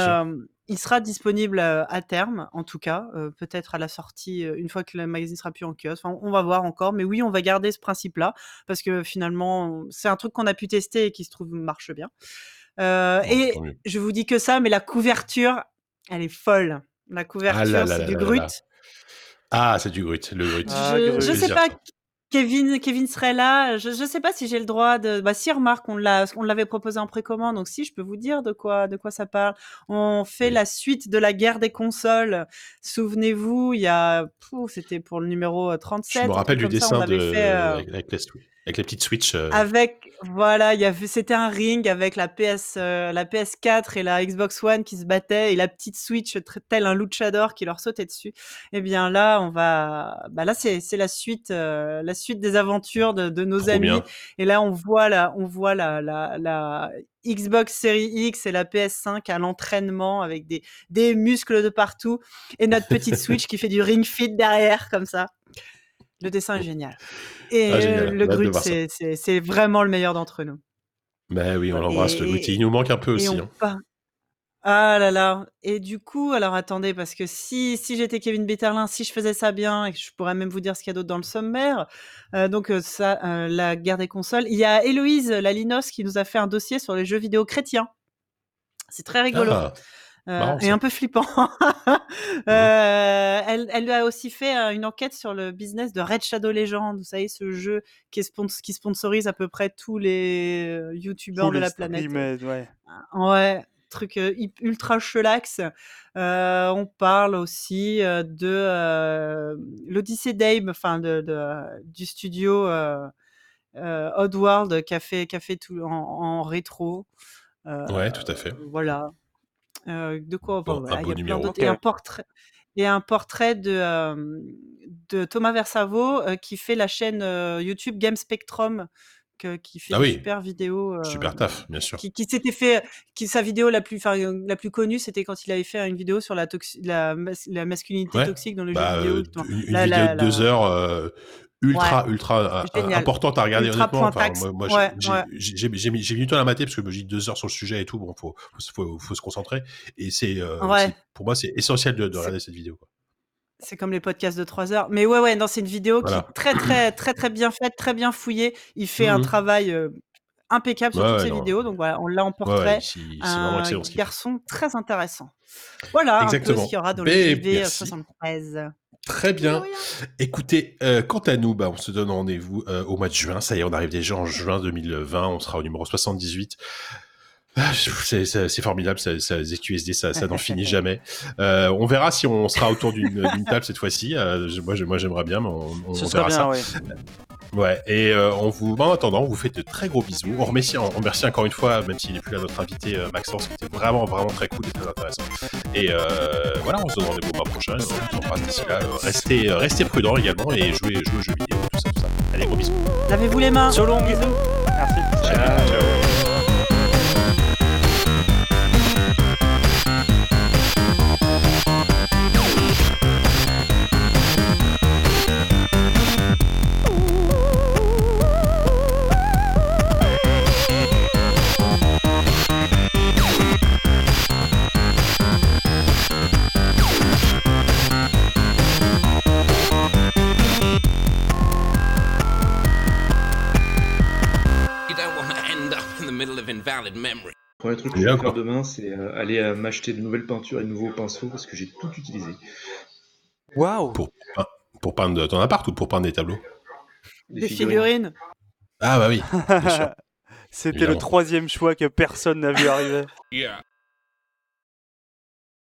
il sera disponible à terme, en tout cas, peut-être à la sortie, une fois que le magazine sera plus en kiosque. on va voir encore, mais oui, on va garder ce principe-là parce que finalement, c'est un truc qu'on a pu tester et qui se trouve marche bien. et je vous dis que ça, mais la couverture, elle est folle. La ah couverture, c'est du Grut. Ah, c'est du Grut, le Grut. je, je sais pas Kevin, Kevin serait là. Je ne sais pas si j'ai le droit de. Bah, si remarque, on l'a, on l'avait proposé en précommande, donc si je peux vous dire de quoi, de quoi ça parle. On fait la suite de la guerre des consoles. Souvenez-vous, il y a, c'était pour le numéro 37. Je me rappelle du dessin de, euh, avec, avec les petites Switch. Euh. Avec voilà, il y avait c'était un ring avec la PS euh, la PS4 et la Xbox One qui se battaient et la petite Switch tel un luchador qui leur sautait dessus. Et eh bien là, on va bah là c'est la suite euh, la suite des aventures de, de nos amis et là on voit la on voit la la, la Xbox Series X et la PS5 à l'entraînement avec des, des muscles de partout et notre petite *laughs* Switch qui fait du ring fit derrière comme ça. Le dessin est génial. Et ah, le Grut, c'est vraiment le meilleur d'entre nous. Ben oui, on l'embrasse, le Grut. Il nous manque un peu aussi. Hein. Ah là là. Et du coup, alors attendez, parce que si, si j'étais Kevin Betterlin, si je faisais ça bien, et je pourrais même vous dire ce qu'il y a d'autre dans le sommaire, euh, donc euh, ça, euh, la guerre des consoles, il y a Héloïse Lalinos qui nous a fait un dossier sur les jeux vidéo chrétiens. C'est très rigolo. Ah. Euh, et un peu flippant. *laughs* euh, elle, elle a aussi fait euh, une enquête sur le business de Red Shadow Legend, vous savez, ce jeu qui, est spons qui sponsorise à peu près tous les euh, youtubeurs de la planète. ouais. ouais, truc euh, ultra chelax. Euh, on parle aussi euh, de euh, l'Odyssée d'Abe, enfin de, de, du studio Oddworld qui a fait, qui a fait tout en, en rétro. ouais, tout à fait. Voilà. De quoi bon, voilà, il y a plein d'autres. Et un portrait. Et un portrait de, de Thomas Versavo qui fait la chaîne YouTube Game Spectrum, que- qui fait Ah oui. super vidéos. euh, Super taf, bien sûr. qui, qui s'était fait, qui sa vidéo la plus, la plus connue, c'était quand il avait fait une vidéo sur la, la, la masculinité Ouais. toxique dans le Bah, jeu vidéo. euh, une, une La- vidéo de deux heures euh, ultra, Ouais. ultra euh, Génial. importante à regarder Ultra honnêtement. Enfin, moi, moi, Ouais, j'ai ouais. mis, du temps à la mater parce que j'ai deux heures sur le sujet et tout. Bon, faut, faut, faut, faut se concentrer. Et c'est, euh, c'est- pour moi, c'est essentiel de, regarder cette vidéo. quoi. C'est comme les podcasts de 3 heures. Mais ouais, ouais, non, c'est une vidéo Voilà. qui est très, très, très, très bien faite, très bien fouillée. Il fait un Mhm. travail euh, impeccable sur Ouais, toutes ouais, ses non. vidéos. Donc voilà, on l'a en portrait. ouais, un garçon très intéressant. Voilà un peu Exactement. ce qu'il y aura dans le JV merci. 73. Très bien. Écoutez, euh, quant à nous, bah, on se donne rendez-vous euh, au mois de juin. Ça y est, on arrive déjà en juin 2020. On sera au numéro 78. Ah, C'est formidable, ça, ça, ZQSD, ça, ça n'en finit *laughs* jamais. Euh, on verra si on sera autour d'une table cette fois-ci. Euh, moi, j'aimerais bien, mais on, verra bien, ça. ouais. Ouais. Et euh, on vous, en attendant, on vous fait de très gros bisous. On remercie, on remercie encore une fois, même s'il n'est plus là, notre invité euh, Maxence, qui était vraiment, vraiment très cool et très intéressant. Et euh, voilà, on se donne rendez-vous au mois prochain. On vous embrasse d'ici là. Euh, Restez, euh, restez prudents également et jouez, jouez aux jeux vidéo, tout ça, tout ça. Allez, gros bisous. Lavez-vous les mains. Long. Bisous. Merci. You middle of invalid memory. Le premier truc que je vais faire demain, c'est euh, aller euh, m'acheter de nouvelles peintures et de nouveaux pinceaux parce que j'ai tout utilisé. Waouh. Pour, pour peindre ton appart ou pour peindre des tableaux? Des figurines. Ah bah oui. *laughs* C'était le troisième choix que personne n'a vu arriver. *laughs* Yeah.